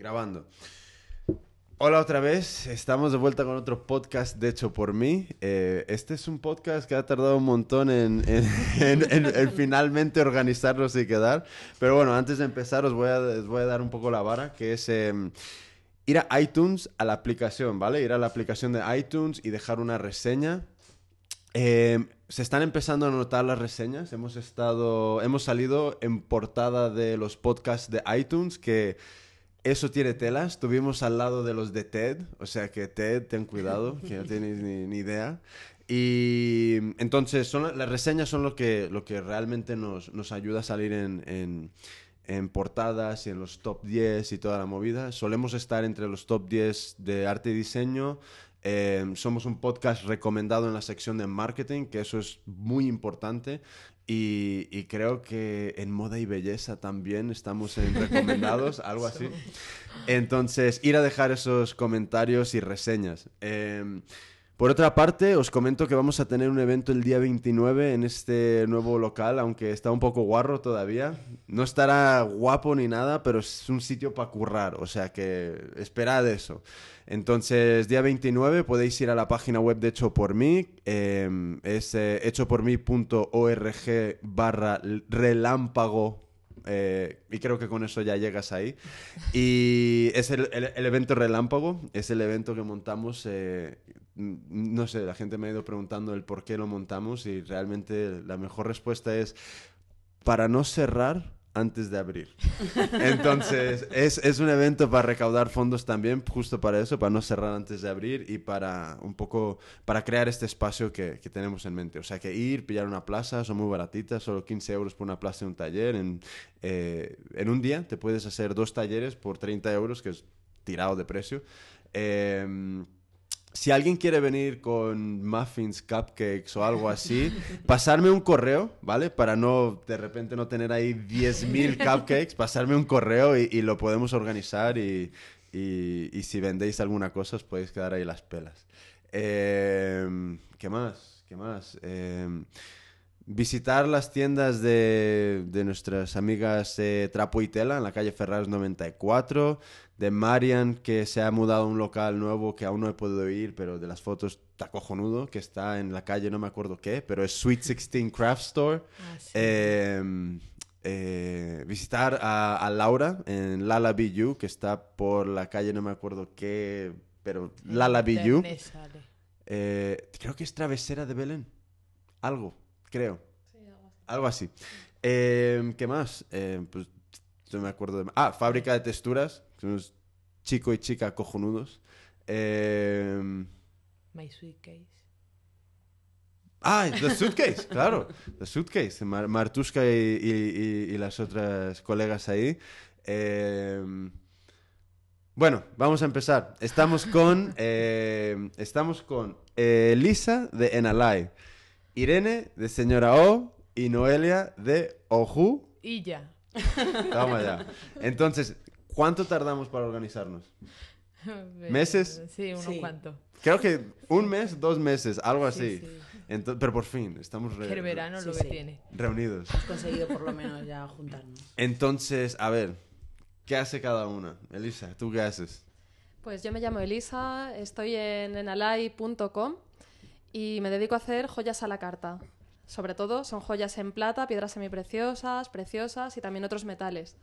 Grabando. Hola otra vez, estamos de vuelta con otro podcast de hecho por mí. Eh, este es un podcast que ha tardado un montón en, finalmente organizarlos y quedar. Pero bueno, antes de empezar os voy a, dar un poco la vara, que es em, ir a iTunes, a la aplicación, ¿vale? Ir a la aplicación de iTunes y dejar una reseña. Em, se están empezando a notar las reseñas. Hemos estado, hemos salido en portada de los podcasts de iTunes que eso tiene telas. Estuvimos al lado de los de TED, o sea que TED, ten cuidado, que no tienes ni, idea. Y entonces son, las reseñas son lo que, lo que realmente nos, nos ayuda a salir en, en, en, portadas y en los top 10 y toda la movida. Solemos estar entre los top 10 de arte y diseño. Eh, somos un podcast recomendado en la sección de marketing, que eso es muy importante. Y, creo que en moda y belleza también estamos en recomendados, algo así. Entonces, ir a dejar esos comentarios y reseñas. Em, por otra parte, os comento que vamos a tener un evento el día 29 en este nuevo local, aunque está un poco guarro todavía. No estará guapo ni nada, pero es un sitio para currar, o sea que esperad eso. Entonces, día 29 podéis ir a la página web de Hecho por mí, em, es eh, hechopormí.org barra relámpago eh, y creo que con eso ya llegas ahí. Y es el, evento Relámpago, es el evento que montamos. Eh, no sé, la gente me ha ido preguntando el por qué lo montamos y realmente la mejor respuesta es para no cerrar antes de abrir. Entonces, es, es, un evento para recaudar fondos también, justo para eso, para no cerrar antes de abrir y para un poco, para crear este espacio que, que tenemos en mente. O sea, que ir, pillar una plaza, son muy baratitas, solo 15 euros por una plaza y un taller. En, eh, en un día te puedes hacer dos talleres por 30 euros, que es tirado de precio. Eh, si alguien quiere venir con muffins, cupcakes o algo así, pasarme un correo, ¿vale? Para no, de repente, no tener ahí 10.000 cupcakes, pasarme un correo y, lo podemos organizar y, y, si vendéis alguna cosa os podéis quedar ahí las pelas. Em, ¿Qué más? ¿Qué más? Em, visitar las tiendas de, de nuestras amigas eh, Trapo y Tela en la calle Ferraz 94, de Marian, que se ha mudado a un local nuevo que aún no he podido ir, pero de las fotos está cojonudo, que está en la calle, no me acuerdo qué, pero es Sweet 16 Craft Store. Ah, em, eh, visitar a, Laura en Lala BU, que está por la calle, no me acuerdo qué, pero Lala BU. Eh, creo que es Travesera de Belén. Algo, creo. algo así. Em, ¿Qué más? Em, pues no me acuerdo de... Ah, Fábrica de Texturas, unos chico y chica cojonudos. Eh... My Suitcase. Ah, The Suitcase, claro. The Suitcase. Martuska y, y, las otras colegas ahí. Eh... Bueno, vamos a empezar. Estamos con, eh, estamos con Elisa de Enalai, Irene de Señora O y Noelia de Oju. Y ya. Vamos allá. Entonces, ¿Cuánto tardamos para organizarnos? ¿Meses? Sí, unos cuantos. Creo que un mes, dos meses, algo así. pero por fin, estamos El verano lo que tiene. reunidos. Has conseguido por lo menos ya juntarnos. Entonces, a ver, ¿qué hace cada una? Elisa, ¿tú qué haces? Pues yo me llamo Elisa, estoy en enalai.com y me dedico a hacer joyas a la carta. Sobre todo son joyas en plata, piedras semipreciosas, preciosas y también otros metales.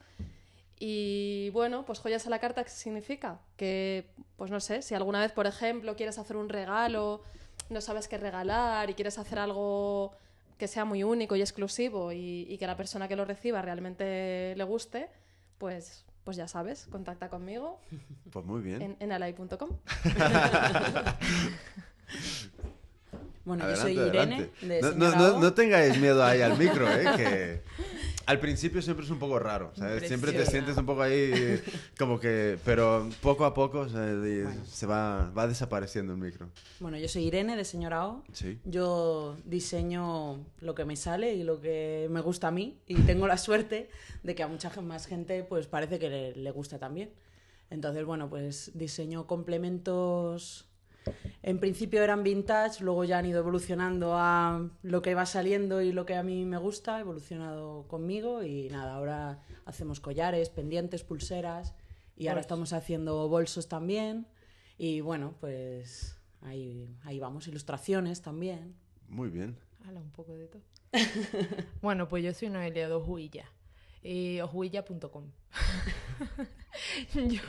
Y bueno, pues joyas a la carta, ¿qué significa? Que, pues no sé, si alguna vez, por ejemplo, quieres hacer un regalo, no sabes qué regalar y quieres hacer algo que sea muy único y exclusivo y, que la persona que lo reciba realmente le guste, pues, pues ya sabes, contacta conmigo. Pues muy bien. En, en alay.com. bueno, yo soy Irene. no, no, no, tengáis miedo ahí al micro, ¿eh? Que al principio siempre es un poco raro, ¿sabes? Siempre te sientes un poco ahí como que... Pero poco a poco se va, va desapareciendo el micro. Bueno, yo soy Irene de Señora O. Sí. Yo diseño lo que me sale y lo que me gusta a mí y tengo la suerte de que a mucha más gente pues parece que le, le gusta también. Entonces, bueno, pues diseño complementos en principio eran vintage, luego ya han ido evolucionando a lo que va saliendo y lo que a mí me gusta, ha evolucionado conmigo y nada, ahora hacemos collares, pendientes, pulseras Y ahora estamos haciendo bolsos también. Y bueno, pues ahí, ahí vamos, ilustraciones también. Muy bien. Hala, un poco de todo. bueno, pues yo soy Noelia de Ojuilla. Y ojuilla.com. yo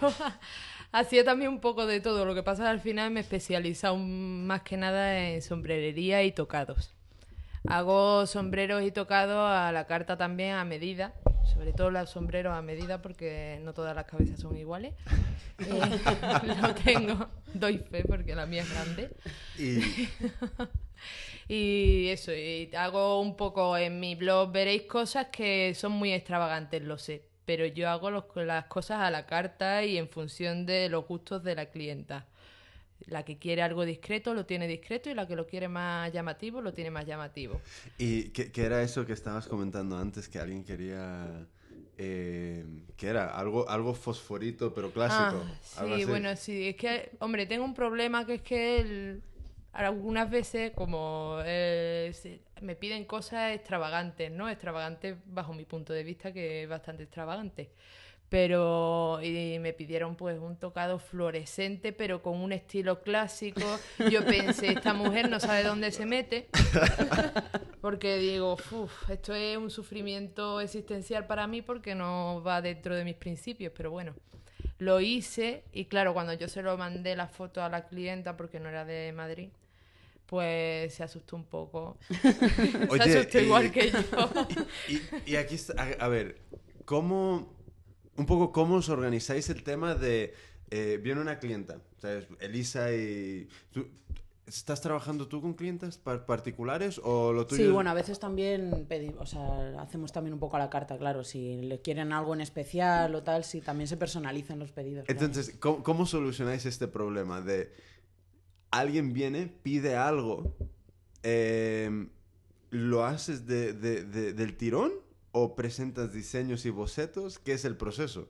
hacía también un poco de todo. Lo que pasa es que al final me he especializado más que nada en sombrerería y tocados. Hago sombreros y tocados a la carta también a medida, sobre todo los sombreros a medida porque no todas las cabezas son iguales. Eh, lo tengo, doy fe porque la mía es grande. Y... y eso, y hago un poco en mi blog, veréis cosas que son muy extravagantes, lo sé, pero yo hago las cosas a la carta y en función de los gustos de la clienta. La que quiere algo discreto lo tiene discreto y la que lo quiere más llamativo lo tiene más llamativo. ¿Y qué, era eso que estabas comentando antes que alguien quería... Eh, que era algo, algo fosforito pero clásico. Ah, sí, bueno, sí, es que, hombre, tengo un problema que es que algunas veces como eh, me piden cosas extravagantes, ¿no? Extravagantes bajo mi punto de vista que es bastante extravagante. Pero y me pidieron pues un tocado fluorescente pero con un estilo clásico. Yo pensé esta mujer no sabe dónde se mete porque digo esto es un sufrimiento existencial para mí porque no va dentro de mis principios pero bueno lo hice y claro cuando yo se lo mandé la foto a la clienta porque no era de Madrid pues se asustó un poco se asustó igual que yo y, aquí está, a ver cómo un poco cómo os organizáis el tema de... Eh, viene una clienta, Elisa y... ¿Estás trabajando tú con clientes particulares o lo tuyo? Sí, bueno, a veces también pedimos, o sea, hacemos también un poco a la carta, claro. Si le quieren algo en especial o tal, si también se personalizan los pedidos. Entonces, ¿cómo, solucionáis este problema de alguien viene, pide algo, em, lo haces de, del tirón o presentas diseños y bocetos, ¿qué es el proceso?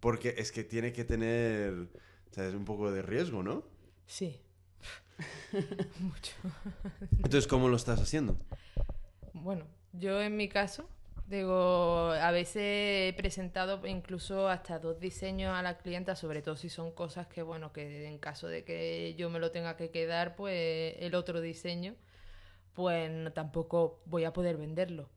Porque es que tiene que tener ¿sabes? un poco de riesgo, ¿no? Sí. Mucho. Entonces, ¿cómo lo estás haciendo? Bueno, yo en mi caso, digo, a veces he presentado incluso hasta dos diseños a la clienta, sobre todo si son cosas que, bueno, que en caso de que yo me lo tenga que quedar, pues el otro diseño, pues tampoco voy a poder venderlo.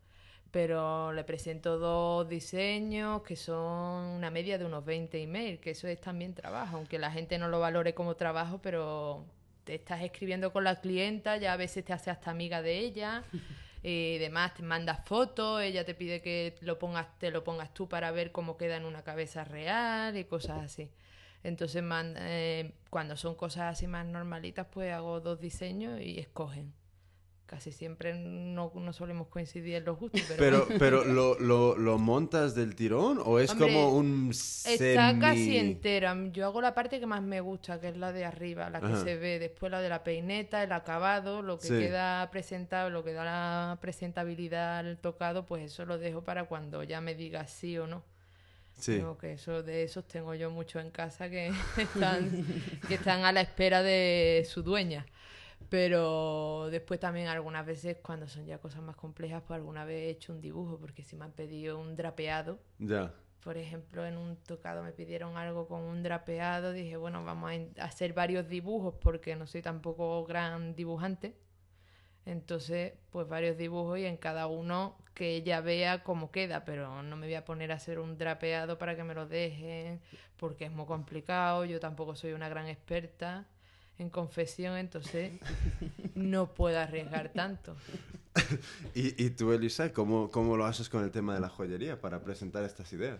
Pero le presento dos diseños que son una media de unos 20 emails, que eso es también trabajo, aunque la gente no lo valore como trabajo, pero te estás escribiendo con la clienta, ya a veces te hace hasta amiga de ella y demás, te mandas fotos, ella te pide que lo pongas, te lo pongas tú para ver cómo queda en una cabeza real y cosas así. Entonces, eh, cuando son cosas así más normalitas, pues hago dos diseños y escogen casi siempre no, no, solemos coincidir en los gustos. Pero, pero, ¿lo, lo, lo, montas del tirón o es como un Está casi entera. Yo hago la parte que más me gusta, que es la de arriba, la que se ve. Después la de la peineta, el acabado, lo que queda presentado, lo que da la presentabilidad al tocado, pues eso lo dejo para cuando ya me diga sí o no. Sí. que eso de esos tengo yo mucho en casa que están, que están a la espera de su dueña. Pero después también algunas veces cuando son ya cosas más complejas, pues alguna vez he hecho un dibujo, porque si me han pedido un drapeado. Ya. Por ejemplo, en un tocado me pidieron algo con un drapeado, dije, bueno, vamos a hacer varios dibujos porque no soy tampoco gran dibujante. Entonces, pues varios dibujos y en cada uno que ella vea cómo queda, pero no me voy a poner a hacer un drapeado para que me lo dejen, porque es muy complicado, yo tampoco soy una gran experta en confesión, entonces no puedo arriesgar tanto. ¿Y, ¿Y, tú, Elisa, ¿cómo, cómo lo haces con el tema de la joyería para presentar estas ideas?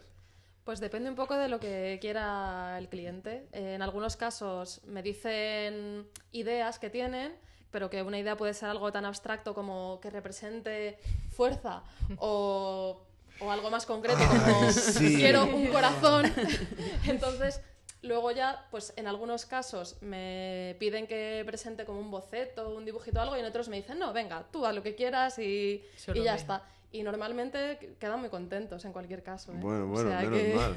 Pues depende un poco de lo que quiera el cliente. en algunos casos me dicen ideas que tienen, pero que una idea puede ser algo tan abstracto como que represente fuerza o, o algo más concreto como quiero un corazón. Entonces Luego ya, pues en algunos casos me piden que presente como un boceto, un dibujito, algo, y en otros me dicen, no, venga, tú haz lo que quieras y, y ya está. Y normalmente quedan muy contentos en cualquier caso. ¿eh? Bueno, bueno, menos mal.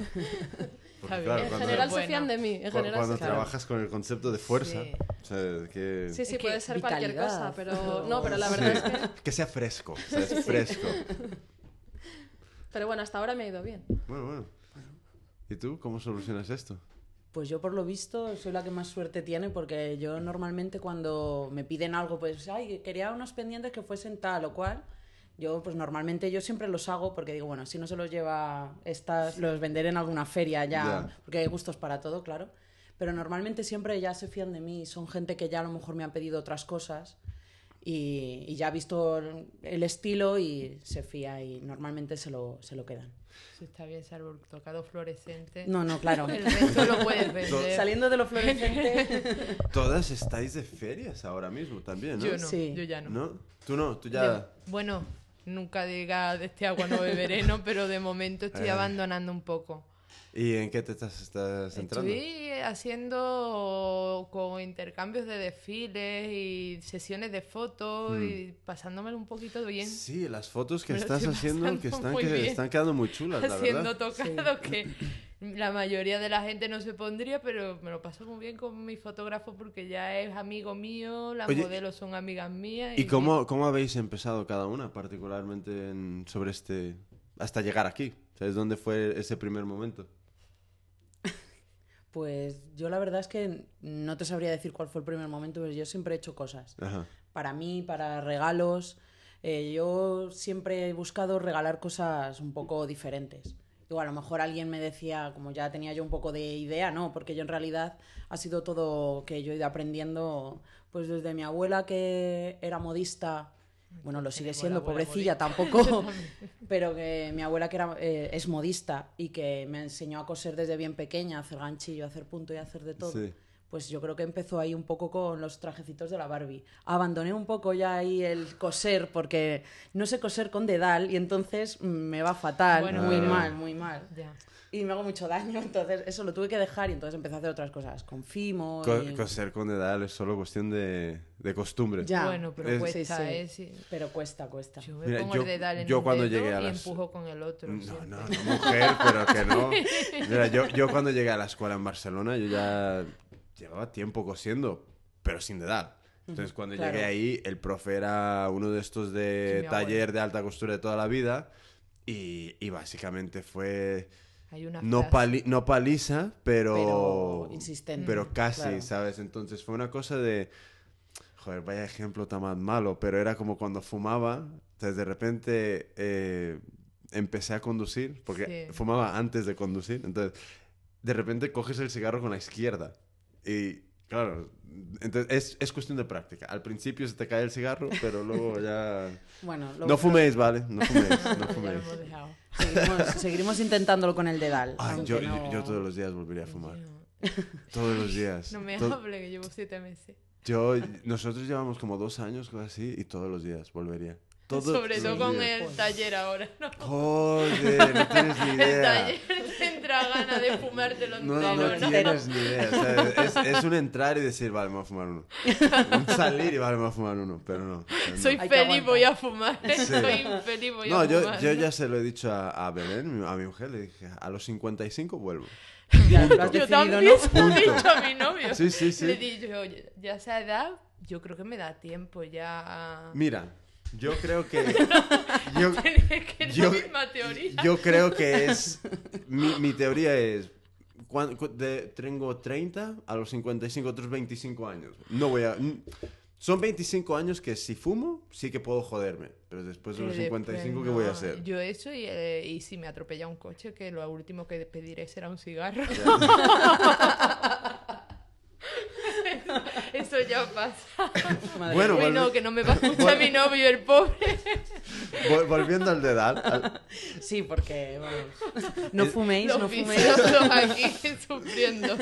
en general se fían de mí. En general cuando trabajas con el concepto de fuerza. Sí, o sea, que... sí, sí puede ser cualquier cosa, pero no, pero la verdad es que... que sea fresco, o sea, es fresco. Pero bueno, hasta ahora me ha ido bien. Bueno, bueno. ¿Y tú cómo solucionas esto? Pues yo por lo visto soy la que más suerte tiene porque yo normalmente cuando me piden algo, pues, ay, quería unos pendientes que fuesen tal o cual, yo pues normalmente yo siempre los hago porque digo, bueno, si no se los lleva estas, los venderé en alguna feria ya, Ya. porque hay gustos para todo, claro. Pero normalmente siempre ya se fían de mí, son gente que ya a lo mejor me han pedido otras cosas y, y ya ha visto el, estilo y se fía y normalmente se lo, se lo quedan. Eso está bien, salvo el tocado fluorescente. No, no, claro. El resto lo puedes vender. Saliendo de lo fluorescente. Todas estáis de ferias ahora mismo también, ¿no? Yo no, Sí. yo ya no. ¿No? Tú no, tú ya... De- bueno, nunca diga de este agua no beberé, ¿no? Pero de momento estoy Eh. abandonando un poco. ¿Y en qué te estás, estás centrando? Estoy haciendo con intercambios de desfiles y sesiones de fotos y pasándomelo un poquito bien. Sí, las fotos que Me estás haciendo que están, que están quedando muy chulas, la haciendo verdad. tocados que la mayoría de la gente no se pondría, pero me lo paso muy bien con mi fotógrafo porque ya es amigo mío, las Oye, modelos son amigas mías. ¿Y cómo, cómo habéis empezado cada una, particularmente en- sobre este... hasta llegar aquí? ¿Sabes dónde fue ese primer momento? Pues yo la verdad es que no te sabría decir cuál fue el primer momento, pero yo siempre he hecho cosas. Ajá. Para mí, para regalos. eh, yo siempre he buscado regalar cosas un poco diferentes. Digo, a lo mejor alguien me decía, como ya tenía yo un poco de idea, no, porque yo en realidad ha sido todo que yo he ido aprendiendo, pues desde mi abuela que era modista, bueno, lo sigue siendo, la abuela pobrecilla, tampoco, pero que mi abuela que era, eh, es modista y que me enseñó a coser desde bien pequeña, a hacer ganchillo, a hacer punto y a hacer de todo. Sí. Pues yo creo que empezó ahí un poco con los trajecitos de la Barbie. Abandoné un poco ya ahí el coser porque no sé coser con dedal y entonces mm, me va fatal, Bueno, muy pero- mal, muy mal. Ya. Y me hago mucho daño, entonces eso lo tuve que dejar y entonces empecé a hacer otras cosas, con Fimo. Co- y- coser con dedal es solo cuestión de, de costumbre. Ya. Bueno, pero Es- cuesta, Sí, sí. ¿eh? Sí. Pero cuesta, cuesta. Yo me Mira, pongo yo- el dedal en yo un cuando dedo llegué a y las- empujo con el otro. No, siempre. no, no, mujer, pero que no. Mira, yo, yo cuando llegué a la escuela en Barcelona, yo ya llevaba tiempo cosiendo, pero sin dedal. Entonces, cuando claro. llegué ahí, el profe era uno de estos de Sí, taller de alta costura de toda la vida. Y, y básicamente fue Hay una no, pali- no paliza, pero, Pero insistente. pero casi, Claro. ¿sabes? Entonces fue una cosa de, joder, vaya ejemplo tan más malo, pero era como cuando fumaba, entonces de repente eh, empecé a conducir, porque Sí. fumaba antes de conducir, entonces de repente coges el cigarro con la izquierda y claro, entonces es, es cuestión de práctica. Al principio se te cae el cigarro, pero luego ya... Bueno, lo- No fuméis, ¿vale? No fuméis, no fuméis. seguiremos intentándolo con el dedal. Aunque yo, no- yo todos los días volvería a fumar. Todos los días. No me To- hable, que llevo siete meses. Yo, nosotros llevamos como dos años, cosas así, y todos los días volvería. Todos Sobre todo con días. el taller ahora, ¿no? Joder, no tienes ni El idea. taller te entra gana de fumártelo No, entero, no, ¿no? tienes ni idea. o sea, es, es un entrar y decir, vale, me voy a fumar uno. Un salir y vale, me voy a fumar uno. Pero no. pero no. Soy feliz, voy a fumar. Soy infeliz, voy No, a yo, fumar. yo ya se lo he dicho a, a Belén, a mi mujer, le dije, a los 55 vuelvo. Ya lo has Yo también ¿no? se lo he dicho a mi novio. Sí, sí, sí. Le oye, ya a esa edad, yo creo que me da tiempo ya. Mira, yo creo que... Yo, que yo- misma teoría. Yo creo que es. Mi, mi teoría es. cuan- cu- de- tengo 30 a los 55, otros 25 años. No voy a. Son 25 años que si fumo, sí que puedo joderme. Pero después de los después 55, ¿qué voy a hacer? Yo eso y, eh, y si me atropella un coche, que lo último que pediré será un cigarro. ya pasa. Madre Bueno, Uy, no, que no me va a escuchar mi novio, el pobre. vol- volviendo al dedal. al- Sí, porque, vamos, no fuméis, Los no fuméis. aquí sufriendo.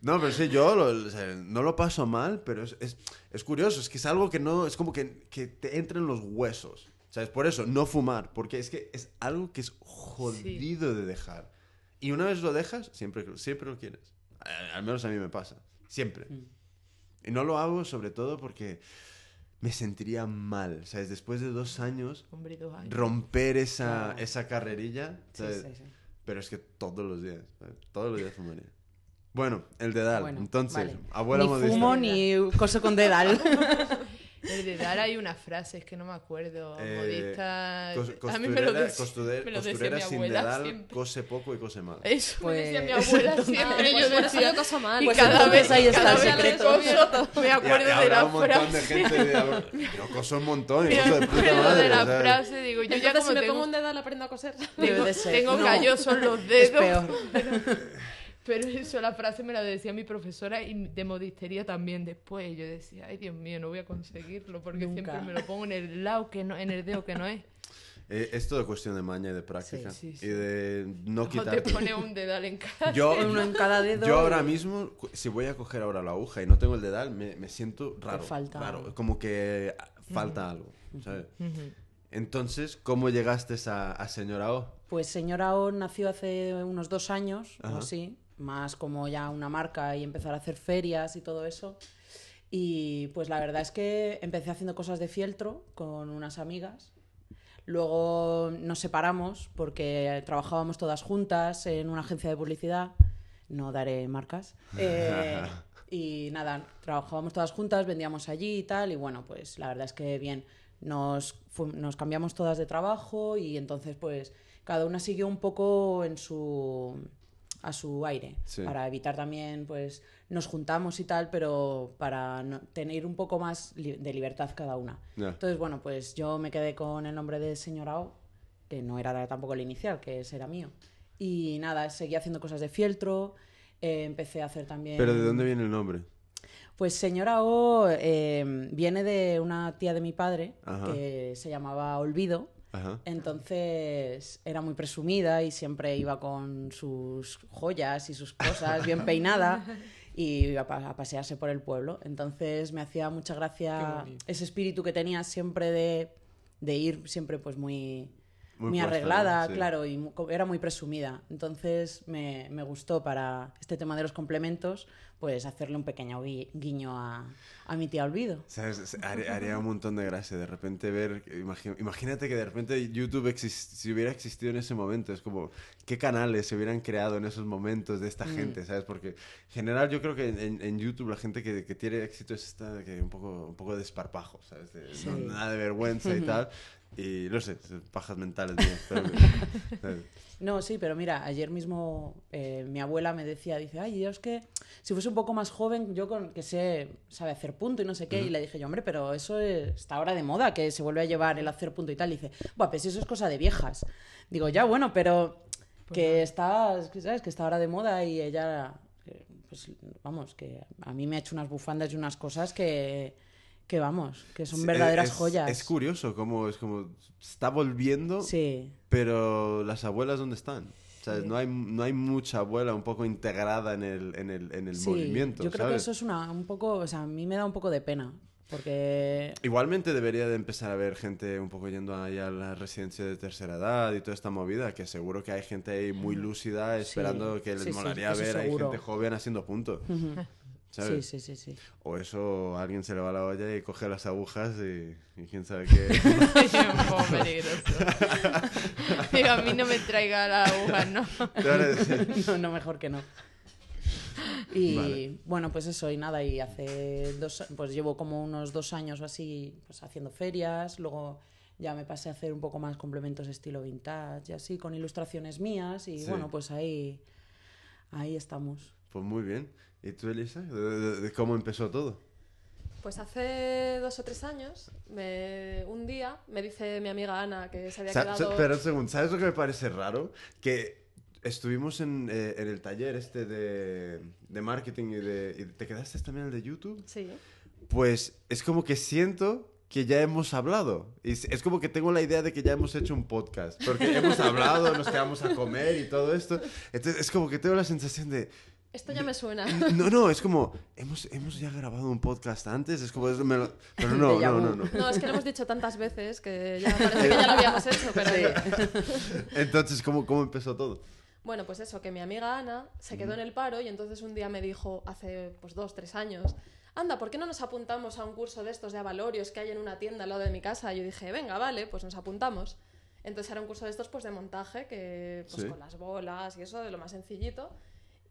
No, pero sí, yo lo- o sea, no lo paso mal, pero es, es, es curioso. Es que es algo que no. Es como que, que te entra en los huesos. ¿Sabes? Por eso, no fumar. Porque es que es algo que es jodido de dejar. Y una vez lo dejas, siempre, siempre lo quieres. Al menos a mí me pasa. Siempre. Y no lo hago sobre todo porque me sentiría mal. ¿Sabes? Después de dos años, Hombre, dos años. romper esa, Claro. esa carrerilla. Sí, ¿sabes? sí, sí. Pero es que todos los días. ¿sabes? Todos los días fumaría. Bueno, el dedal. Bueno, Entonces, vale. abuela ni modista. fumo ni coso con dedal. El de dar hay una frase, es que no me acuerdo. Eh, modista. cos- a mí me lo, costurera, dec- costude- me lo decía costurera mi sin abuela dedal, siempre. cose poco y cose mal. Eso me decía mi Pues- abuela siempre. pues yo decía, coso mal. y Pues cada vez, ahí está cada el secreto. me acuerdo y de la un montón de frase. gente de, yo coso un montón y de puta acuerdo madre. de la ¿sabes? frase, digo, yo ya como si me tengo, pongo un dedal aprendo a coser. Debe tengo, de ser. tengo No, callosos los Es dedos. peor. Pero eso, la frase me la decía mi profesora y de modistería también después. Y yo decía, ay Dios mío, no voy a conseguirlo porque Nunca. siempre me lo pongo en el lado que no, en el dedo que no es. Eh, es todo cuestión de maña y de práctica. Sí, sí, sí. Y de no O te quitar. pone un dedal en cada Yo, Uno en cada dedo. yo ahora mismo, si voy a coger ahora la aguja y no tengo el dedal, me, me siento raro. falta raro, algo. Como que falta algo. ¿sabes? Entonces, ¿cómo llegaste a, a Señora O? Pues Señora O nació hace unos dos años Ajá. o así, más como ya una marca y empezar a hacer ferias y todo eso. Y pues la verdad es que empecé haciendo cosas de fieltro con unas amigas. Luego nos separamos porque trabajábamos todas juntas en una agencia de publicidad. No daré marcas. Eh, y nada, trabajábamos todas juntas, vendíamos allí y tal. Y bueno, pues la verdad es que bien, nos, nos cambiamos todas de trabajo y entonces pues cada una siguió un poco en su a su aire Sí. para evitar también pues nos juntamos y tal pero para no- tener un poco más li- de libertad cada una entonces bueno pues yo me quedé con el nombre de señora O que no era tampoco el inicial que ese era mío y nada seguí haciendo cosas de fieltro eh, empecé a hacer también ¿Pero de dónde viene el nombre? pues señora O eh, viene de una tía de mi padre Ajá. que se llamaba Olvido. Ajá. Entonces era muy presumida y siempre iba con sus joyas y sus cosas bien peinada y iba a, pa- a pasearse por el pueblo. Entonces me hacía mucha gracia ese espíritu que tenía siempre de, de ir siempre pues muy, Muy muy, puesta, arreglada, ¿no? Sí. claro, y era muy presumida. Entonces me, me gustó para este tema de los complementos, pues hacerle un pequeño gui- guiño a, a mi tía Olvido. ¿Sabes? Es- Haría, un montón de gracia de repente ver. imagínate que de repente YouTube exis- si hubiera existido en ese momento. Es como, ¿qué canales se hubieran creado en esos momentos de Mm. esta gente? ¿Sabes? Porque en general yo creo que en, en YouTube la gente que, que tiene éxito es esta que un poco, un poco de desparpajo, ¿sabes? De- no- Sí. nada de vergüenza y tal. Y no sé, pajas mentales. No, sí, pero mira, ayer mismo eh, mi abuela me decía, dice, ay, yo es que si fuese un poco más joven, yo con que sé, sabe hacer punto y no sé qué, y le dije yo, hombre, pero eso es- está ahora de moda, que se vuelve a llevar el hacer punto y tal, y dice, buah, pues eso es cosa de viejas. Digo, ya, bueno, pero que está, que ¿sabes? Que está ahora de moda y ella, eh, pues vamos, que a mí me ha hecho unas bufandas y unas cosas que, que vamos, que son Sí, verdaderas es- joyas. Es curioso cómo es como está volviendo, Sí. pero las abuelas dónde están. ¿Sabes? No, hay, no hay mucha abuela un poco integrada en el, en el, en el Sí, movimiento. yo creo que ¿sabes? eso es una, un poco, o sea, a mí me da un poco de pena, porque Igualmente debería de empezar a ver gente un poco yendo ahí a la residencia de tercera edad y toda esta movida, que seguro que hay gente ahí muy lúcida esperando que les sí, sí, molaría eso ver seguro. gente joven haciendo puntos. Sí, ¿sabes? sí, sí, sí. O eso, alguien se le va la olla y coge las agujas y, y quién sabe qué. Es un poco peligroso. Digo, a mí no me traiga la aguja, ¿no? no, no, mejor que no. Y Vale. bueno, pues eso, y nada, y hace dos, pues llevo como unos dos años o así, pues haciendo ferias, luego ya me pasé a hacer un poco más complementos estilo vintage y así, con ilustraciones mías, y Sí. bueno, pues ahí, ahí estamos. Pues muy bien. ¿Y tú, Elisa? ¿De, de- cómo empezó todo? Pues hace dos o tres años, me- un día me dice mi amiga Ana que se había quedado... Pero un segundo, ¿sabes lo que me parece raro? Que estuvimos en, eh, en el taller este de, de marketing y, de, y te quedaste también en el de YouTube. Sí. Pues es como que siento que ya hemos hablado. Y es como que tengo la idea de que ya hemos hecho un podcast. Porque hemos hablado, nos quedamos a comer y todo esto. Entonces es como que tengo la sensación de... Esto ya me suena. No, no, es como... Hemos, hemos ya grabado un podcast antes. Es como... eso me lo- pero no, no, no, no. No, es que lo hemos dicho tantas veces que ya parece que ya lo habíamos hecho, pero... Entonces, ¿cómo, cómo empezó todo? Bueno, pues eso, que mi amiga Ana se quedó en el paro y entonces un día me dijo, hace pues dos, tres años, anda, ¿por qué no nos apuntamos a un curso de estos de avalorios que hay en una tienda al lado de mi casa? Y yo dije, venga, vale, pues nos apuntamos. Entonces era un curso de estos pues de montaje, que pues Sí. con las bolas y eso, de lo más sencillito.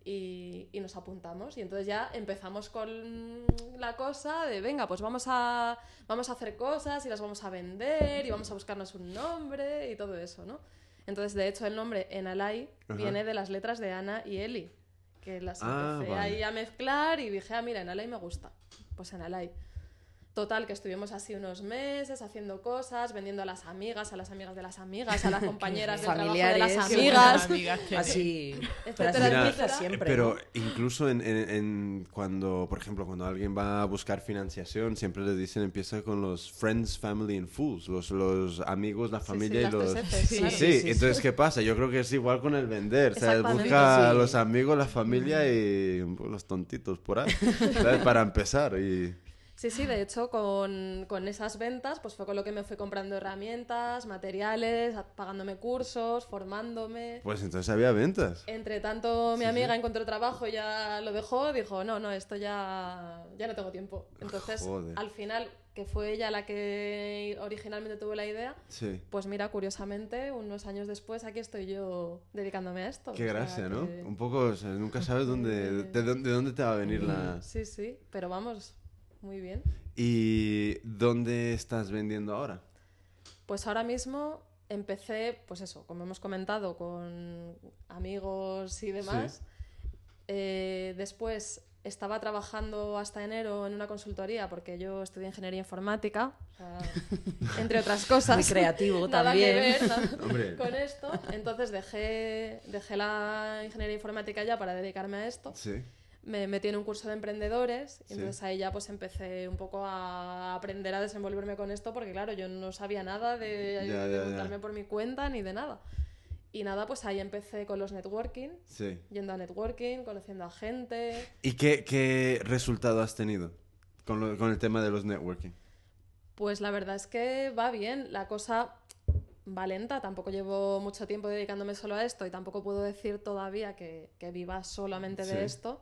Y, y nos apuntamos. Y entonces ya empezamos con la cosa de, venga, pues vamos a, vamos a hacer cosas y las vamos a vender y vamos a buscarnos un nombre y todo eso, ¿no? Entonces, de hecho, el nombre Enalai Ajá. viene de las letras de Ana y Eli, que las Ah, empecé vale. ahí a mezclar y dije, ah, mira, Enalai me gusta. Pues Enalai. Total, que estuvimos así unos meses haciendo cosas, vendiendo a las amigas, a las amigas de las amigas, a las compañeras del trabajo de las amigas. Así. Etcétera, Mira, etcétera. siempre. Pero ¿no? incluso en, en- en cuando, por ejemplo, cuando alguien va a buscar financiación, siempre les dicen empieza con los friends, family and fools, los, los amigos, la familia sí, y los... Fs, Sí, claro. sí, Sí, sí, entonces. ¿qué pasa? Yo creo que es igual con el vender, ¿sabes? Exactamente, Busca a los amigos, la familia y pues, los tontitos por ahí, ¿sabes? Para empezar y... Sí, sí, de hecho, con, con esas ventas, pues fue con lo que me fui comprando herramientas, materiales, pagándome cursos, formándome. Pues entonces había ventas. Entre tanto, mi Sí, amiga sí. encontró trabajo y ya lo dejó, dijo, no, no, esto ya, ya no tengo tiempo. Entonces, Joder. al final, que fue ella la que originalmente tuvo la idea, Sí. pues mira, curiosamente, unos años después, aquí estoy yo dedicándome a esto. Qué O sea gracia, ¿no? que- Un poco, o sea, nunca sabes dónde, de, dónde, de dónde te va a venir la... Sí, sí, pero vamos, muy bien. ¿Y dónde estás vendiendo ahora? Pues ahora mismo empecé, pues eso, como hemos comentado, con amigos y demás. Eh, después estaba trabajando hasta enero en una consultoría porque yo estudié ingeniería informática, o sea, entre otras cosas. Muy creativo Nada que también. ver con esto. Entonces dejé, dejé la ingeniería informática ya para dedicarme a esto. Sí. Me metí en un curso de emprendedores y Sí. entonces ahí ya pues empecé un poco a aprender a desenvolverme con esto porque claro, yo no sabía nada de, Ya, de ya, ya. montarme por mi cuenta ni de nada. Y nada, pues ahí empecé con los networking, Sí. yendo a networking, conociendo a gente. ¿Y qué, qué resultado has tenido con, lo- con el tema de los networking? Pues la verdad es que va bien, la cosa va lenta, tampoco llevo mucho tiempo dedicándome solo a esto y tampoco puedo decir todavía que, que viva solamente Sí. de esto,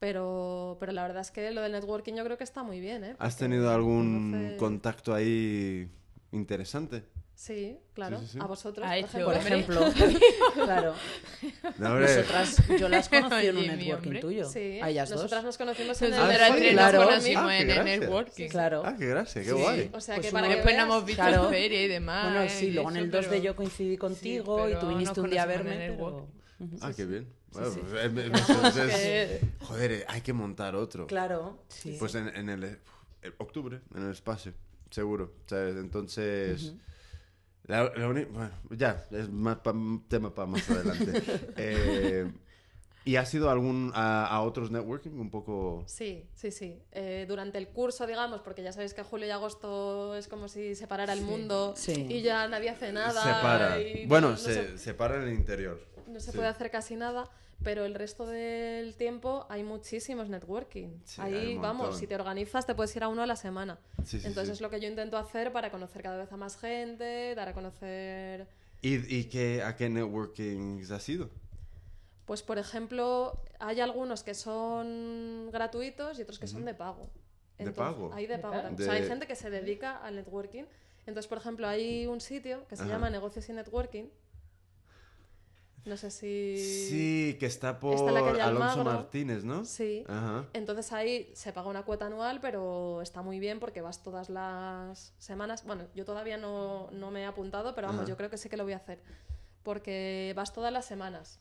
pero, pero la verdad es que lo del networking yo creo que está muy bien. ¿eh? ¿Has tenido algún conoces- contacto ahí interesante? Sí, claro, Sí, sí, sí. a vosotros. Ha por hecho, Por ejemplo. Ejemplo. claro. No, Nosotras, yo las conocí en un networking tuyo. Sí, A ellas dos. nosotras nos conocimos en el Ah, era sí, claro. Ah, qué en el gracia. networking. Claro. Ah, qué gracia, qué Sí. guay. O sea Pues que uno- para que Después nos hemos visto Claro. en feria y demás. Bueno, sí, luego en el 2 de pero- yo coincidí contigo y tú viniste un día a verme. en el pero- work. Ujú. Ah, qué bien. Bueno, sí. pues, eh, es- Joder, hay que montar otro. Claro, sí. Pues en, en el, el octubre, en el espacio, seguro. ¿sabes? Entonces, la- la uni- bueno, ya, es más pa- tema para más adelante. Eh, ¿Y has ido a algún, a, a otros networking un poco...? Sí, sí, sí. Eh, durante el curso, digamos, porque ya sabéis que julio y agosto es como si separara el mundo Sí. y ya nadie hace nada. se para. y Bueno, no, no se, se, se para en el interior. No se sí. puede hacer casi nada, pero el resto del tiempo hay muchísimos networking. Sí, Ahí, vamos, si te organizas te puedes ir a uno a la semana. Sí, sí, Entonces sí. es lo que yo intento hacer para conocer cada vez a más gente, dar a conocer... ¿Y, y qué, a qué networking has ido? Pues, por ejemplo, hay algunos que son gratuitos y otros que son de pago. ¿De pago? Hay de pago. O sea, hay gente que se dedica al networking. Entonces, por ejemplo, hay un sitio que se Ajá. llama Negocios y Networking. No sé si... Sí, que está por Está Alonso Almagro. Martínez, ¿no? Sí. Ajá. Entonces ahí se paga una cuota anual, pero está muy bien porque vas todas las semanas. Bueno, yo todavía no, no me he apuntado, pero vamos, Ajá. yo creo que sí que lo voy a hacer. Porque vas todas las semanas.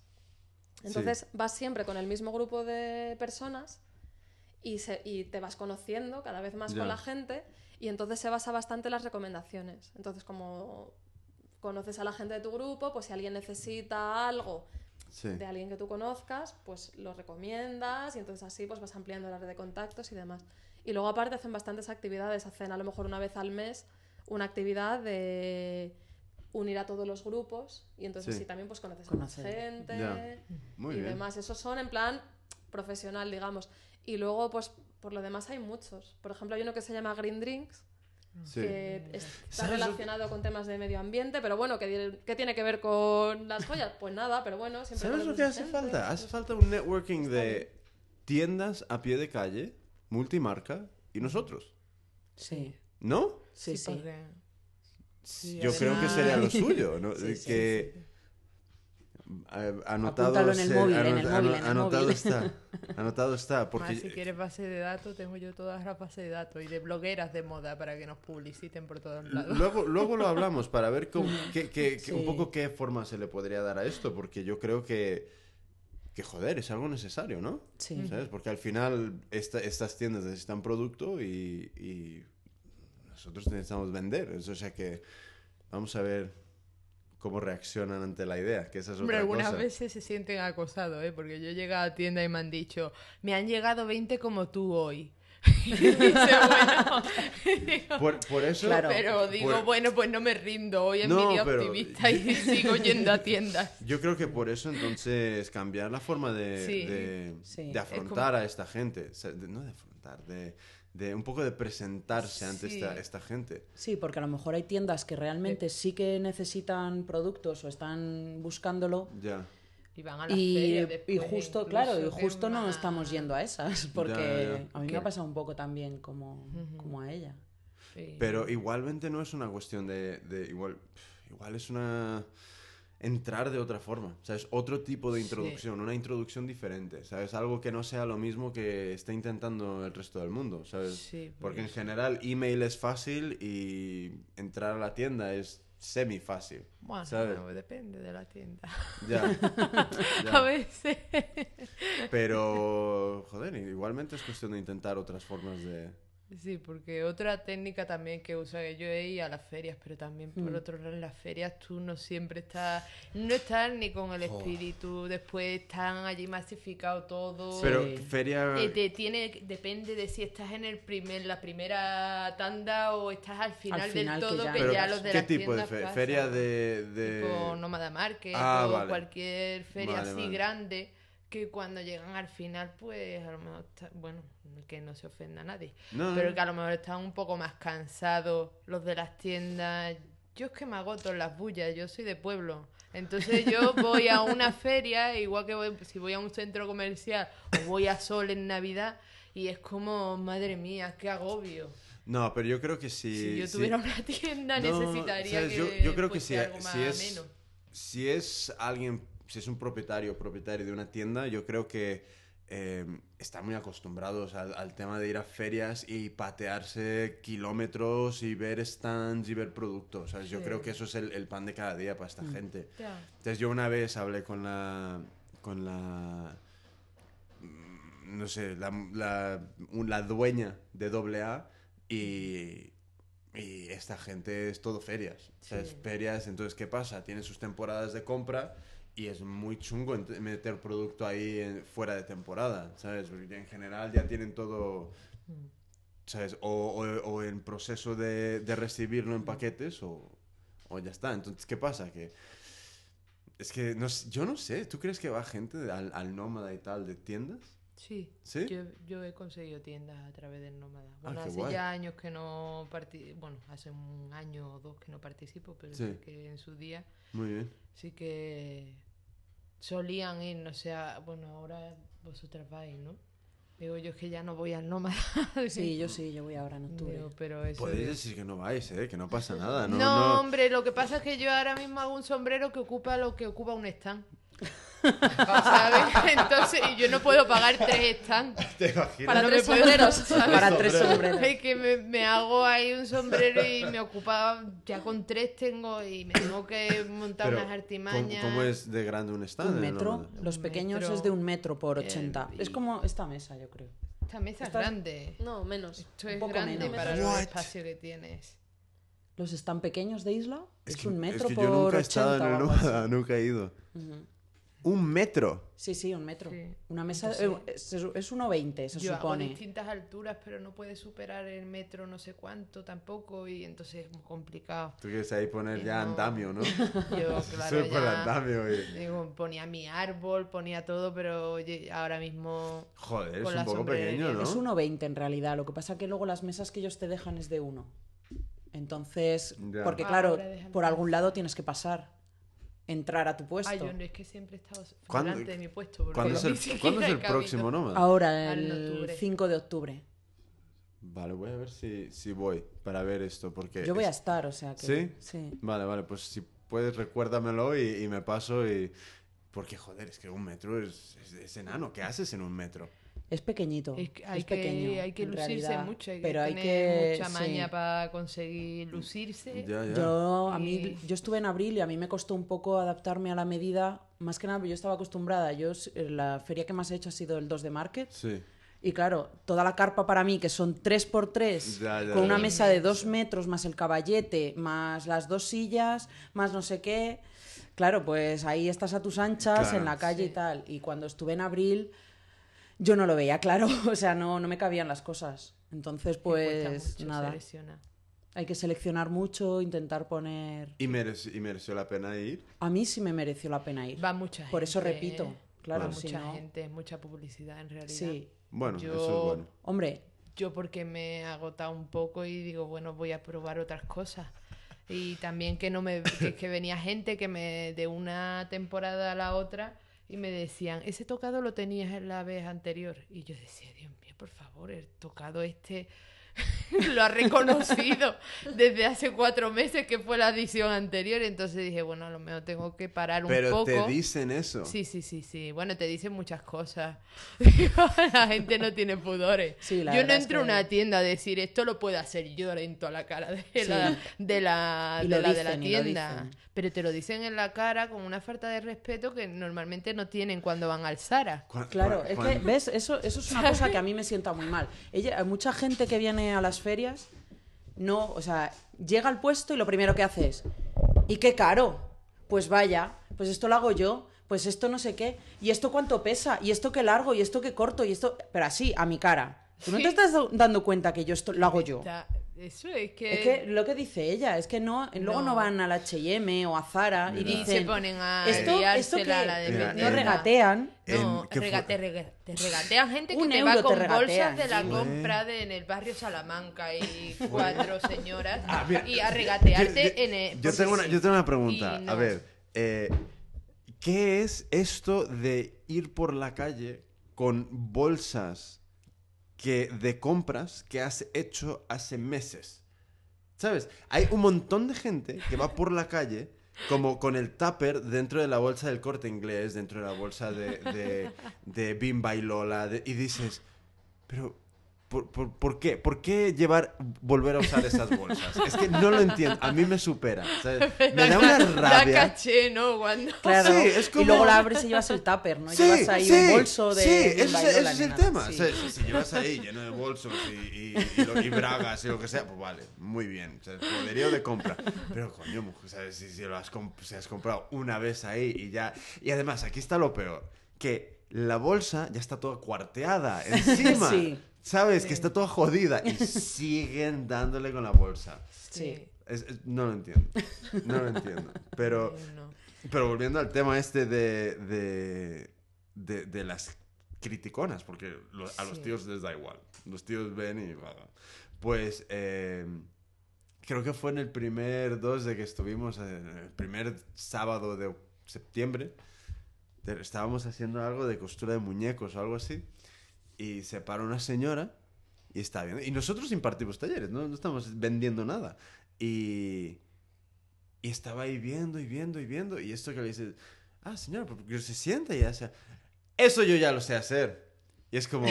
Entonces vas siempre con el mismo grupo de personas y, se- y te vas conociendo cada vez más con la gente y entonces se basa bastante en las recomendaciones. Entonces como conoces a la gente de tu grupo, pues si alguien necesita algo Sí. de alguien que tú conozcas, pues lo recomiendas y entonces así pues vas ampliando la red de contactos y demás. Y luego aparte hacen bastantes actividades, hacen a lo mejor una vez al mes una actividad de unir a todos los grupos y entonces Sí. así también pues conoces a más gente. Muy y bien. demás. Esos son en plan profesional, digamos. Y luego pues por lo demás hay muchos. Por ejemplo hay uno que se llama Green Drinks, Sí. que está ¿Sabes lo que- relacionado con temas de medio ambiente, pero bueno, ¿qué, qué tiene que ver con las joyas? Pues nada, pero bueno, siempre ¿Sabes lo que hace gente. falta? Hace falta un networking Está de tiendas a pie de calle, multimarca y nosotros. Sí, ¿no? sí, sí. porque- Sí, Yo creo que sería lo suyo, ¿no? Sí, sí, que anotado, Apúntalo en el se- móvil, en el anota- móvil, en el anotado móvil. está. Anotado está. Más Porque si quieres base de datos, tengo yo todas las bases de datos y de blogueras de moda para que nos publiciten por todos lados. Luego, luego lo hablamos para ver cómo- qué- qué- qué- un Sí. poco qué forma se le podría dar a esto, porque yo creo que, que joder, es algo necesario, ¿no? Sí. ¿Sabes? Porque al final esta- estas tiendas necesitan producto y, y nosotros necesitamos vender. O sea que vamos a ver cómo reaccionan ante la idea, que esa es Hombre, otra algunas cosa. veces se sienten acosados, ¿eh? Porque yo he llegado a tienda y me han dicho, me han llegado 20 como tú hoy. y dice, bueno, digo, Por, por eso... Claro. pero digo, por- bueno, pues no me rindo, hoy es No, mi día pero- optimista y sigo yendo a tiendas. Yo creo que por eso entonces cambiar la forma de, Sí. de, Sí. de afrontar a esta gente, o sea, de- no de afrontar, de, de un poco de presentarse ante Sí. esta, esta gente. Sí, porque a lo mejor hay tiendas que realmente sí que necesitan productos o están buscándolo Ya. Y van a las y, y justo, claro, y justo no más- estamos yendo a esas, porque ya. a mí me ha pasado un poco también como, como a ella. Sí. Pero igualmente no es una cuestión de, de igual, igual es una entrar de otra forma, ¿sabes? Otro tipo de Sí. introducción, una introducción diferente, ¿sabes? Algo que no sea lo mismo que está intentando el resto del mundo, ¿sabes? Sí, Porque en general email es fácil y entrar a la tienda es semi fácil, Bueno, ¿sabes? depende de la tienda. Ya. Ya. A veces. Pero, joder, igualmente es cuestión de intentar otras formas de... Sí, porque otra técnica también que usa que yo he ido a las ferias, pero también por Mm. otro lado en las ferias tú no siempre estás, no estás ni con el espíritu, después están allí masificado todo. Pero Sí. feria... Eh, te tiene, depende de si estás en el primer, la primera tanda o estás al final, final, del que todo, ya que Pero, ya los de ¿Qué las tipo de fe- pasan. feria de...? de... tipo Nómada Market Ah, o vale. cualquier feria Vale, así vale. grande que cuando llegan al final pues a lo mejor está- bueno que no se ofenda a nadie No, no, pero no. que a lo mejor están un poco más cansados los de las tiendas yo es que me agoto en las bullas yo soy de pueblo entonces yo voy a una feria igual que voy, si voy a un centro comercial o voy a Sol en Navidad y es como madre mía qué agobio No, pero yo creo que si... si yo si- tuviera una tienda No, necesitaría ¿sabes? que Yo, yo creo que si, algo más si es... ameno. Si es alguien, si es un propietario o propietario de una tienda, yo creo que eh, están muy acostumbrados al, al tema de ir a ferias y patearse kilómetros y ver stands y ver productos. ¿sabes? Yo Sí. creo que eso es el, el pan de cada día para esta gente. Ya. Entonces yo una vez hablé con la... Con la mm, no sé, la, la, la dueña de AA y, y esta gente es todo ferias. O sea, es Sí. ferias, entonces ¿qué pasa? Tienen sus temporadas de compra y es muy chungo meter producto ahí en- fuera de temporada, ¿sabes? Porque en general ya tienen todo... ¿Sabes? O, o- o en proceso de, de recibirlo en paquetes o, o ya está. Entonces, ¿qué pasa? Que es que no, yo no sé. ¿Tú crees que va gente al, al nómada y tal de tiendas? Sí, ¿Sí? Yo, yo he conseguido tiendas a través del Nómada. Bueno, Ah, qué hace guay. ya años que no participo, bueno, hace un año o dos que no participo, pero Sí. que en su día Muy bien. sí que solían ir, no sé, a- bueno, ahora vosotras vais, ¿no? Digo, yo es que ya no voy al Nómada. Sí, yo sí, yo voy ahora en octubre. Digo, pero eso... Podéis decir que no vais, ¿eh? Que no pasa nada. No, No, no. hombre, lo que pasa es que yo ahora mismo hago un sombrero que ocupa lo que ocupa un stand. ¿Sabes? Entonces, y yo no puedo pagar tres stands. ¿Te imaginas? Para No tres puedo- sombreros. ¿sabes? Para tres sombreros. Es que me, me hago ahí un sombrero y me ocupa, ya con tres tengo y me tengo que montar Pero, unas ¿cómo, artimañas. cómo es de grande un stand? Un el metro, nómada? los Un pequeños metro, es de un metro por eh, 80. y- Es como esta mesa, yo creo. Esta mesa es Estás- grande. No, menos. Esto es poco grande menos. para el What? espacio que tienes. Los están pequeños de isla Es es, que, un es metro que por yo nunca he 80 estado en el nómada, nunca he ido. Ujú. ¿Un metro? Sí, sí, un metro. Sí. Una mesa Entonces- eh, es, es 1,20 se Yo hago supone. distintas alturas, pero no puedes superar el metro no sé cuánto tampoco y entonces es muy complicado. Tú quieres ahí poner Y ya no. andamio, ¿no? Yo, claro, Súper ya, andamio. y- digo, ponía mi árbol, ponía todo, pero oye, ahora mismo Joder, es un poco pequeño, ¿no? Es 1,20 en realidad. Lo que pasa que luego las mesas que ellos te dejan es de 1. Entonces, Ya. porque Ah, claro, por algún lado tienes que pasar, entrar a tu puesto. Ay, yo no es que siempre he estado ¿Cuándo- delante de mi puesto. porque ¿Cuándo es el, ¿cuándo es el próximo nómada? Ahora, En el octubre. 5 de octubre. Vale, voy a ver si, si voy para ver esto, porque... Yo voy a es- estar, o sea que. ¿Sí? Sí. Vale, vale, pues si puedes recuérdamelo y, y me paso y... Porque, joder, es que un metro es, es- es enano. ¿Qué haces en un metro? Es pequeñito. Es que hay, es pequeño, que, hay que en lucirse realidad, mucho, hay que pero hay tener que mucha sí. maña para conseguir lucirse. Ya, ya. Yo, a mí, yo estuve en abril y a mí me costó un poco adaptarme a la medida. Más que nada, yo estaba acostumbrada. Yo, s- la feria que más he hecho ha sido el 2 de Market. Sí. Y claro, toda la carpa para mí, que son 3x3, Ya, ya, con una ya. mesa de 2 metros, más el caballete, más las dos sillas, más no sé qué. Claro, pues ahí estás a tus anchas, Claro. en la calle y tal. Y cuando estuve en abril, yo no lo veía claro. O sea, no, no me cabían las cosas. Entonces, pues mucho nada. Hay que seleccionar mucho, intentar poner. ¿Y, merece- ¿Y mereció la pena ir? A mí sí me mereció la pena ir. Va mucha gente. Por eso repito, ¿eh? claro, Va si mucha no- gente, mucha publicidad en realidad. Sí. Bueno, Yo- eso es bueno. Hombre, Yo porque me he agotado un poco y digo, bueno, voy a probar otras cosas. Y también que no me que, que venía gente que me de una temporada a la otra y me decían, ese tocado lo tenías en la vez anterior. Y yo decía, Dios mío, por favor, el tocado este lo ha reconocido desde hace cuatro meses que fue la edición anterior. Entonces dije, bueno, a lo mejor tengo que parar un Pero poco. te dicen eso. Sí, sí, sí, sí. Bueno, te dicen muchas cosas. la gente no tiene pudores. Sí, la yo no entro a que- una tienda a decir esto lo puedo hacer y yo en toda la cara de Sí. la, de la, de la, de la dicen, y lo tienda. Pero te lo dicen en la cara con una falta de respeto que normalmente no tienen cuando van al Zara. Claro, es que, ¿ves? Eso, eso es una cosa que a mí me sienta muy mal. Ella, hay mucha gente que viene a las ferias, no, o sea, llega al puesto y lo primero que hace es, ¿y qué caro? Pues vaya, pues esto lo hago yo, pues esto no sé qué, y esto cuánto pesa, y esto qué largo, y esto qué corto, y esto, pero así, a mi cara. ¿Tú no te estás do- dando cuenta que yo esto lo hago yo? Eso es que... Es que lo que dice ella, es que no, luego no, No. van al H&M o a Zara y Mira. y dicen, se ponen a esto, esto que a la Mira, no regatean, No, te, rega- te regatean gente que te va con bolsas de la sí. compra de, en el barrio Salamanca y cuatro señoras Ah, mira, y a regatearte yo, yo- en el... yo tengo una, sí. yo tengo una pregunta. No. A ver, eh, ¿qué es esto de ir por la calle con bolsas que, de compras que has hecho hace meses? ¿Sabes? Hay un montón de gente que va por la calle como con el tupper dentro de la bolsa del corte inglés, dentro de la bolsa de, de, de Bimba y Lola, y dices, pero ¿por, por, por qué? ¿Por qué llevar, volver a usar esas bolsas? Es que no lo entiendo, a mí me supera. ¿sabes? Me da una Da rabia. caché, ¿no? Cuando... Claro. Sí, es como- Y luego la abres y llevas el tupper, ¿no? Sí, llevas ahí sí, un bolso de. Sí, ese, Bimba y es- Lola ese es el tema. Sí. O sea, si, si llevas ahí lleno de bolsos y, y- y lo- y bragas y lo que sea, pues vale, muy bien. O sea, poderío de compra. Pero coño, mujer, ¿sabes? Si, si lo has, comp- si has comprado una vez ahí y ya. Y además, aquí está lo peor: que la bolsa ya está toda cuarteada encima. Sí. ¿Sabes? Que está toda jodida y siguen dándole con la bolsa. Sí. Es- es- no lo entiendo. No lo entiendo. Pero. No. Pero volviendo al tema este de, de, de, de las criticonas, porque lo- a los Sí. tíos les da igual. Los tíos ven y vaga. Pues eh, creo que fue en el primer 2 de que estuvimos, en el primer sábado de septiembre, estábamos haciendo algo de costura de muñecos o algo así, y se para una señora y está viendo. Y nosotros impartimos talleres, no, no estamos vendiendo nada. Y, y estaba ahí viendo y viendo y viendo. Y esto que le dices, ah, señora, ¿por qué se sienta y hace, eso yo ya lo sé hacer. Y es como,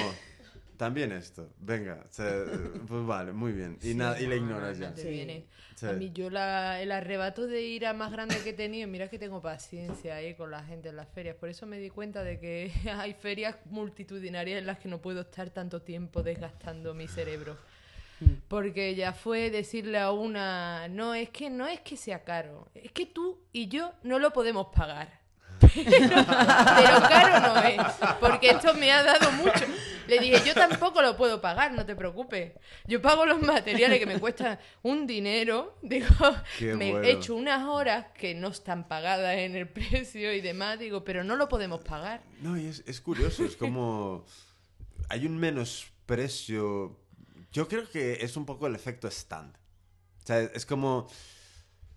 también esto, venga, o sea, pues vale, muy bien. Y, Sí, nada, y le no, ignoras no ya. Sí. viene. Sí. A mí yo la, el arrebato de ir a más grande que he tenido, mira que tengo paciencia ahí con la gente en las ferias. Por eso me di cuenta de que hay ferias multitudinarias en las que no puedo estar tanto tiempo desgastando mi cerebro. Porque ya fue decirle a una, no, es que no es que sea caro, es que tú y yo no lo podemos pagar. Pero, pero caro no es, porque esto me ha dado mucho. Le dije, yo tampoco lo puedo pagar, no te preocupes. Yo pago los materiales que me cuestan un dinero, digo, Qué me bueno. he hecho unas horas que no están pagadas en el precio y demás, digo, pero no lo podemos pagar. No, y es, es curioso, es como... Hay un menosprecio... Yo creo que es un poco el efecto stand. O sea, es como...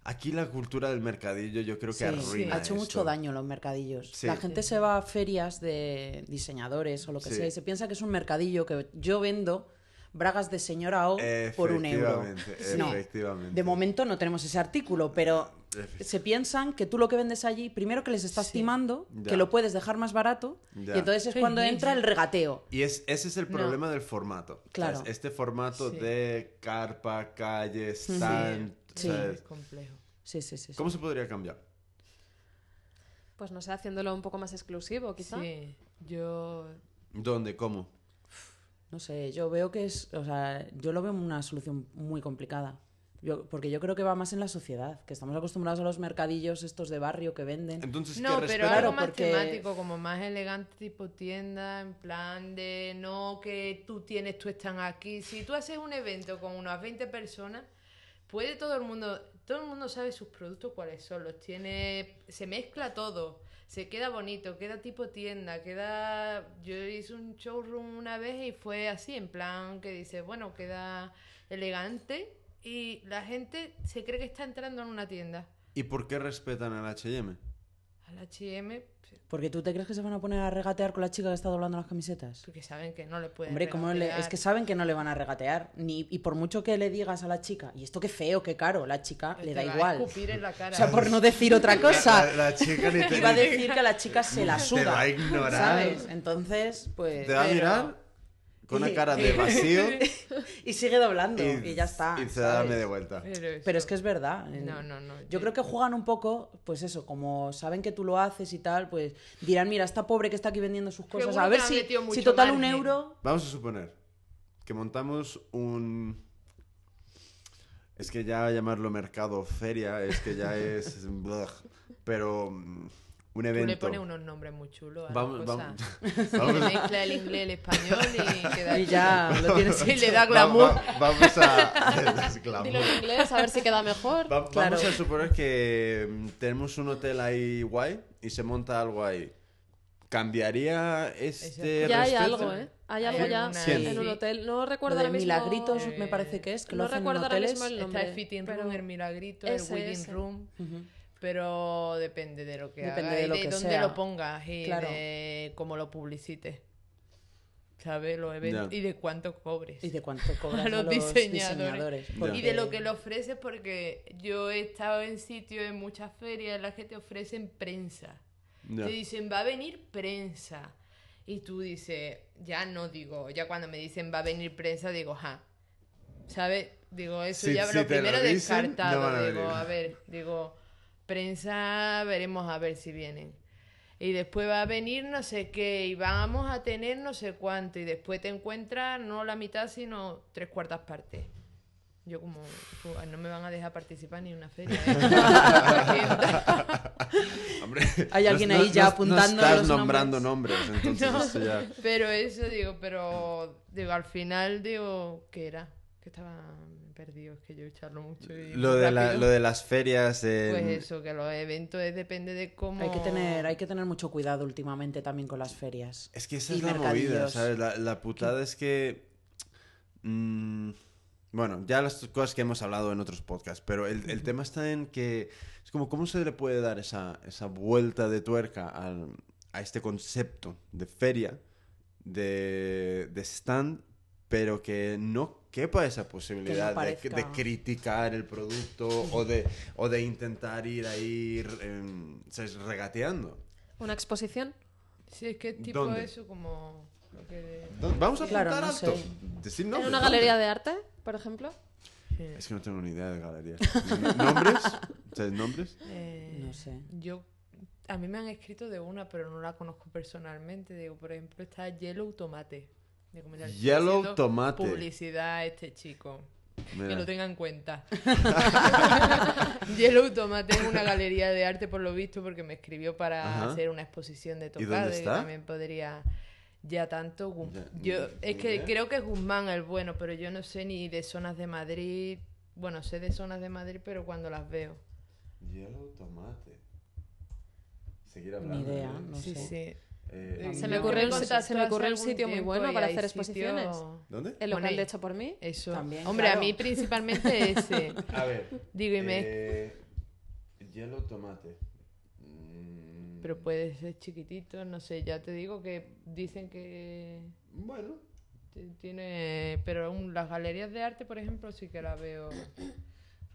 Aquí la cultura del mercadillo yo creo que Sí, arruina ha hecho mucho daño los mercadillos. Sí. La gente se va a ferias de diseñadores o lo que Sí. sea y se piensa que es un mercadillo que yo vendo bragas de señora O por un euro. Efectivamente, No, efectivamente. de momento no tenemos ese artículo, pero se piensan que tú lo que vendes allí, primero que les estás Sí. timando, Ya. que lo puedes dejar más barato, Ya. y entonces es cuando entra el regateo. Y es, ese es el No. problema del formato. Claro. ¿sabes? Este formato Sí. de carpa, calle, stand. Sí. ¿sabes? Es complejo. Sí, sí, sí. sí. ¿Cómo se podría cambiar? Pues no sé, haciéndolo un poco más exclusivo, quizá. Sí, yo... ¿Dónde? ¿Cómo? No sé, yo veo que es, o sea, yo lo veo una solución muy complicada. Yo, porque yo creo que va más en la sociedad, que estamos acostumbrados a los mercadillos estos de barrio que venden. Entonces, ¿qué No, pero algo más porque- temático, como más elegante, tipo tienda, en plan de no que tú tienes, tú están aquí. Si tú haces un evento con unas 20 personas, puede todo el mundo, todo el mundo sabe sus productos cuáles son, los tiene, se mezcla todo, se queda bonito, queda tipo tienda, queda, yo hice un showroom una vez y fue así, en plan que dice, bueno, queda elegante y la gente se cree que está entrando en una tienda. ¿Y por qué respetan al H&M? Al H&M, Porque tú te crees que se van a poner a regatear con la chica que está doblando las camisetas. porque saben que no le pueden Hombre, ¿cómo le- es que saben que no le van a regatear. Ni, y por mucho que le digas a la chica, y esto qué feo, qué caro, la chica le Te da va a igual. escupir en la cara. O sea, por no decir otra cosa. La, la chica ni te, Iba a decir que a la chica se la suda. te va a ignorar. ¿Sabes? Entonces, pues. Te va a mirar con una cara de vacío Y sigue doblando. y, Y, ya está. Y se da media vuelta. Pero, Pero es que es verdad. No, no, no. Yo creo que juegan un poco, pues eso, como saben que tú lo haces y tal, pues dirán, mira, esta pobre que está aquí vendiendo sus cosas, a ver si, si total un euro... Vamos a suponer que montamos un... Es que ya llamarlo mercado feria es que ya es... Pero un Tú evento... le pones unos nombres muy chulos a Vamos, la vamos, cosa. Se vamos, mezcla el inglés, el español y queda Y ya lo tienes Y le da va- glamour. va- vamos a... glamour. Dilo en inglés, a ver si queda mejor. Va- Claro. Vamos a suponer que mm, tenemos un hotel ahí guay y se monta algo ahí. ¿Cambiaría este ya hay respeto? algo, ¿eh? Hay algo ya Sí. en un hotel. No recuerdo ahora mismo... Milagritos Eh, me parece que es, que lo no recuerdo ahora mismo el Está nombre. el fitting room, el milagrito, el ese, wedding ese. room. Ujú. Pero depende de lo que Depende hagas de y lo de que dónde sea. lo pongas y Claro. de cómo lo publicites. ¿Sabes? Los eventos y de cuánto cobres. ¿Y de cuánto cobras A los diseñadores? diseñadores. Y de lo que le ofreces, porque yo he estado en sitios, en muchas ferias en las que te ofrecen prensa. Te dicen, va a venir prensa. Y tú dices, ya no digo, ya cuando me dicen va a venir prensa, digo, ja. ¿Sabes? Digo, eso ya si lo primero dicen, descartado. no van a digo, venir. a ver, digo, prensa, veremos a ver si vienen. Y después va a venir no sé qué, y vamos a tener no sé cuánto, y después te encuentras no la mitad, sino tres cuartas partes. Yo como, pues, no me van a dejar participar ni en una feria. ¿eh? Hombre, Hay alguien no- ahí ya no- apuntando No estás los nombrando nombres, entonces No. esto ya... Pero eso digo, pero digo, al final digo, ¿qué era? Que estaba perdido, es que yo echarlo mucho y Lo de, la- lo de las ferias... en- Pues eso, que los eventos es- depende de cómo... Hay que, tener, hay que tener mucho cuidado últimamente también con las ferias. Es que esa y es la movida. ¿sabes? La, la putada es que... mm, bueno, ya las cosas que hemos hablado en otros podcasts, pero el, el tema está en que es como cómo se le puede dar esa, esa vuelta de tuerca al- a este concepto de feria, de, de stand, pero que no quepa esa posibilidad de- parezca- de, criticar el producto o de, o de intentar ir ahí ¿sabes? regateando. ¿Una exposición? Sí, es que es tipo ¿Dónde? eso como... lo que- No, Vamos a Claro, no alto. sé. Decir ¿En una galería de arte, por ejemplo? sí. Es que no tengo ni idea de galerías. ¿Nombres? ¿Sabes nombres? Eh, No sé. Yo... A mí me han escrito de una, pero no la conozco personalmente. Digo, por ejemplo, está Yellow Tomate. Yellow Tomate. Publicidad a este chico. Mira. Que lo tenga en cuenta. Yellow Tomate es una galería de arte, por lo visto, porque me escribió para Ajá. hacer una exposición de tocado. Y, está? también podría. Ya tanto. Gu- Ya, yo, ni es que idea. creo que es Guzmán el bueno, pero yo no sé ni de zonas de Madrid. Bueno, sé de zonas de Madrid, pero cuando las veo. Yellow tomate. Seguir Ni hablando. idea, ¿eh? no sí, sé. sí. Eh, Se me ocurre un- contactó se me ocurre un sitio muy bueno para hacer exposiciones. ¿Dónde? El local de hecho por mí. Eso. También, Hombre, a mí principalmente ese. A ver. Digo, y me. eh, Yellow tomate. Mm, Pero puede ser chiquitito, no sé, ya te digo que dicen que... Bueno. Tiene, pero aún las galerías de arte, por ejemplo, sí que la veo.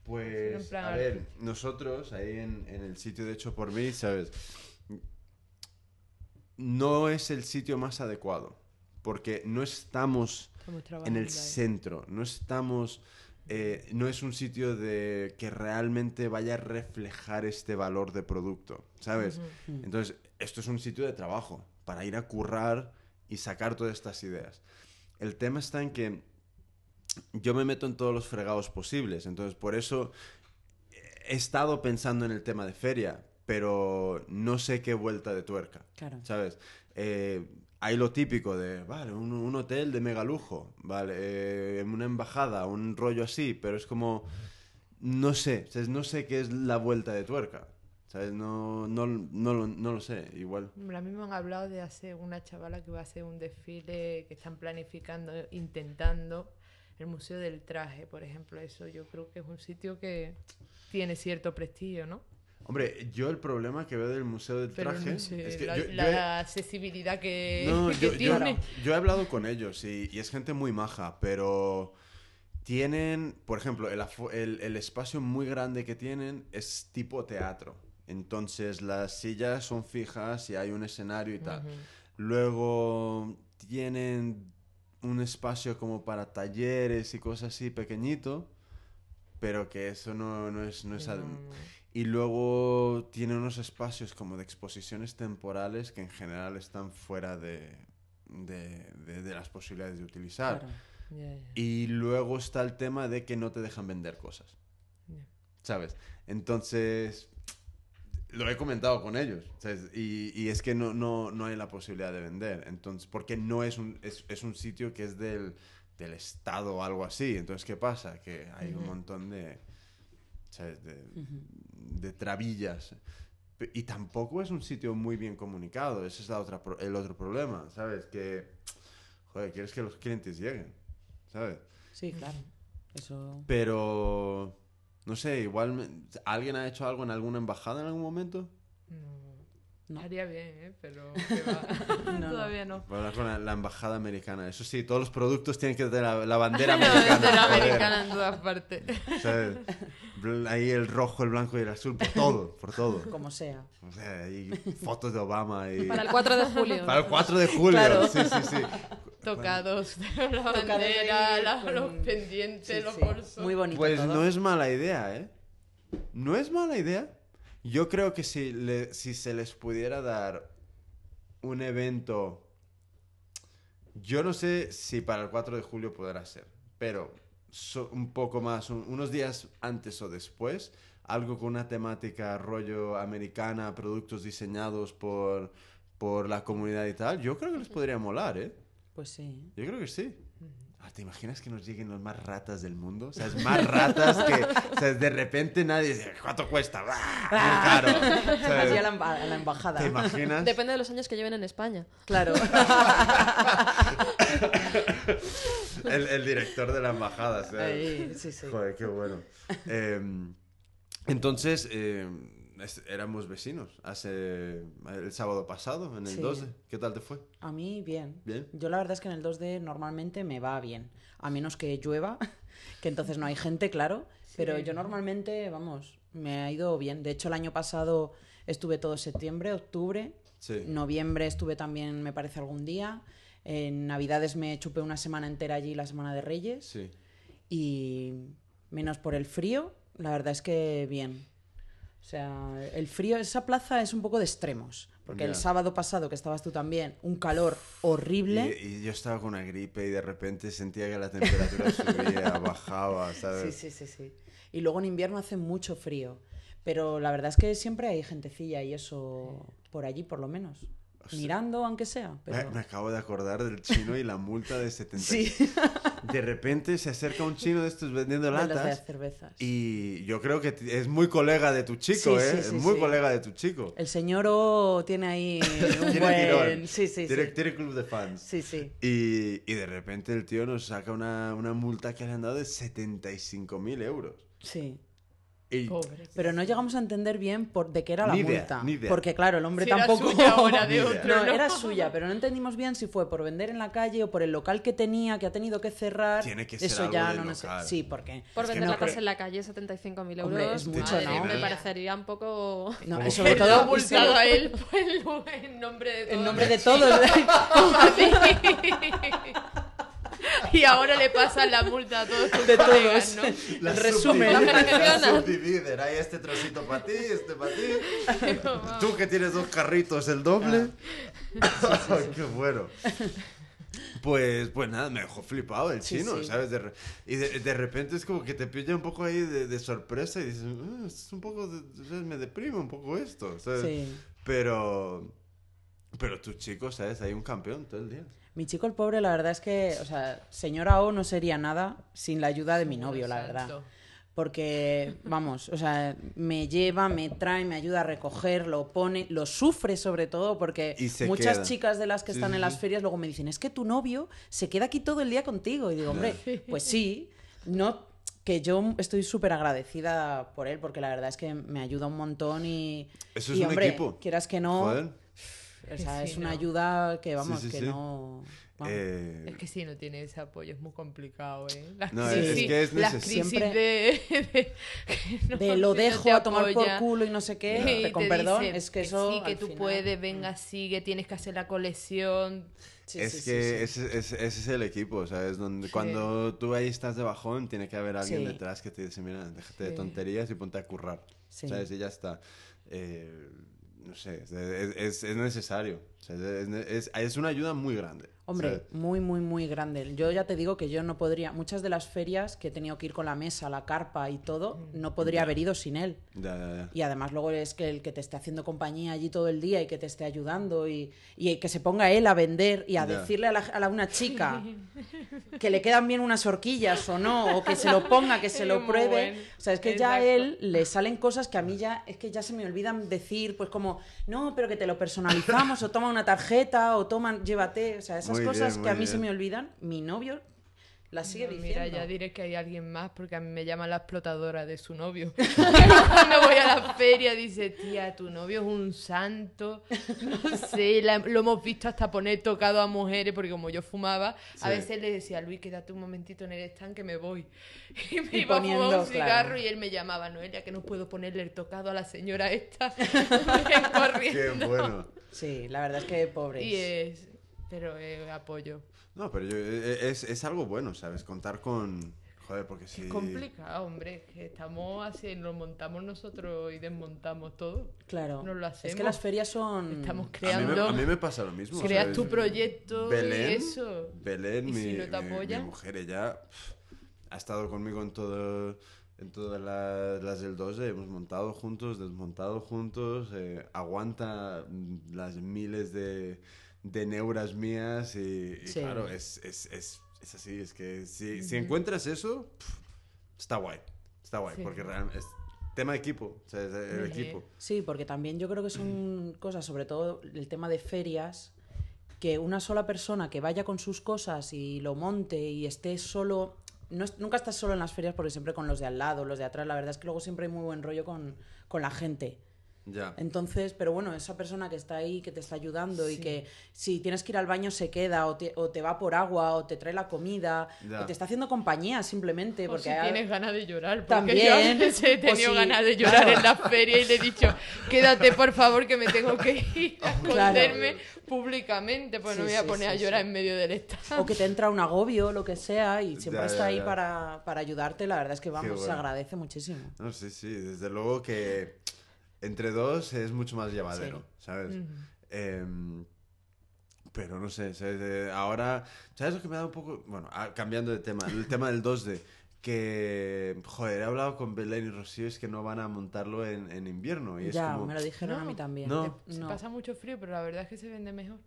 Pues, a ver, nosotros ahí en, en el sitio de hecho por mí, ¿sabes? No es el sitio más adecuado, porque no estamos Estamos en el centro, no estamos, eh, no es un sitio de que realmente vaya a reflejar este valor de producto, ¿sabes? Entonces, esto es un sitio de trabajo, para ir a currar y sacar todas estas ideas. El tema está en que yo me meto en todos los fregados posibles, entonces por eso he estado pensando en el tema de feria, pero no sé qué vuelta de tuerca. Claro. ¿Sabes? Eh, hay lo típico de, vale, un, un hotel de mega lujo, vale, eh, una embajada, un rollo así, pero es como, no sé, ¿sabes? no sé qué es la vuelta de tuerca, ¿sabes? No, no, no, lo- no lo sé, igual. Hombre, A mí me han hablado de hacer una chavala que va a hacer un desfile que están planificando, intentando, el Museo del Traje, por ejemplo. Eso yo creo que es un sitio que tiene cierto prestigio, ¿no? Hombre, yo el problema que veo del Museo del Pero Traje no sé, es que la, yo, yo la he- accesibilidad que, No, que yo, yo- tiene. yo he hablado con ellos y, y es gente muy maja, pero tienen, por ejemplo, el, el- el espacio muy grande que tienen es tipo teatro. Entonces las sillas son fijas y hay un escenario y tal. Luego tienen un espacio como para talleres y cosas así pequeñito, pero que eso no, no es... No es No, y luego tiene unos espacios como de exposiciones temporales que en general están fuera de, de, de- de las posibilidades de utilizar. Claro. ya, ya, Y luego está el tema de que no te dejan vender cosas, ya. ¿sabes? Entonces, lo he comentado con ellos, ¿sabes? Y, y es que no, no, no hay la posibilidad de vender, entonces, porque no es un, es, es un sitio que es del, del Estado o algo así. Entonces, ¿qué pasa? Que hay un montón de, ¿sabes? De, de trabillas. Y tampoco es un sitio muy bien comunicado. Ese es la otra el otro problema, ¿sabes? Que, joder, quieres que los clientes lleguen, ¿sabes? Sí, claro. Eso. Pero, no sé, igual, ¿alguien ha hecho algo en alguna embajada en algún momento? No. No. Haría bien, ¿eh? pero. No, todavía no. Voy a hablar con la, la embajada americana. Eso sí, todos los productos tienen que tener la, la bandera La americana. bandera joder, americana en todas partes. ¿sabes? Ahí el rojo, el blanco y el azul, por todo, por todo. Como sea. O sea, ahí fotos de Obama y... Para el 4 de julio. Para el 4 de julio, Claro. sí, sí, sí. Tocados, la Tocados bandera, ahí la- con- los pendientes, Sí, los sí. bolsos. Muy bonito. Pues todo. no es mala idea, ¿eh? No es mala idea. Yo creo que si, le- si se les pudiera dar un evento... Yo no sé si para el 4 de julio podrá ser, pero so- un poco más, un- unos días antes o después, algo con una temática rollo americana, productos diseñados por, por la comunidad y tal, yo creo que les podría molar, ¿eh? Pues sí. Yo creo que sí. Ah, ¿Te imaginas que nos lleguen los más ratas del mundo? O sea, es más ratas que... O sea, de repente nadie dice, ¿cuánto cuesta? ¡Bah! Muy caro. O sea, Así a la, a la embajada. ¿Te imaginas? Depende de los años que lleven en España. Claro. El, el director de la embajada. o sea, sí, sí. Joder, qué bueno. Eh, entonces, eh, es- éramos vecinos hace el sábado pasado, en el Sí. 12. ¿Qué tal te fue? A mí, bien. Bien. Yo la verdad es que en el 2D normalmente me va bien. A menos que llueva, que entonces no hay gente, claro. Pero yo normalmente, vamos, me ha ido bien. De hecho, el año pasado estuve todo septiembre, octubre. Sí. Noviembre estuve también, me parece, algún día. En Navidades me chupé una semana entera allí, la semana de Reyes. Sí. Y menos por el frío, la verdad es que bien. O sea, el frío, esa plaza es un poco de extremos. Porque el Ya. sábado pasado, que estabas tú también, un calor horrible. Y, y yo estaba con una gripe y de repente sentía que la temperatura subía, bajaba, ¿sabes? Sí, sí, sí, sí. Y luego en invierno hace mucho frío. Pero la verdad es que siempre hay gentecilla y eso por allí, por lo menos. Hostia. Mirando, aunque sea. Me, Pero... me acabo de acordar del chino y la multa de 70. Sí, De repente se acerca un chino de estos vendiendo las de latas cervezas. y yo creo que es muy colega de tu chico, Sí, ¿eh? sí, es muy colega de tu chico. El señor O tiene ahí un Tiene buen... tirón. Sí, sí, tiene, sí. tiene club de fans. Sí, sí. Y, y de repente el tío nos saca una, una multa que le han dado de 75.000 euros. Sí. Y- Pobre. Pero no llegamos a entender bien por, de qué era la Ni idea, multa. ni idea. Porque claro, el hombre Si era tampoco... suya o era de otro, No, ¿no? era suya, pero no entendimos bien si fue por vender en la calle o por el local que tenía, que ha tenido que cerrar. Tiene que ser Eso algo ya del no nos... local. Sí, porque... Por Es vender no la casa en la calle 75.000 euros. Hombre, es mucho, madre ¿no? Me parecería un poco... No, sobre todo... ha multado a él en nombre de todos. En nombre de todos. y ahora le pasan la multa a todos sus De colegas, todos. ¿no? La resumen. La. Hay este trocito para ti, este para ti. Tú que tienes dos carritos, el doble. Ay, qué bueno. Pues, pues nada, me dejó flipado el Sí, chino, sí. ¿sabes? De re- y de, de repente es como que te pilla un poco ahí de, de sorpresa y dices, "Ah, es un poco, me deprime un poco esto, ¿sabes? Sí. Pero, pero tu chico, ¿sabes? Hay un campeón todo el día. Mi chico el pobre, la verdad es que, o sea, señora O no sería nada sin la ayuda de mi novio, la verdad. Porque, vamos, o sea, me lleva, me trae, me ayuda a recoger, lo pone, lo sufre sobre todo, porque muchas queda. chicas de las que Sí, están sí, en las ferias luego me dicen, es que tu novio se queda aquí todo el día contigo. Y digo, hombre, pues sí, no que yo estoy súper agradecida por él, porque la verdad es que me ayuda un montón y, Eso es y, un hombre, equipo. quieras que no, Joder. O sea, Sí, es una no. ayuda que, vamos, sí, que sí. no... vamos. Eh, Es que si no tiene ese apoyo es muy complicado, ¿eh? Las No, crisis, es que es las crisis de, de, que no- de lo que no dejo te a tomar por culo y no sé qué, te con perdón, dicen es que eso... Sí, que tú final- puedes, venga, sigue, tienes que hacer la colección. Sí, es que sí. Ese, ese- ese es el equipo, ¿sabes? Donde Sí. cuando tú ahí estás de bajón, tiene que haber alguien Sí. detrás que te dice, mira, déjate de tonterías y ponte a currar, Sí. ¿sabes? Y ya está. Eh, no sé, es, es- es necesario. Es- es una ayuda muy grande. Hombre, muy, muy, muy grande. Yo ya te digo que yo no podría, muchas de las ferias que he tenido que ir con la mesa, la carpa y todo, no podría haber ido sin él. Ya, ya, ya. Y además luego es que el que te esté haciendo compañía allí todo el día y que te esté ayudando y, y que se ponga él a vender y a Ya. decirle a, la- a la- una chica que le quedan bien unas horquillas o no, o que se lo ponga, que se lo muy pruebe. O sea, es que ya a él le salen cosas que a mí ya, es que ya se me olvidan decir, pues como, no, pero que te lo personalizamos, o toma una tarjeta, o toma, llévate. O sea, esas Muy cosas bien, que a mí se bien. me olvidan, mi novio las sigue No, diciendo. Mira, ya diré que hay alguien más porque a mí me llama la explotadora de su novio. Cuando voy a la feria dice, tía, tu novio es un santo. No sé, la- lo hemos visto hasta poner tocado a mujeres porque como yo fumaba, a Sí. veces le decía, Luis, quédate un momentito en el stand que me voy. Y me Y iba a fumar poniendo, un cigarro claro. y él me llamaba, Noelia, que no puedo ponerle el tocado a la señora esta. Corriendo. Qué bueno. Sí, la verdad es que pobres. Y es... Pero eh, apoyo. No, pero yo, eh, es, es algo bueno, ¿sabes? Contar con... Joder, porque si... Es complicado, hombre, que estamos así, lo montamos nosotros y desmontamos todo. Claro. No lo Es que hacemos. las ferias son... Estamos A mí, me, creando, a mí me pasa lo mismo. creas ¿sabes? tu proyecto Belén, y eso. Belén, ¿Y mi, si no te mi- apoya? mi mujer, ella ha estado conmigo en todo en todas la- las del 12, hemos montado juntos, desmontado juntos, eh, aguanta las miles de, de neuras mías y, y Sí. claro, es, es, es, es así, es que si, si encuentras eso, está guay, está guay, Sí. porque realmente es tema de equipo, o sea, es el Sí. equipo. Sí, porque también yo creo que son cosas, sobre todo el tema de ferias, que una sola persona que vaya con sus cosas y lo monte y esté solo... No nunca estás solo en las ferias porque siempre con los de al lado, los de atrás. La verdad es que luego siempre hay muy buen rollo con, con la gente. Ya. Entonces, pero bueno, esa persona que está ahí, que te está ayudando y que si tienes que ir al baño se queda o te, o te va por agua o te trae la comida Ya. o te está haciendo compañía simplemente. O porque si tienes ganas de llorar. Porque También, yo a veces he tenido si- ganas de llorar claro. en la feria y le he dicho, quédate por favor que me tengo que ir a Claro. esconderme públicamente, pues no Sí, me voy a sí, poner sí, a llorar sí. en medio del stand. o que te entra un agobio, lo que sea, y siempre Ya, está ya, ahí ya. para, para ayudarte. La verdad es que vamos, se agradece muchísimo. No, sí, sí, desde luego que entre dos es mucho más llevadero, Sí. ¿sabes? Em, pero no sé, ¿sabes? Eh, ahora, ¿sabes lo que me da un poco? Bueno, ah, cambiando de tema, el tema del 2D, que, joder, he hablado con Belén y Rocío, es que no van a montarlo en, en invierno. Y es ya, como, me lo dijeron a mí también. no. Se No. pasa mucho frío, pero la verdad es que se vende mejor.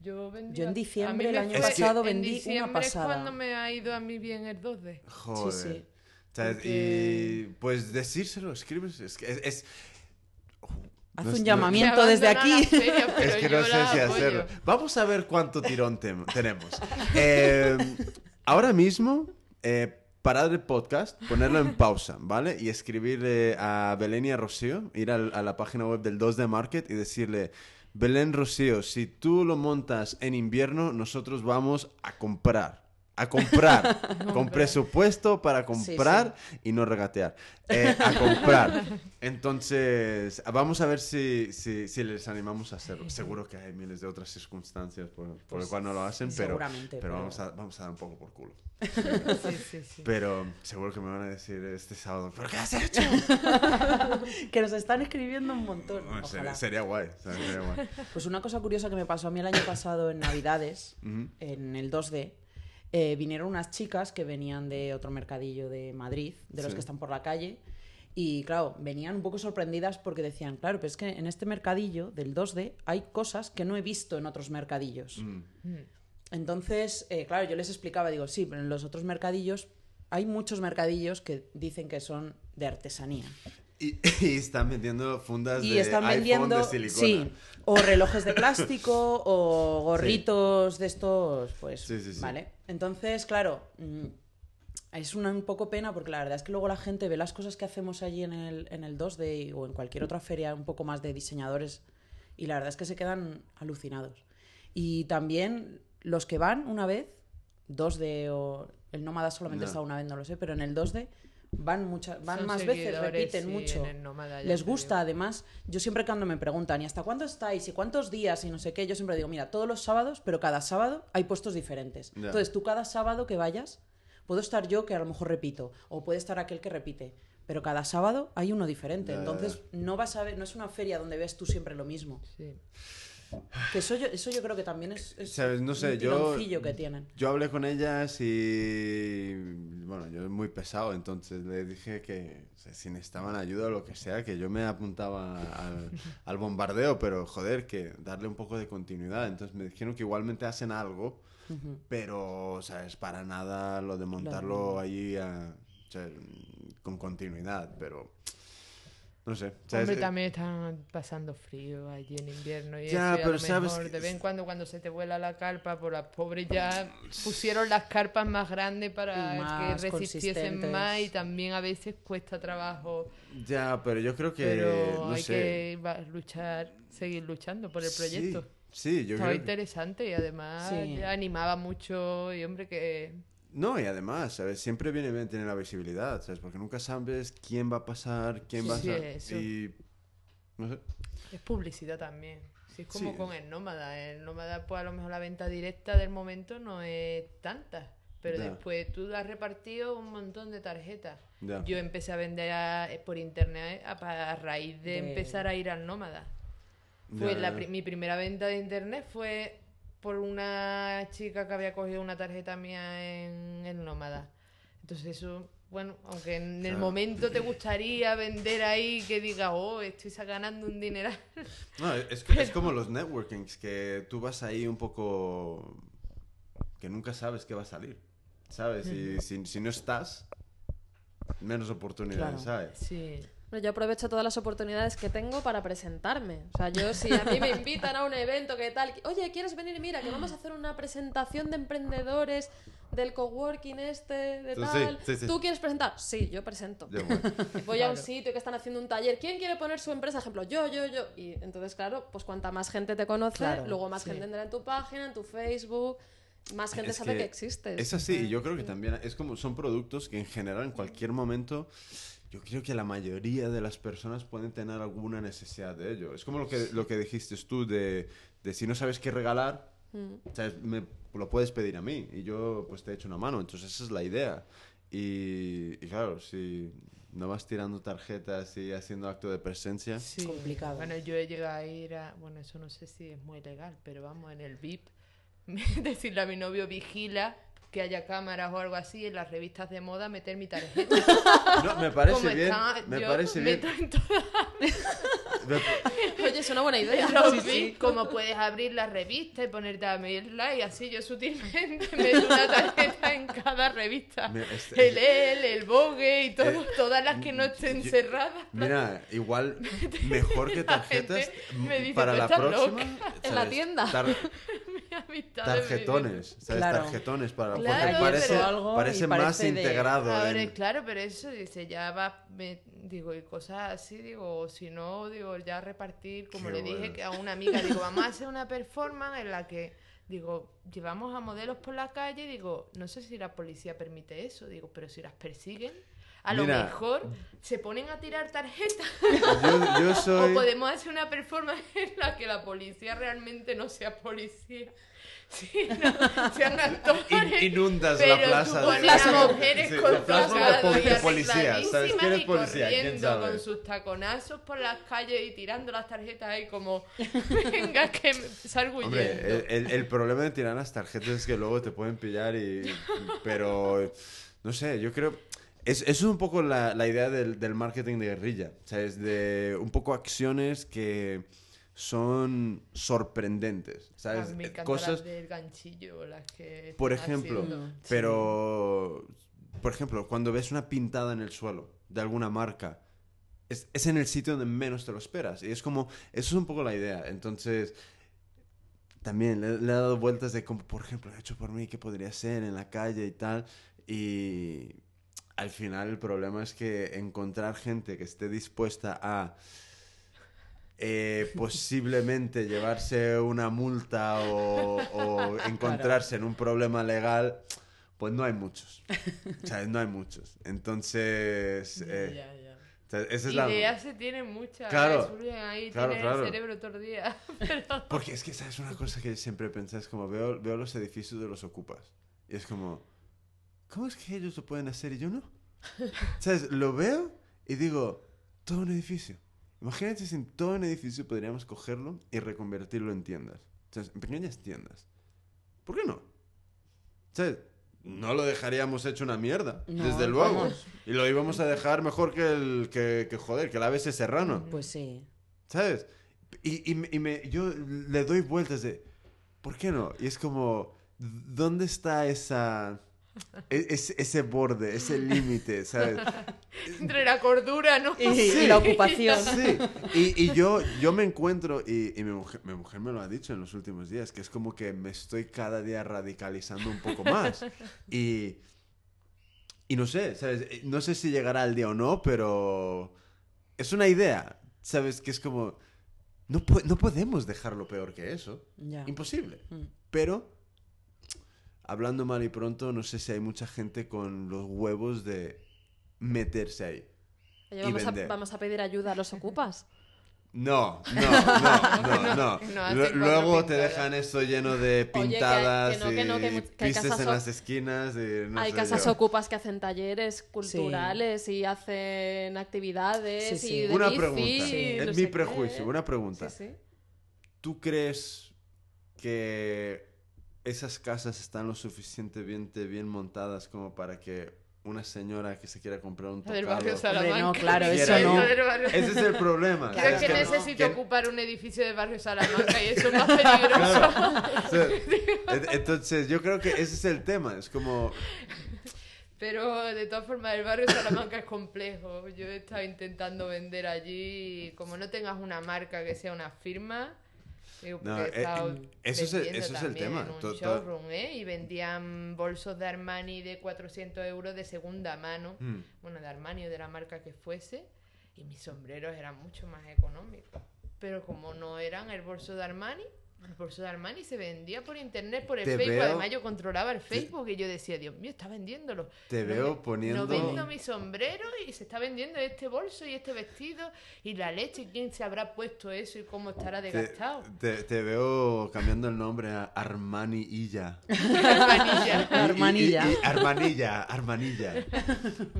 Yo, vendí Yo en diciembre el año fue- pasado en vendí una diciembre pasada. es cuando me ha ido a mí bien el 2D. joder. Sí, sí. ¿sabes? Porque- Y pues decírselo, escribes, es que es... es- Haz no un no- llamamiento desde aquí. feria, Es que no sé si apoyo. hacerlo. Vamos a ver cuánto tirón tenemos. Eh, ahora mismo, eh, parar el podcast, ponerlo en pausa, ¿vale? Y escribirle a Belén y a Rocío, ir al- a, la página web del 2D Market y decirle, Belén Rocío, si tú lo montas en invierno, nosotros vamos a comprar. A comprar, con presupuesto para comprar y no regatear. Eh, a comprar. Entonces, vamos a ver si, si, si les animamos a hacerlo. Seguro que hay miles de otras circunstancias por, por las cuales no lo hacen, pero, pero, pero- Vamos, a, vamos a dar un poco por culo. Sí, sí, sí. Pero seguro que me van a decir este sábado, ¿pero qué has hecho? Que nos están escribiendo un montón. Sería, guay, ¿sabes? sería guay. Pues una cosa curiosa que me pasó a mí el año pasado en Navidades, en el 2D, eh, vinieron unas chicas que venían de otro mercadillo de Madrid, de los Sí. que están por la calle, y claro, venían un poco sorprendidas porque decían, claro, pero es que en este mercadillo del 2D hay cosas que no he visto en otros mercadillos. Mm. Entonces, eh, claro, yo les explicaba, digo, sí, pero en los otros mercadillos hay muchos mercadillos que dicen que son de artesanía. Y, y están vendiendo fundas Y de están iPhone vendiendo, de silicona. sí, o relojes de plástico o gorritos de estos, pues, Sí, sí, sí. vale. Entonces, claro, mm, es una un poco pena porque la verdad es que luego la gente ve las cosas que hacemos allí en el, en el 2D o en cualquier otra feria un poco más de diseñadores y la verdad es que se quedan alucinados. Y también los que van una vez, 2D o el Nómada solamente No. está una vez, no lo sé, pero en el 2D van muchas van Son más veces, repiten sí, mucho. Les gusta, además, yo siempre cuando me preguntan, ¿y hasta cuándo estáis? ¿Y cuántos días? Y no sé qué, yo siempre digo, mira, todos los sábados, pero cada sábado hay puestos diferentes. Entonces, tú cada sábado que vayas, puedo estar yo que a lo mejor repito, o puede estar aquel que repite, pero cada sábado hay uno diferente. Entonces, no vas a ver, no es una feria donde ves tú siempre lo mismo. Sí. Que eso yo, eso yo creo que también es, es Sabes, no sé, un yo- que tienen. Yo hablé con ellas y. Bueno, yo muy pesado, entonces le dije que o sea, si necesitaban ayuda o lo que sea, que yo me apuntaba al, al bombardeo, pero joder, que darle un poco de continuidad. Entonces me dijeron que igualmente hacen algo, pero, ¿sabes? Para nada lo de montarlo allí a- o sea, con continuidad, pero. No sé. ¿sabes? Hombre, Eh, también están pasando frío allí en invierno y Ya, eso, y a pero lo sabes mejor que- de vez en cuando cuando se te vuela la carpa, por las pobres ya pusieron las carpas más grandes para más que resistiesen más y también a veces cuesta trabajo, Ya, pero yo creo que. pero no hay sé. que luchar, seguir luchando por el proyecto. Sí, sí, yo Estaba creo interesante y además Sí. animaba mucho y hombre que No, y además, ¿sabes? Siempre viene bien tener la visibilidad, ¿sabes? Porque nunca sabes quién va a pasar, quién va a Sí, eso. Y. No sé. Es publicidad también. Sí, es como Sí. con el nómada. El nómada, pues a lo mejor la venta directa del momento no es tanta. Pero después tú has repartido un montón de tarjetas. Yo empecé a vender a- eh, por internet a, a raíz de, De- empezar a ir al nómada. Fue la mi primera venta de internet fue por una chica que había cogido una tarjeta mía en el nómada. Entonces eso, bueno, aunque en el Claro. momento te gustaría vender ahí que diga, oh, estoy ganando un dineral. No, es, que- es como los networkings, que tú vas ahí un poco. que nunca sabes qué va a salir. ¿Sabes? Y si, si no estás, menos oportunidades, Claro. ¿sabes? Sí. Bueno, Yo aprovecho todas las oportunidades que tengo para presentarme. O sea, yo si a mí me invitan a un evento que tal, oye, ¿quieres venir? Mira, que vamos a hacer una presentación de emprendedores del coworking este, de tal. sí, sí. ¿Tú quieres presentar? Sí, yo presento. Voy a un sitio que están haciendo un taller. ¿Quién quiere poner su empresa? Ejemplo, yo, yo, yo. Y entonces, claro, pues cuanta más gente te conoce, Claro, luego más sí. gente entra en tu página, en tu Facebook, más gente Es sabe que, que existes. Es así, y yo creo que también es como son productos que en general en cualquier momento yo creo que la mayoría de las personas pueden tener alguna necesidad de ello. Es como lo que, lo que dijiste tú de, de si no sabes qué regalar, Mm. ¿sabes? me lo puedes pedir a mí y yo pues te echo una mano. Entonces esa es la idea. Y, y claro, si no vas tirando tarjetas y haciendo acto de presencia, Sí. Complicado. Bueno, yo he llegado a ir a. Bueno, eso no sé si es muy legal, pero vamos, en el VIP. Decirle a mi novio, vigila que haya cámaras o algo así en las revistas de moda, meter mi tarjeta. no, me parece Como bien. está, me parece bien. meto en todas Oye, es una buena idea. Sí, sí. como puedes abrir la revista y ponerte a medirla y así yo sutilmente meto una tarjeta en cada revista. Este- El El, el Vogue y todo, Eh, todas las que no estén yo- cerradas. Mira, igual mejor que tarjetas gente me dice, para "Tú la próxima. En la tienda. Tar- tarjetones, ¿sabes? Claro. Tarjetones para Claro, porque parece, algo parece más de- integrado. Ahora, en- claro, pero eso dice, ya va, me- digo, y cosas así, digo, o si no, digo, ya repartir, como Qué le dije bueno. que a una amiga, digo, vamos a hacer una performance en la que, digo, llevamos a modelos por la calle, digo, no sé si la policía permite eso, digo, pero si las persiguen, a Mira. lo mejor se ponen a tirar tarjetas. Yo, yo O soy... podemos hacer una performance en la que la policía realmente no sea policía, sino sean actores. In- inundas la plaza tú de- Flash mujeres Sí, con de policía, ¿sabes? ¿Quién es policía? ¿Quién sabe? con sus taconazos por las calles y tirando las tarjetas ahí como venga que salgo. Hombre, el, el- el problema de tirar las tarjetas es que luego te pueden pillar y... Pero, no sé, yo creo... Es, es un poco la, la idea del, del marketing de guerrilla, ¿sabes? De un poco acciones que son sorprendentes, ¿sabes? me encantan Cosas... del ganchillo, las que Por ejemplo, haciendo. pero, por ejemplo, cuando ves una pintada en el suelo de alguna marca, es, es en el sitio donde menos te lo esperas. Y es como, eso es un poco la idea. Entonces, también le, le he dado vueltas de como, por ejemplo, hecho por mí, qué podría ser en la calle y tal. Y al final el problema es que encontrar gente que esté dispuesta a eh, posiblemente llevarse una multa o, o encontrarse en un problema legal, pues no hay muchos. O sea, no hay muchos. Entonces, eh, ya, ya. o sea, esa es la... Ideas se tienen muchas, Claro, eh, surgen ahí, claro, tienen claro. el cerebro todo el día. Pero... Porque es que, ¿sabes? Una cosa que siempre pensé es como veo, veo los edificios de los ocupas. Y es como, ¿cómo es que ellos lo pueden hacer y yo no? ¿Sabes? Lo veo y digo, todo un edificio. Imagínate si en todo un edificio podríamos cogerlo y reconvertirlo en tiendas. ¿Sabes? En pequeñas tiendas. ¿Por qué no? ¿Sabes? No lo dejaríamos hecho una mierda, No, desde luego. vamos. Y lo íbamos a dejar mejor que el, que, que joder, que el ABC Serrano. Pues sí. ¿Sabes? Y, y, me- y me- yo le doy vueltas de, ¿por qué no? Y es como, ¿dónde está esa, e- ese, ese borde, ese límite, ¿sabes? Entre la cordura, ¿no? Y, y la ocupación. Sí, y, y yo, yo me encuentro, y, y mi, mujer, mi mujer me lo ha dicho en los últimos días, que es como que me estoy cada día radicalizando un poco más. Y, y no sé, ¿sabes? Eh, No sé si llegará el día o no, pero es una idea, ¿sabes? Que es como, no, po- no podemos dejarlo peor que eso. Ya. Imposible. Mm. Pero, hablando mal y pronto, no sé si hay mucha gente con los huevos de meterse ahí. Oye, Y vamos, a, vender. vamos a pedir ayuda a los ocupas. No, no, no, no, no. que Luego te dejan esto lleno de que pintadas que no, que no, que y que pistes en o- las esquinas y no Hay sé casas yo. ocupas que hacen talleres culturales y hacen actividades Sí, sí. y de Una bici, pregunta, es mi qué. prejuicio, una pregunta. Sí, sí. ¿Tú crees que esas casas están lo suficientemente bien montadas como para que una señora que se quiera comprar un tocado... barrio Salamanca. no, claro, eso no. Ese es el problema. Creo ¿sabes? que no. necesito ocupar un edificio del barrio Salamanca y eso es más peligroso. Claro. O sea, en- Entonces, yo creo que ese es el tema. Es como... Pero de todas formas, el barrio Salamanca es complejo. Yo he estado intentando vender allí y como no tengas una marca que sea una firma. Digo, No, eh, estado eso es el- eso es el tema. En un showroom, ¿eh? Y vendían bolsos de Armani de 400 euros de segunda mano. hmm, Bueno, de Armani o de la marca que fuese. Y mis sombreros eran mucho más económicos. Pero como no eran el bolso de Armani, el bolso de Armani se vendía por internet, por el Te Facebook. veo- Además, yo controlaba el Facebook y yo decía, Dios mío, está vendiéndolo. Te No veo me- poniendo... No vendo mi sombrero y se está vendiendo este bolso y este vestido y la leche. ¿Quién se habrá puesto eso y cómo estará desgastado? te- te veo cambiando el nombre a Armani Illa. Armanilla. Y- y- Armanilla. y- y- Armanilla, Armanilla.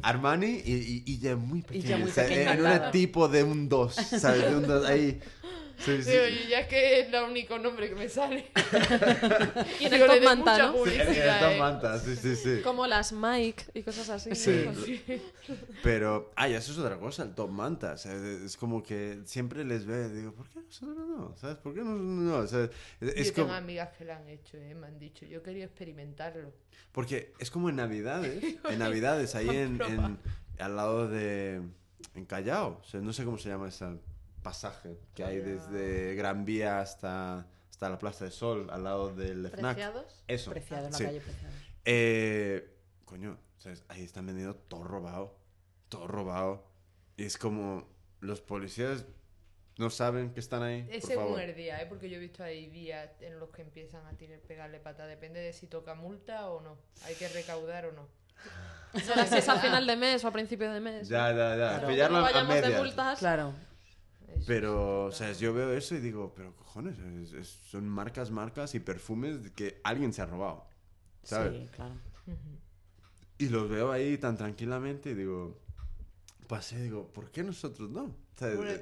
Armani y, y, y ya muy pequeño. muy o sea, pequeña, en un tipo de un 2, ¿sabes? De un 2 ahí. Sí, sí. Digo, y ya que es el único nombre que me sale. Y en el top manta, ¿no? Sí, en- publicidad, Tom eh. Manta, sí, sí, sí. Como las Mike y cosas así. Sí. Sí. Pero, ay, eso es otra cosa, el Top Manta. O sea, es como que siempre les veo y digo, ¿por qué nosotros no? ¿Sabes? ¿Por qué no? no? O sea, es yo como... tengo amigas que lo han hecho, eh, me han dicho. Yo quería experimentarlo. Porque es como en Navidades, en Navidades, ahí en, en- al lado de... En Callao, o sea, no sé cómo se llama ese pasaje que hay desde Gran Vía hasta, está la Plaza de Sol al lado del FNAC. ¿Preciados? Eso. Preciado, en la sí. calle Preciado. Eh, coño, ¿sabes? ahí están vendiendo todo robado. Todo robado. Y es como los policías no saben que están ahí. Es por según favor. el día, ¿eh? porque yo he visto ahí días en los que empiezan a tirar, pegarle pata. Depende de si toca multa o no. Hay que recaudar o no. Será si es a final de mes o a principio de mes. Ya, ya, ya. Claro. Pillarlo no a vayamos de medias. multas. Claro. Eso Pero, sí, ¿sabes? Yo veo eso y digo, pero cojones, es- es- son marcas, marcas y perfumes que alguien se ha robado. ¿Sabes? Sí, claro. Y los veo ahí tan tranquilamente y digo, pasé, digo, ¿por qué nosotros no? ¿Sabes? Bueno,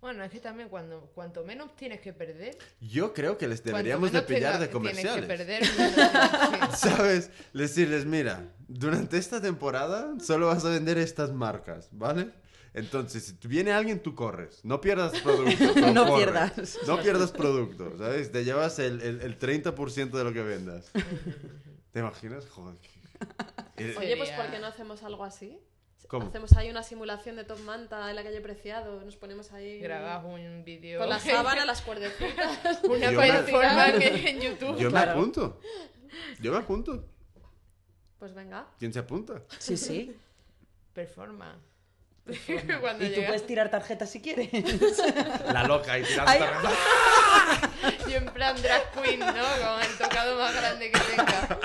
Bueno, es que también cuando cuanto menos tienes que perder, Yo creo que les deberíamos de pillar tenga- de comerciales. Tienes que perder. ¿Sabes? Decirles, mira, durante esta temporada solo vas a vender estas marcas, ¿vale? Entonces, si viene alguien, tú corres. No pierdas producto. No corre. pierdas. No pierdas producto, ¿sabes? Te llevas el, el, el 30% de lo que vendas. ¿Te imaginas? Joder. Oye, pues ¿por qué no hacemos algo así? ¿Cómo? Hacemos ahí una simulación de Top Manta en la calle Preciado, nos ponemos ahí Grabas un vídeo. con la sábana, las cuerdecitas. Una Yo me- en YouTube. Yo me Claro. apunto. Yo me apunto. Pues venga. ¿Quién se apunta? Sí, sí. Performance. Cuando Y tú puedes tirar tarjetas si quieres. La loca y tirando Ay. tarjetas. Yo en plan drag queen, ¿no? Con el tocado más grande que tenga.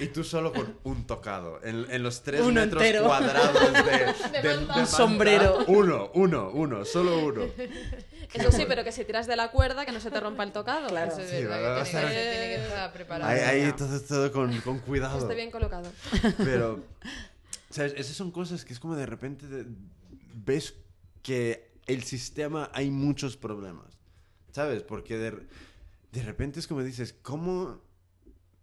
Y tú solo con un tocado. En, en los tres Uno metros entero. cuadrados de, De manta. Un sombrero. Uno, uno, uno, solo uno. Eso sí, pero que si tiras de la cuerda, que no se te rompa el tocado. Claro. Eso es Sí, verdad, que tiene, que, tiene que estar preparado. Ahí, ahí todo, todo con, con Que cuidado. esté bien colocado. Pero, ¿sabes? Esas son cosas que es como de repente ves que el sistema hay muchos problemas. ¿Sabes? Porque de, de repente es como dices, ¿cómo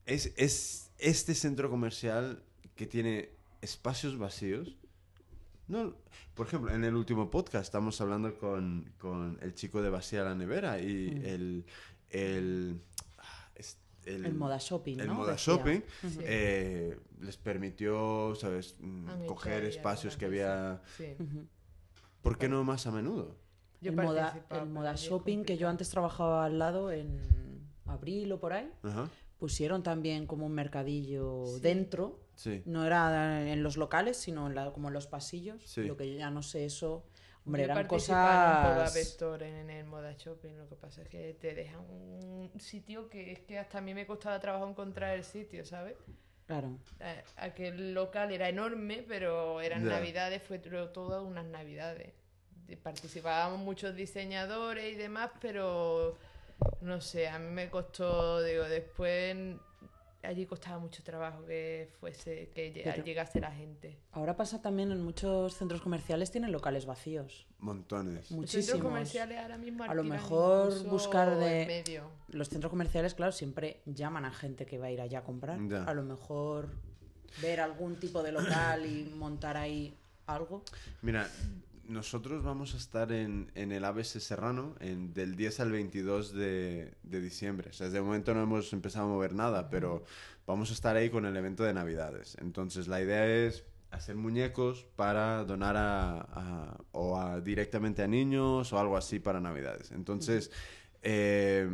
es, es este centro comercial que tiene espacios vacíos? No, por ejemplo, en el último podcast estamos hablando con, con el chico de Vacía la Nevera y Mm. el, el, El moda shopping, el ¿no? moda Decía. shopping Sí. eh, les permitió, ¿sabes? Mm, coger espacios que había... Sí. ¿Por qué no más a menudo? Yo el moda, el shopping, que yo antes trabajaba al lado en abril o por ahí, Ajá, pusieron también como un mercadillo Sí. dentro. sí. No era en los locales, sino en la- como en los pasillos. Sí. Lo que yo ya no sé eso. Hombre, eran cosas. Store en, en el Moda Shopping. Lo que pasa es que te dejan un sitio que es que hasta a mí me costaba trabajo encontrar el sitio, ¿sabes? Claro. A- Aquel local era enorme, pero eran Ya. navidades, fue to- todas unas navidades. Participábamos muchos diseñadores y demás, pero no sé, a mí me costó, digo, después allí costaba mucho trabajo que fuese, que Pero- llegase la gente. Ahora pasa también en muchos centros comerciales tienen locales vacíos. Montones. Los centros Muchísimos. comerciales ahora mismo A lo mejor buscar de- en medio. Los centros comerciales, claro, siempre llaman a gente que va a ir allá a comprar. Ya. A lo mejor ver algún tipo de local y montar ahí algo. Mira, nosotros vamos a estar en, en el ABC Serrano en, del 10 al 22 de, de diciembre. O sea, de momento no hemos empezado a mover nada, pero vamos a estar ahí con el evento de Navidades. Entonces, la idea es hacer muñecos para donar a, a- o a- directamente a niños o algo así para Navidades. Entonces, eh,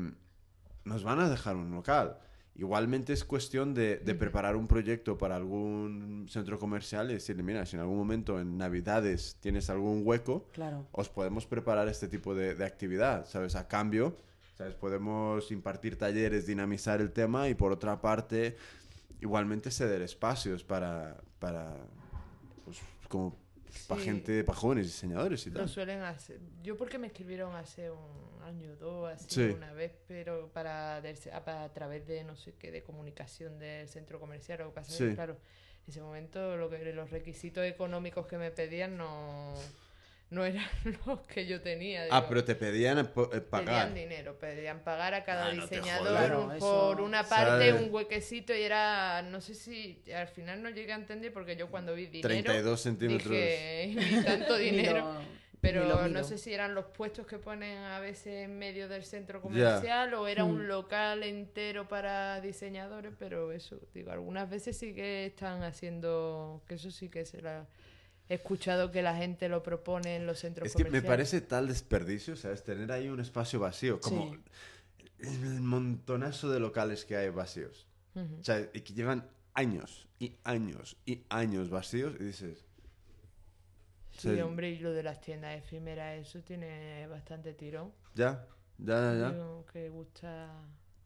nos van a dejar un local. Igualmente es cuestión de, de preparar un proyecto para algún centro comercial y decirle, mira, si en algún momento en Navidades tienes algún hueco, Claro. os podemos preparar este tipo de, de actividad, ¿sabes? A cambio, ¿sabes? Podemos impartir talleres, dinamizar el tema y por otra parte, igualmente ceder espacios para, para pues, como para Sí. gente, para jóvenes diseñadores y Lo tal. suelen hacer. Yo porque me escribieron hace un año o dos, así Sí. una vez, pero para, del- a, través de no sé qué, de comunicación del centro comercial. Lo Sí. que, claro, en ese momento lo que, los requisitos económicos que me pedían no, no eran los que yo tenía. Ah, pero te pedían eh, pagar. Pedían dinero, pedían pagar a cada Ah, diseñador por eso- una parte ¿Sabes? un huequecito y era, no sé si al final no llegué a entender porque yo cuando vi dinero 32 centímetros. dije, "Y tanto dinero. Pero no sé si eran los puestos que ponen a veces en medio del centro comercial o era Mm. un local entero para diseñadores, pero eso, digo, algunas veces sí que están haciendo, que eso sí que se la he escuchado que la gente lo propone en los centros Es que me comerciales. parece tal desperdicio, ¿sabes? Tener ahí un espacio vacío. Como Sí. el montonazo de locales que hay vacíos. Ujú. O sea, y que llevan años y años y años vacíos y dices, Sí, Sí. hombre, y lo de las tiendas efímeras, eso tiene bastante tirón. ya, ya, ya, ya. Digo, que gusta...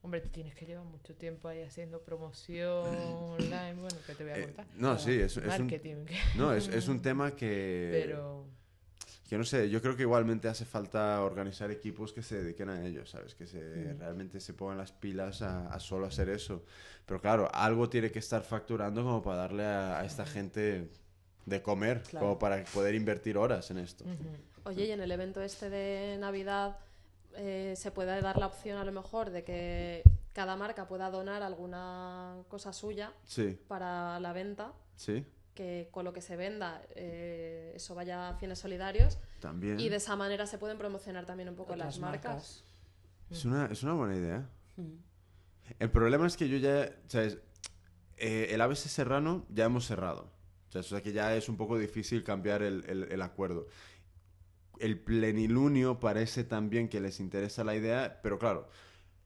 Hombre, te tienes que llevar mucho tiempo ahí haciendo promoción online, bueno, que te voy a Eh, contar. no, sí, es, es un, Marketing. no, es, es un tema que, Pero... que no sé, yo creo que igualmente hace falta organizar equipos que se dediquen a ello, ¿sabes? Que se, Mm. realmente se pongan las pilas a, a solo hacer eso. Pero claro, algo tiene que estar facturando como para darle a, a esta gente de comer, Claro. como para poder invertir horas en esto. ujú. Oye, y en el evento este de Navidad eh, se puede dar la opción a lo mejor de que cada marca pueda donar alguna cosa suya Sí, para la venta, sí, que con lo que se venda eh, eso vaya a fines solidarios también. y de esa manera se pueden promocionar también un poco Otras las marcas. Es una, es una buena idea. Mm. El problema es que yo ya, ¿sabes? Eh, el ABC Serrano ya hemos cerrado. O sea que ya es un poco difícil cambiar el, el- el acuerdo. El plenilunio parece también que les interesa la idea, pero claro,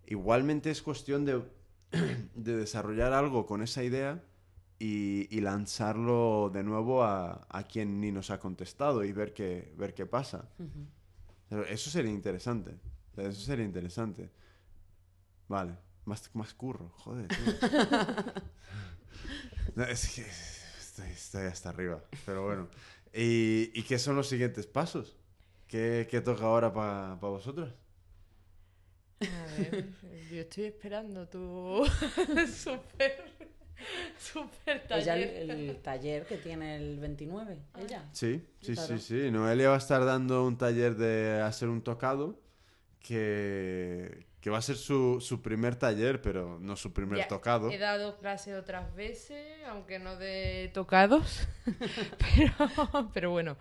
igualmente es cuestión de, de desarrollar algo con esa idea y, y lanzarlo de nuevo a, a quien ni nos ha contestado y ver qué, ver qué pasa. Eso sería interesante. O sea, Eso sería interesante. Vale. Más, más curro, joder. No, es que estoy, estoy hasta arriba. Pero bueno. ¿Y, y qué son los siguientes pasos? ¿Qué, qué toca ahora para vosotras? A ver, yo estoy esperando tu super, super Ella el, taller. el taller que tiene el 29, ella. Sí, sí, Claro. sí, sí. Noelia va a estar dando un taller de hacer un tocado que, que va a ser su, su primer taller, pero no su primer Ya, tocado. He dado clase otras veces, aunque no de tocados, pero, pero bueno,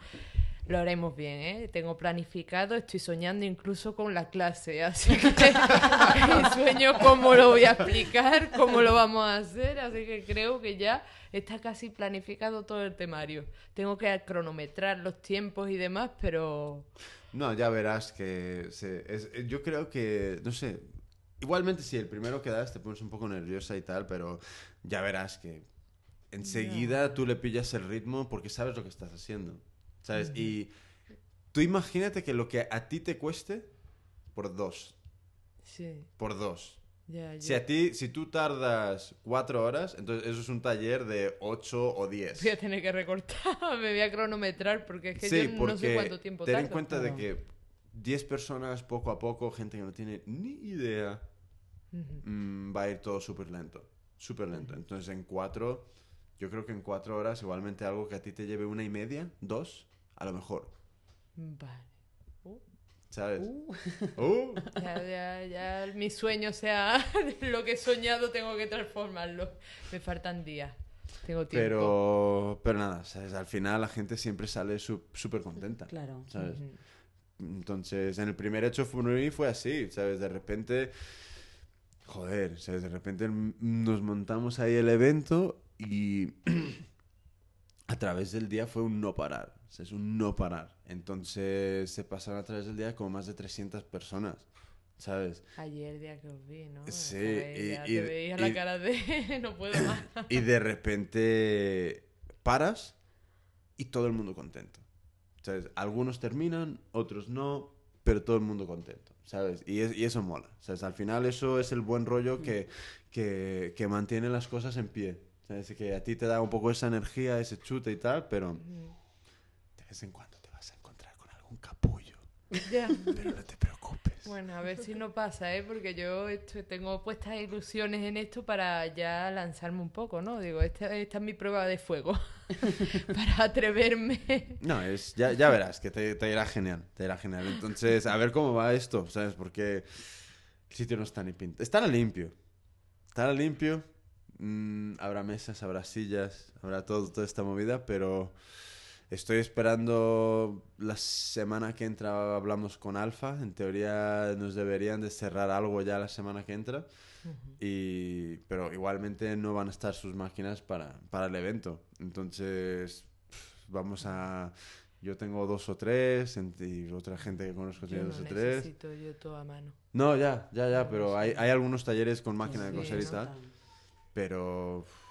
lo haremos bien, ¿eh? Tengo planificado, estoy soñando incluso con la clase, así que sueño cómo lo voy a explicar, cómo lo vamos a hacer, así que creo que ya está casi planificado todo el temario. Tengo que cronometrar los tiempos y demás, pero... No, ya verás que se- es- yo creo que, no sé, igualmente si el primero que das te pones un poco nerviosa y tal, pero ya verás que enseguida tú le pillas el ritmo porque sabes lo que estás haciendo, ¿sabes? Y tú imagínate que lo que a ti te cueste, por dos, Sí, por dos. ya, ya. Si a ti, si tú tardas cuatro horas, entonces eso es un taller de ocho o diez. Voy a tener que recortar, me voy a cronometrar porque es que Sí, yo no sé cuánto tiempo ten en tardo. cuenta de que 10 personas poco a poco, gente que no tiene ni idea, mm, va a ir todo súper lento. Súper lento. Entonces en cuatro, yo creo que en cuatro horas igualmente algo que a ti te lleve una y media, dos, a lo mejor. Vale. Uh, ¿Sabes? Uh, Uh. ya, ya, ya mi sueño sea lo que he soñado, tengo que transformarlo. Me faltan días. Tengo tiempo. Pero, pero nada, ¿sabes? Al final la gente siempre sale súper contenta. claro. ¿Sabes? Entonces, en el primer hecho fue, fue así, ¿sabes? De repente, joder, ¿sabes? De repente nos montamos ahí el evento y a través del día fue un no parar, ¿sabes? Un no parar. Entonces, se pasaron a través del día como más de 300 personas, ¿sabes? Ayer día que os vi, ¿no? Sí, Acabé, y- ya y- te veía y- la cara de no puedo más. Y de repente paras y todo el mundo contento. ¿Sabes? Algunos terminan, otros no, pero todo el mundo contento, ¿sabes? Y, es- y eso mola, ¿sabes? Al final eso es el buen rollo que, que, que mantiene las cosas en pie. ¿Sabes? Que a ti te da un poco esa energía, ese chute y tal, pero Ujú. De vez en cuando te vas a encontrar con algún capullo. Ya. Pero no te preocupes. Bueno, a ver si no pasa, ¿eh? Porque yo tengo puestas ilusiones en esto para ya lanzarme un poco, ¿no? Digo, esta, esta es mi prueba de fuego. para atreverme. No, es, ya, ya verás que te, te irá genial, te irá genial. Entonces, a ver cómo va esto, ¿sabes? Porque el sitio no está ni pintado. Estará limpio. Estará limpio. mm, habrá mesas, habrá sillas, habrá todo, toda esta movida, pero estoy esperando la semana que entra hablamos con Alfa. En teoría nos deberían de cerrar algo ya la semana que entra. Y, pero igualmente no van a estar sus máquinas para, para el evento. Entonces, pff, vamos a... yo tengo dos o tres y otra gente que conozco Yo tiene no dos o tres. necesito yo todo a mano. No, ya, ya, ya, pero hay, hay algunos talleres con máquina de Sí, coser y ¿no? tal, pero uf,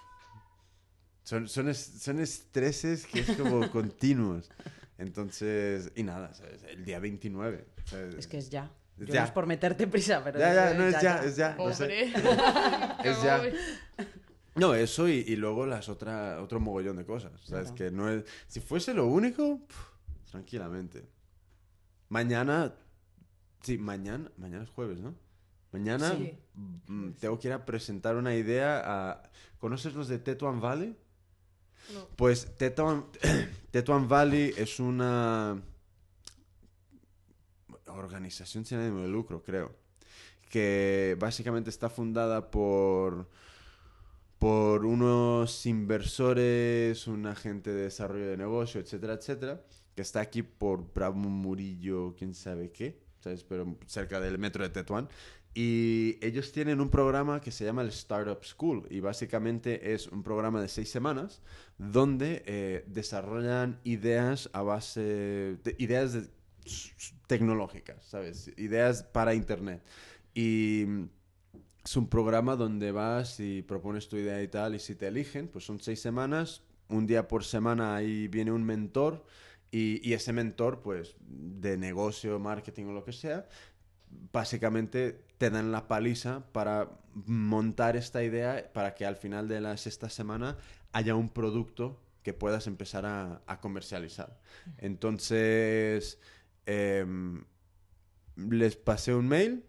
son, son, es- son estreses que es como continuos. Entonces, y nada, ¿sabes? el día 29. ¿sabes? Es que es ya. Yo Ya. no es por meterte prisa, pero Ya, ya, es, no es ya, es ya. lo sé. Es ya. No, eso y, y luego las otra, otro mogollón de cosas. ¿sabes? Claro. Que no es... Si fuese lo único, pf, tranquilamente. Mañana... Sí, mañana... Mañana es jueves, ¿no? Mañana Sí. mm, tengo que ir a presentar una idea a... ¿Conoces los de Tetuan Valley? Pues Tetuan, Tetuan Valley es una organización sin ánimo de lucro, creo, que básicamente está fundada por por unos inversores, un agente de desarrollo de negocio, etcétera, etcétera, que está aquí por Bravo Murillo, quién sabe qué, ¿sabes? Pero cerca del metro de Tetuán. Y ellos tienen un programa que se llama el Startup School y básicamente es un programa de seis semanas donde eh, desarrollan ideas a base de ideas de- tecnológicas, ¿sabes? Ideas para Internet. Y mm, es un programa donde vas y propones tu idea y tal, y si te eligen, pues son seis semanas, un día por semana ahí viene un mentor, y, y ese mentor, pues, de negocio, marketing o lo que sea, básicamente te dan la paliza para montar esta idea para que al final de la sexta semana haya un producto que puedas empezar a, a comercializar. Entonces, em, les pasé un mail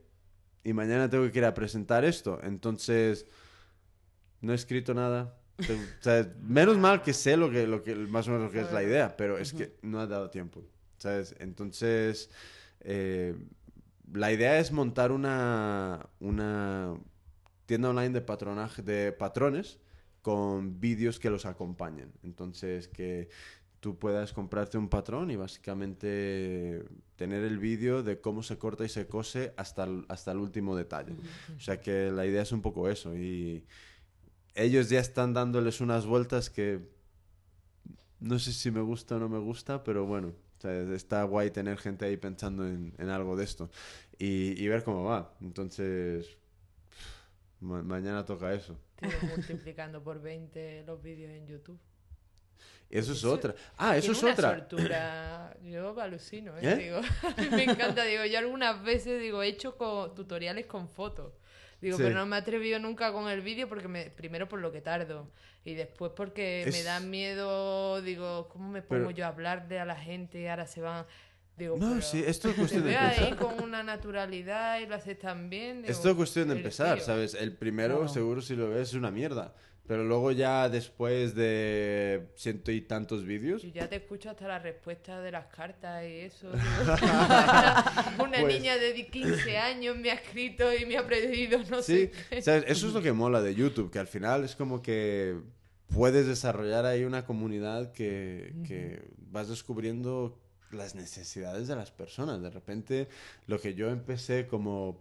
y mañana tengo que ir a presentar esto. Entonces, no he escrito nada. Te- o sea, menos mal que sé lo que, lo que, más o menos lo que es la idea, pero es que no ha dado tiempo. ¿Sabes? Entonces, eh, la idea es montar una, una tienda online de patronaje, de patrones con vídeos que los acompañen. Entonces, que tú puedas comprarte un patrón y básicamente tener el vídeo de cómo se corta y se cose hasta el, hasta el último detalle. O sea que la idea es un poco eso. Y ellos ya están dándoles unas vueltas que no sé si me gusta o no me gusta, pero bueno, sea, está guay tener gente ahí pensando en, en algo de esto y, y ver cómo va. Entonces, ma- mañana toca eso. Tío, multiplicando por 20 los vídeos en YouTube. Eso es Eso- otra. Ah, eso es una otra. Yo alucino, ¿eh? ¿Eh? Digo, me encanta. Digo, yo algunas veces digo, he hecho co- tutoriales con fotos. Digo, Sí. pero no me he atrevido nunca con el vídeo porque me, primero por lo que tardo y después porque me da miedo, digo, ¿cómo me pongo Pero- yo a hablar de a la gente y ahora se van? Digo, No, sí, esto es cuestión de veo ahí empezar. con una naturalidad y lo haces tan bien. digo, Es cuestión de empezar, tío. ¿sabes? El primero, seguro si lo ves, es una mierda. Pero luego ya después de ciento y tantos vídeos, Y ya te escucho hasta la respuesta de las cartas y eso. Una Pues- niña de 15 años me ha escrito y me ha pedido no Sí, sé qué. ¿sabes? Eso es lo que mola de YouTube, que al final es como que puedes desarrollar ahí una comunidad que, que vas descubriendo las necesidades de las personas. De repente, lo que yo empecé como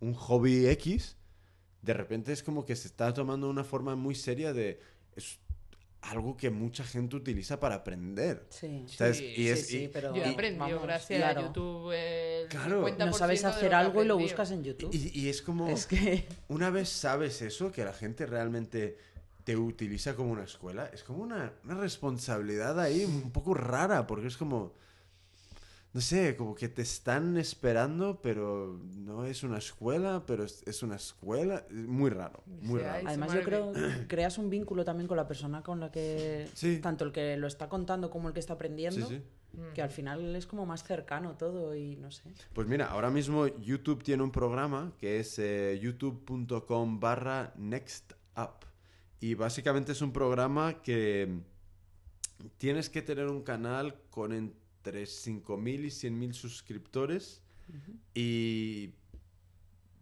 un hobby X, de repente es como que se está tomando una forma muy seria de... Es algo que mucha gente utiliza para aprender. Sí. ¿Sabes? Sí, y es, sí, sí, y- pero- Yo he y- aprendido vamos, gracias claro. a YouTube. El Claro. 50% No sabes hacer algo y lo aprendí. buscas en YouTube. y- y es como... Es que... Una vez sabes eso, que la gente realmente te utiliza como una escuela, es como una, una responsabilidad ahí un poco rara, porque es como, no sé, como que te están esperando, pero no es una escuela, pero es, es una escuela, es muy raro, muy Sí, raro. Además, yo creo que creas un vínculo también con la persona con la que. Sí. Tanto el que lo está contando como el que está aprendiendo. sí. Que al final es como más cercano todo y no sé. Pues mira, ahora mismo YouTube tiene un programa que es eh, youtube.com barra nextup. Y básicamente es un programa que tienes que tener un canal con entre 5.000 y 100.000 suscriptores y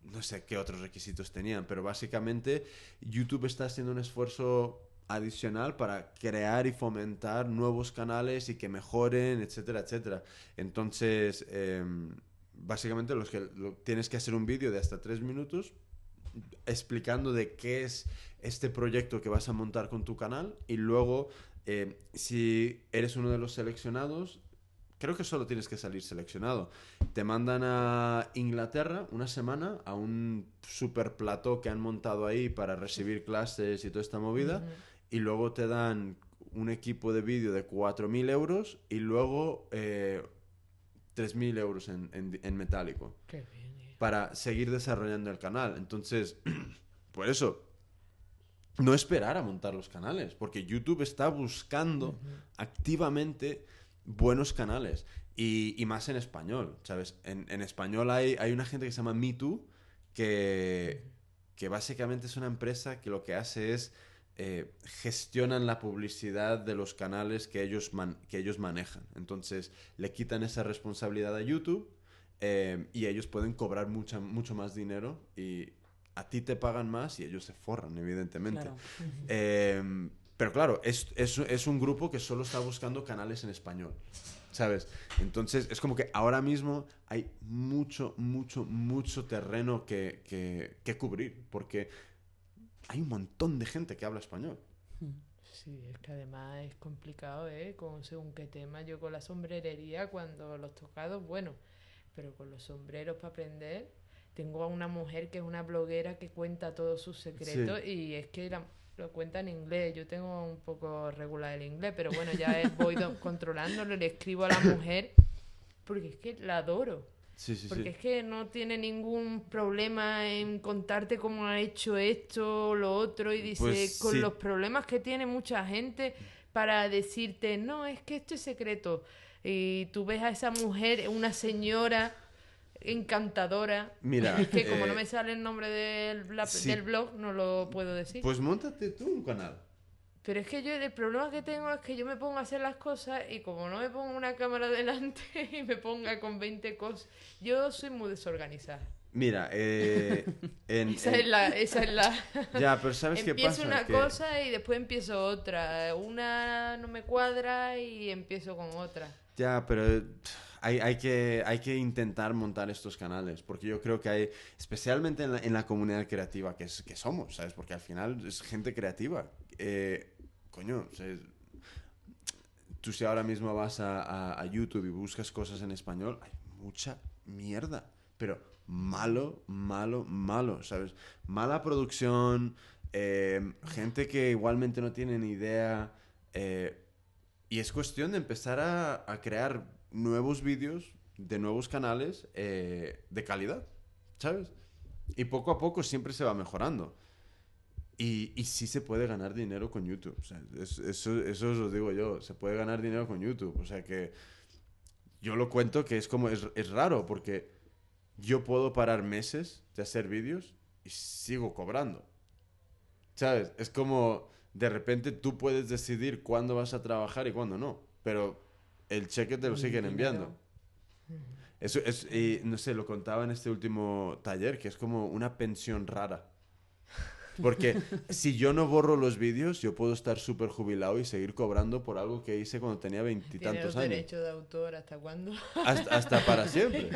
no sé qué otros requisitos tenían, pero básicamente YouTube está haciendo un esfuerzo adicional para crear y fomentar nuevos canales y que mejoren, etcétera, etcétera. Entonces, em, básicamente los que tienes que hacer un vídeo de hasta tres minutos, explicando de qué es este proyecto que vas a montar con tu canal y luego eh, si eres uno de los seleccionados, creo que solo tienes que salir seleccionado. Te mandan a Inglaterra una semana a un super plató que han montado ahí para recibir clases y toda esta movida y luego te dan un equipo de vídeo de 4.000 euros y luego eh, 3.000 euros en, en- en metálico Qué bien. eh. para seguir desarrollando el canal. Entonces, por eso, no esperar a montar los canales, porque YouTube está buscando activamente buenos canales y, y más en español, ¿sabes? En, en español hay, hay una gente que se llama MeToo, que, que básicamente es una empresa que lo que hace es eh, gestionan la publicidad de los canales que ellos, man- que ellos manejan. Entonces, le quitan esa responsabilidad a YouTube eh, y ellos pueden cobrar mucha, mucho más dinero y a ti te pagan más y ellos se forran, evidentemente. Claro. Eh, pero claro, es, es, es un grupo que solo está buscando canales en español, ¿sabes? Entonces es como que ahora mismo hay mucho, mucho, mucho terreno que, que, que cubrir, porque hay un montón de gente que habla español. Sí, es que además es complicado, ¿eh? Con según qué tema. Yo con la sombrerería, cuando los tocados, bueno, pero con los sombreros para aprender, tengo a una mujer que es una bloguera que cuenta todos sus secretos y es que la- lo cuenta en inglés. Yo tengo un poco regular el inglés, pero bueno, ya es- voy do- controlándolo, le escribo a la mujer porque es que la adoro. Sí, sí, Porque sí. es que no tiene ningún problema en contarte cómo ha hecho esto o lo otro y dice Pues con los problemas que tiene mucha gente para decirte, no, es que esto es secreto. Y tú ves a esa mujer, una señora encantadora, Mira, que como eh, no me sale el nombre del, la- sí. del blog, no lo puedo decir. pues montate tú un canal. Pero es que yo el problema que tengo es que yo me pongo a hacer las cosas y como no me pongo una cámara delante y me ponga con 20 cosas, yo soy muy desorganizada. Mira, eh, en, Esa en- es la... Esa es la... ya, pero ¿sabes qué empiezo pasa? una Que- cosa y después empiezo otra. Una no me cuadra y empiezo con otra. Ya, pero eh, hay, hay, que, hay que intentar montar estos canales, porque yo creo que hay, especialmente en la, en la comunidad creativa que, es, que somos, ¿sabes? Porque al final es gente creativa. Eh, coño, tú si ahora mismo vas a, a- a YouTube y buscas cosas en español, hay mucha mierda, pero malo, malo, malo, ¿sabes? Mala producción, eh, gente que igualmente no tiene ni idea. eh, y es cuestión de empezar a, a crear nuevos vídeos de nuevos canales eh, de calidad, ¿sabes? Y poco a poco siempre se va mejorando. Y, y sí se puede ganar dinero con YouTube. o eso, eso os lo digo yo. Se puede ganar dinero con YouTube. O sea que yo lo cuento que es como, es, es raro porque yo puedo parar meses de hacer vídeos y sigo cobrando. ¿Sabes? Es como de repente tú puedes decidir cuándo vas a trabajar y cuándo no. Pero el cheque te lo siguen enviando. Eso es, y no sé, lo contaba en este último taller, que es como una pensión rara. Porque si yo no borro los vídeos, yo puedo estar súper jubilado y seguir cobrando por algo que hice cuando tenía veintitantos años. derechos de autor, ¿hasta cuándo? Hasta, hasta para siempre.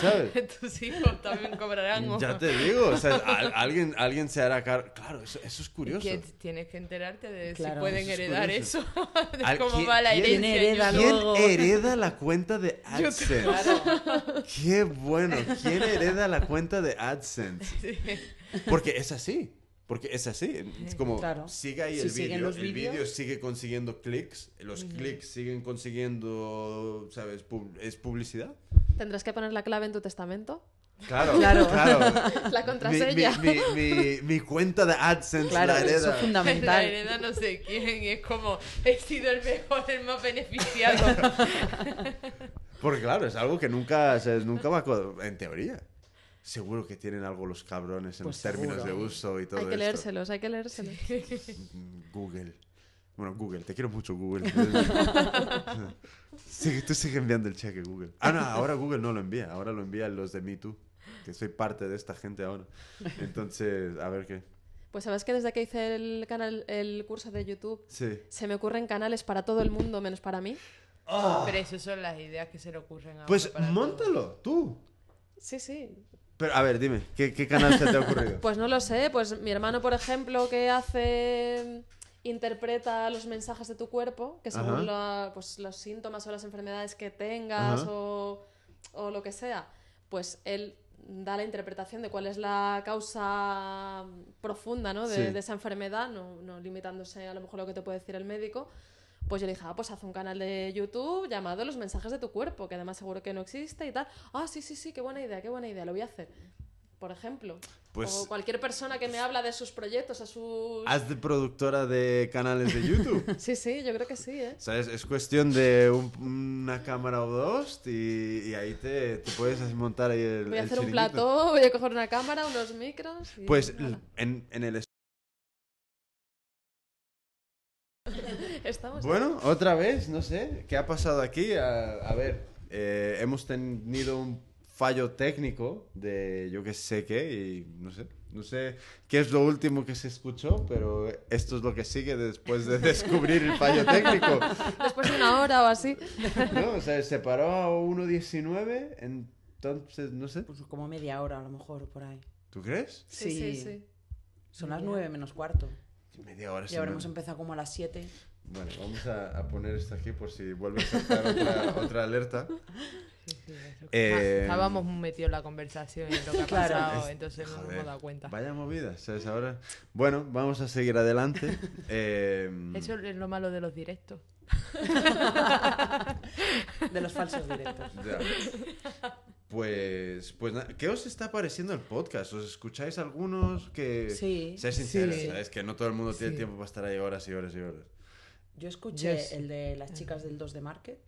¿Sabes? Tus hijos también cobrarán. ¿o? Ya te digo, o sea, al- alguien, alguien se hará cargo. Claro, eso, eso es curioso. Que tienes que enterarte de si pueden eso heredar eso, de Al- cómo ¿quién- va la quién herencia. en hereda. ¿Quién hereda la cuenta de AdSense? Claro. Qué bueno. ¿Quién hereda la cuenta de AdSense? Porque es así. Porque es así. Es como Claro. sigue ahí Si el vídeo. El vídeo sigue consiguiendo clics. Los clics siguen consiguiendo, ¿sabes? Pub- es publicidad. Tendrás que poner la clave en tu testamento. Claro, Claro. La Mi, contraseña. mi- mi- mi- mi cuenta de AdSense Claro, la eso hereda. es La fundamental. hereda no sé quién, es como, he sido el mejor, el más beneficiado. Porque claro, es algo que nunca, o sea, nunca va a... En teoría. Seguro que tienen algo los cabrones en Pues los términos seguro. de uso y todo Hay que esto. leérselos, hay que leérselos. Google. Bueno, Google, te quiero mucho, Google. Sigue- tú sigue enviando el cheque, Google. Ah, no, ahora Google no lo envía, ahora lo envían los de Me Too, que soy parte de esta gente ahora. Entonces, a ver qué. Pues sabes que desde que hice el canal, el curso de YouTube, Sí. se me ocurren canales para todo el mundo menos para mí. Pero esas son las ideas que se le ocurren ahora. Pues para móntalo, tú. Sí, sí. Pero, a ver, dime, ¿qué, qué canal se te ha ocurrido? Pues no lo sé, pues mi hermano, por ejemplo, que hace interpreta los mensajes de tu cuerpo, que según la- pues, los síntomas o las enfermedades que tengas o, o lo que sea, pues él da la interpretación de cuál es la causa profunda ¿no? de, Sí. de esa enfermedad, no, no limitándose a lo mejor lo que te puede decir el médico. Pues yo le dije, ah, pues haz un canal de YouTube llamado Los mensajes de tu cuerpo, que además seguro que no existe y tal. Ah, sí, sí, sí, qué buena idea, qué buena idea, lo voy a hacer. Por ejemplo. Pues- o cualquier persona que me habla de sus proyectos, a sus... Haz de productora de canales de YouTube. Sí, sí, yo creo que sí, ¿eh? O sea, es, es cuestión de un- una cámara o dos y, y ahí te, te puedes montar ahí el Voy a el hacer un plató, voy a coger una cámara, unos micros. y Pues en, en el... Bueno, otra vez, no sé, ¿qué ha pasado aquí? A, ver, eh, hemos tenido un fallo técnico de yo que sé qué y no sé, no sé qué es lo último que se escuchó, pero esto es lo que sigue después de descubrir el fallo técnico. Después de una hora o así. No, o sea, se paró a 1.19, entonces, no sé. Pues como media hora a lo mejor por ahí. ¿Tú crees? Sí, sí, sí. Son las 9 menos cuarto. Media hora. Y habremos empezado como a las 7 bueno vamos a, poner esto aquí por si vuelve a saltar otra, otra alerta. Sí, sí, eh, ah, estábamos metidos en la conversación en lo que ha pasado, entonces no nos hemos dado cuenta. Vaya movida, ¿sabes? Ahora, bueno, vamos a seguir adelante. Em, eso es lo malo de los directos. de los falsos directos. Pues, pues, ¿qué os está pareciendo el podcast? ¿Os escucháis algunos que... Sí. Seáis sinceros, ¿sabes? Que no todo el mundo tiene tiempo para estar ahí horas y horas y horas. Yo escuché Yo sí. el de las chicas del 2 de Market,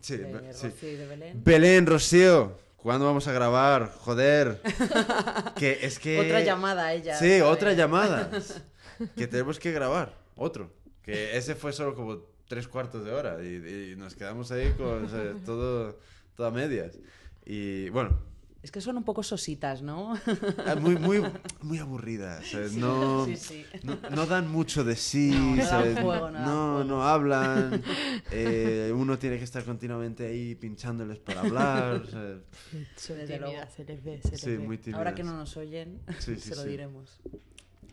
Sí, de sí. Rocío y de Belén. Belén, Rocío, ¿cuándo vamos a grabar? Joder. que es que... Otra llamada a ella. Sí, ¿sabes? otra llamada. que tenemos que grabar. Otro. Que ese fue solo como tres cuartos de hora. Y, y nos quedamos ahí con o sea, todo, todo a medias. Y bueno, Es que son un poco sositas, ¿no? ah, muy, muy, muy aburridas. ¿sabes? No, sí, sí. No, no dan mucho de sí. No, ¿sabes? juego, no dan no, juego. no hablan. eh, uno tiene que estar continuamente ahí pinchándoles para hablar. ¿sabes? Son Desde luego. tímidas, se les ve, se les Sí, ve. muy tímidas. Ahora que no nos oyen, Sí, sí, se lo sí. diremos.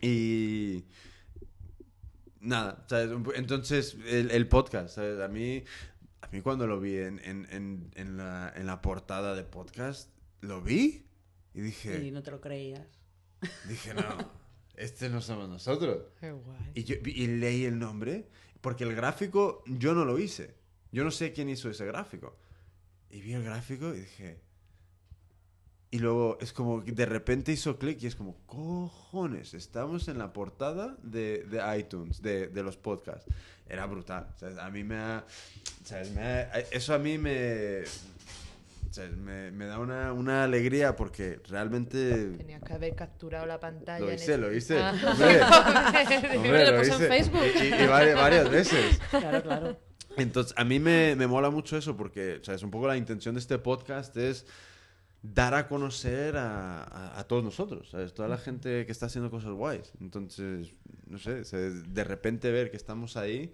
Y nada, ¿sabes? Entonces el, el podcast, ¿sabes? A mí, a mí cuando lo vi en, en, en, en la, en la portada de podcast, lo vi y dije, Y no te lo creías. dije, no, este no somos nosotros. Qué guay. Y, yo, y leí el nombre, porque el gráfico yo no lo hice. Yo no sé quién hizo ese gráfico. Y vi el gráfico y dije... Y luego es como que de repente hizo clic y es como, cojones, estamos en la portada de, de iTunes, de, de los podcasts. Era brutal. ¿sabes? A mí me ha... ¿sabes? Me ha- eso a mí me... ¿sabes? Me, me da una, una alegría porque realmente... Tenías que haber capturado la pantalla. Lo en hice, ese- lo hice. Ah. Hombre. Hombre, lo puso en Facebook. Y, y- y varias, varias veces. Claro, claro. Entonces, a mí me, me mola mucho eso porque, ¿sabes? Un poco la intención de este podcast es dar a conocer a, a- a todos nosotros, ¿sabes? Toda la gente que está haciendo cosas guays. Entonces, no sé, de repente ver que estamos ahí,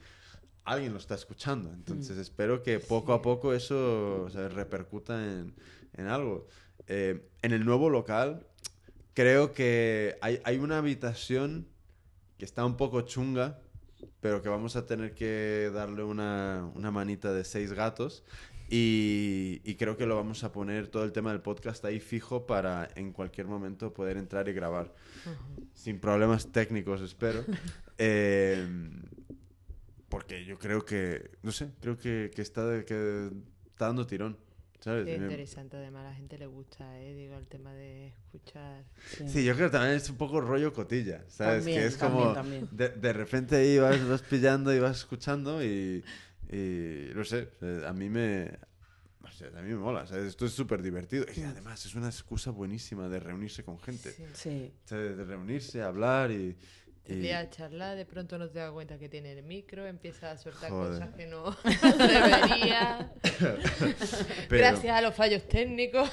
alguien lo está escuchando. Entonces, espero que poco a poco eso ¿sabes? repercuta en, en algo. Eh, en el nuevo local, creo que hay, hay una habitación que está un poco chunga, pero que vamos a tener que darle una, una manita de seis gatos. Y, y creo que lo vamos a poner todo el tema del podcast ahí fijo para en cualquier momento poder entrar y grabar. Sin problemas técnicos, espero. Eh, porque yo creo que, no sé, creo que, que está, de- que está dando tirón. ¿sabes? Es interesante, además a la gente le gusta, ¿eh? Digo, el tema de escuchar. Sí, yo creo que también es un poco rollo cotilla, ¿sabes? También, que es como también. De, de repente ahí vas, vas pillando y vas escuchando y, y no sé, a mí me... o sea, a mí me mola, ¿sabes? Esto es súper divertido. Y además es una excusa buenísima de reunirse con gente. Sí. Sí. De reunirse, hablar y... Te y- empieza a charlar, de pronto no te das cuenta que tiene el micro, empieza a soltar Joder. cosas que no debería. pero Gracias a los fallos técnicos.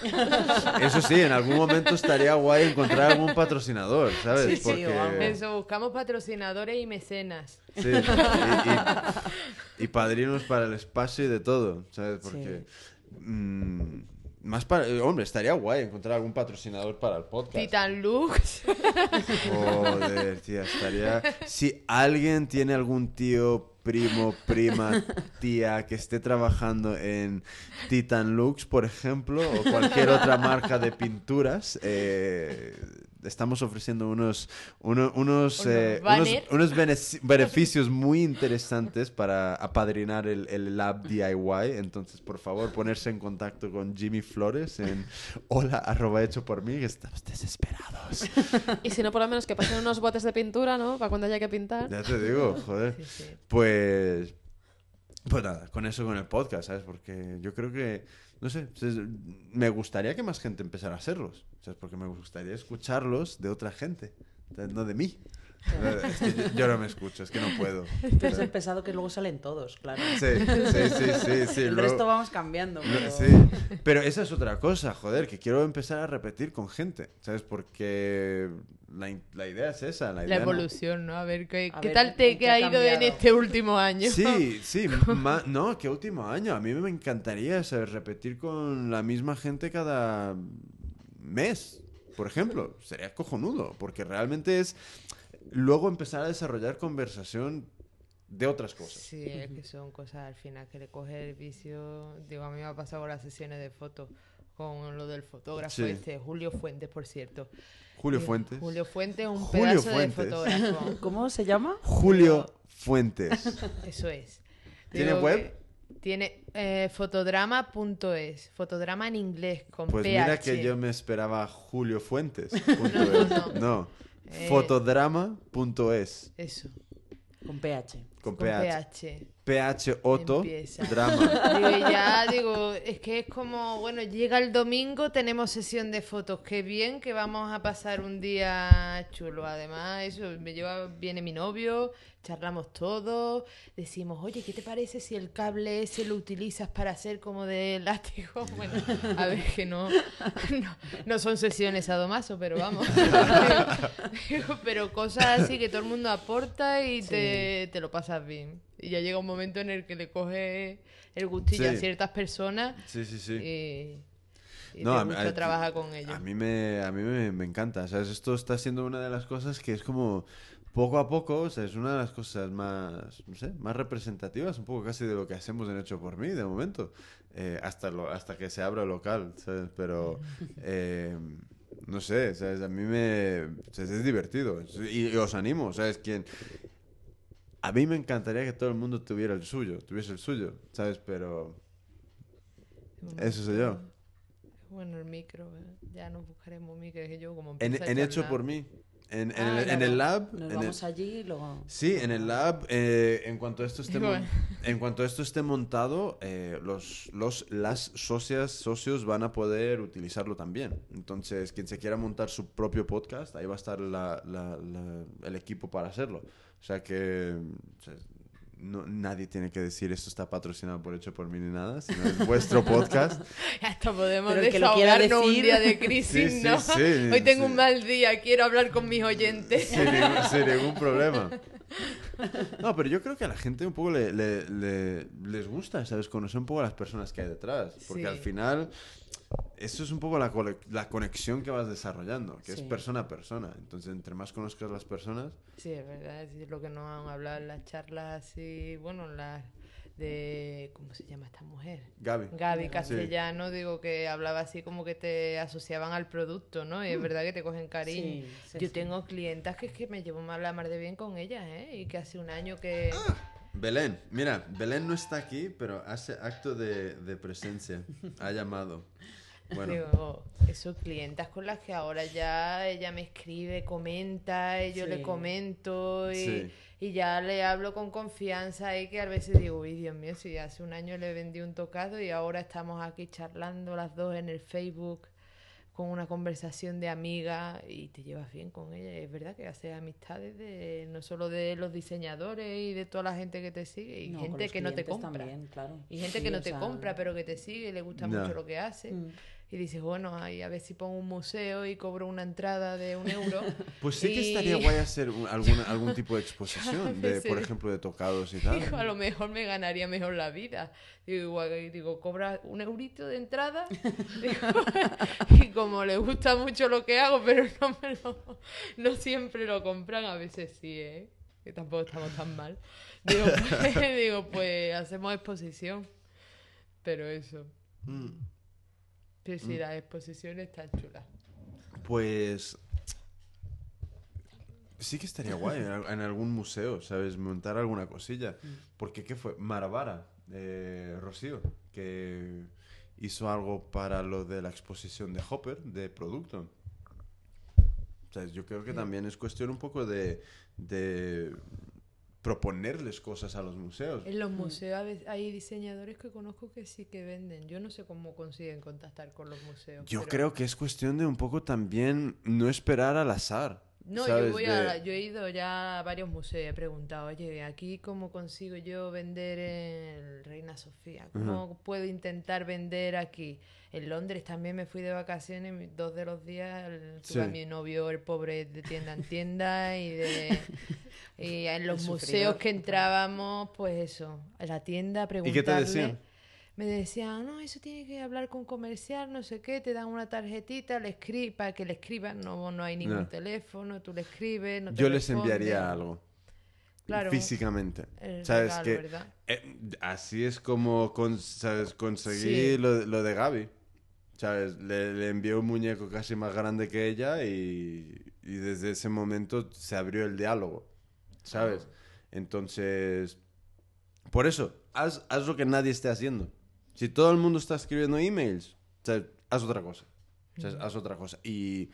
Eso sí, en algún momento estaría guay encontrar algún patrocinador, ¿sabes? Sí, sí, Porque... o algo. Eso, buscamos patrocinadores y mecenas. Sí, y, y- y padrinos para el espacio y de todo, ¿sabes? Porque mm, Más para, eh, hombre, estaría guay encontrar algún patrocinador para el podcast. Titan Lux. Joder, tía, estaría. Si alguien tiene algún tío, primo, prima, tía que esté trabajando en Titan Lux, por ejemplo, o cualquier otra marca de pinturas, eh, estamos ofreciendo unos, uno- unos, Unos eh, unos, beneficios muy interesantes para apadrinar el, el Lab DIY. Entonces, por favor, ponerse en contacto con Jimmy Flores en hola arroba hecho por mí, que estamos desesperados. Y si no, por lo menos que pasen unos botes de pintura, ¿no? Para cuando haya que pintar. Ya te digo, joder. Sí, sí. Pues. Pues nada, con eso, con el podcast, ¿sabes? Porque yo creo que. No sé, me gustaría que más gente empezara a hacerlos. ¿Sabes? Porque me gustaría escucharlos de otra gente, no de mí. Es que yo, yo no me escucho, es que no puedo. Tú eres el pesado que luego salen todos, claro. Sí, sí, sí, sí. sí, el luego- resto vamos cambiando. pero- sí. Pero esa es otra cosa, joder, que quiero empezar a repetir con gente, ¿sabes? Porque la, la idea es esa. La, La idea no- evolución, ¿no? A ver qué, A qué ver, tal ¿en te qué ha ha ido en este último año. Sí, sí, ma- no, que último año. A mí me encantaría ¿sabes? repetir con la misma gente cada mes, por ejemplo. Sería cojonudo, porque realmente es luego empezar a desarrollar conversación de otras cosas. Sí, es que son cosas al final que le coge el vicio. Digo, a mí me ha pasado con las sesiones de fotos, con lo del fotógrafo Sí. este, Julio Fuentes, por cierto. Julio Eh, Fuentes. Julio Fuentes, un Julio pedazo Fuentes. de fotógrafo. ¿Cómo se llama? Julio Fuentes. Eso es. ¿Tiene Digo web? que Tiene eh, fotodrama.es, fotodrama en inglés, con Pues PH. mira que yo me esperaba Julio Fuentes. No, no, no. No. Eh, Fotodrama.es. Eso, Con PH. Con con PH. PH. PH Otto Empieza. Drama. Digo, ya digo, es que es como, bueno, llega el domingo, tenemos sesión de fotos, qué bien que vamos a pasar un día chulo. Además, eso, me lleva, viene mi novio, charlamos todos, decimos, oye, ¿qué te parece si el cable ese lo utilizas para hacer como de látigo? Bueno, a ver que no, no, no son sesiones a domazo, pero vamos. Pero cosas así que todo el mundo aporta y te, te lo pasas bien. Y ya llega un momento en el que le coge el gustillo Sí. a ciertas personas Sí, sí, sí. y, y No, te a mí- a- con ellos. A mí me, a mí me, me encanta, ¿sabes? Esto está siendo una de las cosas que es como poco a poco, o sea, es una de las cosas más, no sé, más representativas, un poco casi de lo que hacemos en Hecho por mí, de momento, eh, hasta, lo, hasta que se abra el local, ¿sabes? Pero, eh, no sé, ¿sabes? A mí me, ¿sabes? es divertido y, y os animo, ¿sabes? Quien... A mí me encantaría que todo el mundo tuviera el suyo, tuviese el suyo, ¿sabes? Pero eso soy yo. Bueno, el micro, eh, ya nos buscaremos micro, es que yo como En, en hecho por mí. En, en Ah, el, en el lab. Nos en el- vamos allí y luego... sí, en el lab, eh, en cuanto esto esté, mon- Bueno. en cuanto esto esté montado, eh, los, los, las socias, socios van a poder utilizarlo también. Entonces, quien se quiera montar su propio podcast, ahí va a estar la- la- la- el equipo para hacerlo. O sea que o sea, no- nadie tiene que decir esto está patrocinado por hecho por mí ni nada, sino es vuestro podcast. Hasta podemos Pero el que lo quiera desahogarnos un día de crisis, Sí, ¿no? sí, Hoy tengo sí. un mal día, quiero hablar con mis oyentes. sin ningún problema. No, pero yo creo que a la gente un poco le, le- le- les gusta, ¿sabes? Conocer un poco a las personas que hay detrás. Porque Sí. al final, eso es un poco la, la conexión que vas desarrollando, que es persona a persona. Entonces, entre más conozcas las personas, Sí, es verdad, es lo que nos han hablado en las charlas así, bueno, en las de, ¿cómo se llama esta mujer? Gaby. Gaby Sí. Castellano, digo que hablaba así como que te asociaban al producto, ¿no? Y es verdad que te cogen cariño. Sí, sí, Yo sí. tengo clientas que es que me llevo mal la mar de bien con ellas, ¿eh? Y que hace un año que... Belén, mira, Belén no está aquí, pero hace acto de, de presencia. Ha llamado. Bueno, Digo, eso, clientas con las que ahora ya ella me escribe, comenta, y yo le comento y, Sí. y ya le hablo con confianza y que a veces digo, uy, Dios mío, si hace un año le vendí un tocado y ahora estamos aquí charlando las dos en el Facebook con una conversación de amiga y te llevas bien con ella. Y es verdad que haces amistades de no solo de los diseñadores y de toda la gente que te sigue y No, gente que no te compra. también, claro. Y gente Sí, que no te sea, compra, pero que te sigue y le gusta mucho lo que hace. Mm. Y dices, bueno, ahí a ver si pongo un museo y cobro una entrada de un euro. Pues sí que Y- estaría guay hacer un- alguna- algún tipo de exposición, de, por ejemplo, de tocados y tal. Digo, a lo mejor me ganaría mejor la vida. Digo, digo, cobra un eurito de entrada. Digo, y como le gusta mucho lo que hago, pero no, me lo- no siempre lo compran, a veces sí, ¿eh? Que tampoco estamos tan mal. Digo, pues, digo, pues hacemos exposición. Pero eso. Mm. Sí, sí, las exposiciones están chulas. Pues sí que estaría guay en, al- en algún museo, ¿sabes? Montar alguna cosilla. Porque, ¿qué fue? Maravara, eh, Rocío, que hizo algo para lo de la exposición de Hopper, de producto. O sea, yo creo que también es cuestión un poco de, de proponerles cosas a los museos. En los museos a veces hay diseñadores que conozco que sí que venden. Yo no sé cómo consiguen contactar con los museos. Yo pero- creo que es cuestión de un poco también no esperar al azar. No, yo, voy De- a, yo he ido ya a varios museos y he preguntado, oye, aquí cómo consigo yo vender en Reina Sofía, cómo puedo intentar vender aquí. En Londres también me fui de vacaciones, dos de los días el- tuve Sí. mi novio, el pobre, de tienda en tienda y de... Y en los El museos que entrábamos, pues eso, a la tienda a qué te preguntarle. decían? Me decían, no, eso tiene que hablar con comercial, no sé qué, te dan una tarjetita, le escri para que le escriban, no, no hay ningún No. teléfono, tú le escribes, no te Yo les enviaría algo. Claro. Físicamente. ¿Sabes? regalo, que ¿verdad? eh, así es como con- ¿sabes? conseguí Sí. lo, lo de Gaby. ¿Sabes? Le, le envié un muñeco casi más grande que ella y, y desde ese momento se abrió el diálogo. ¿Sabes? Entonces, por eso, haz, haz lo que nadie esté haciendo. Si todo el mundo está escribiendo emails, ¿sabes? haz otra cosa. ¿Sabes? Haz otra cosa. Y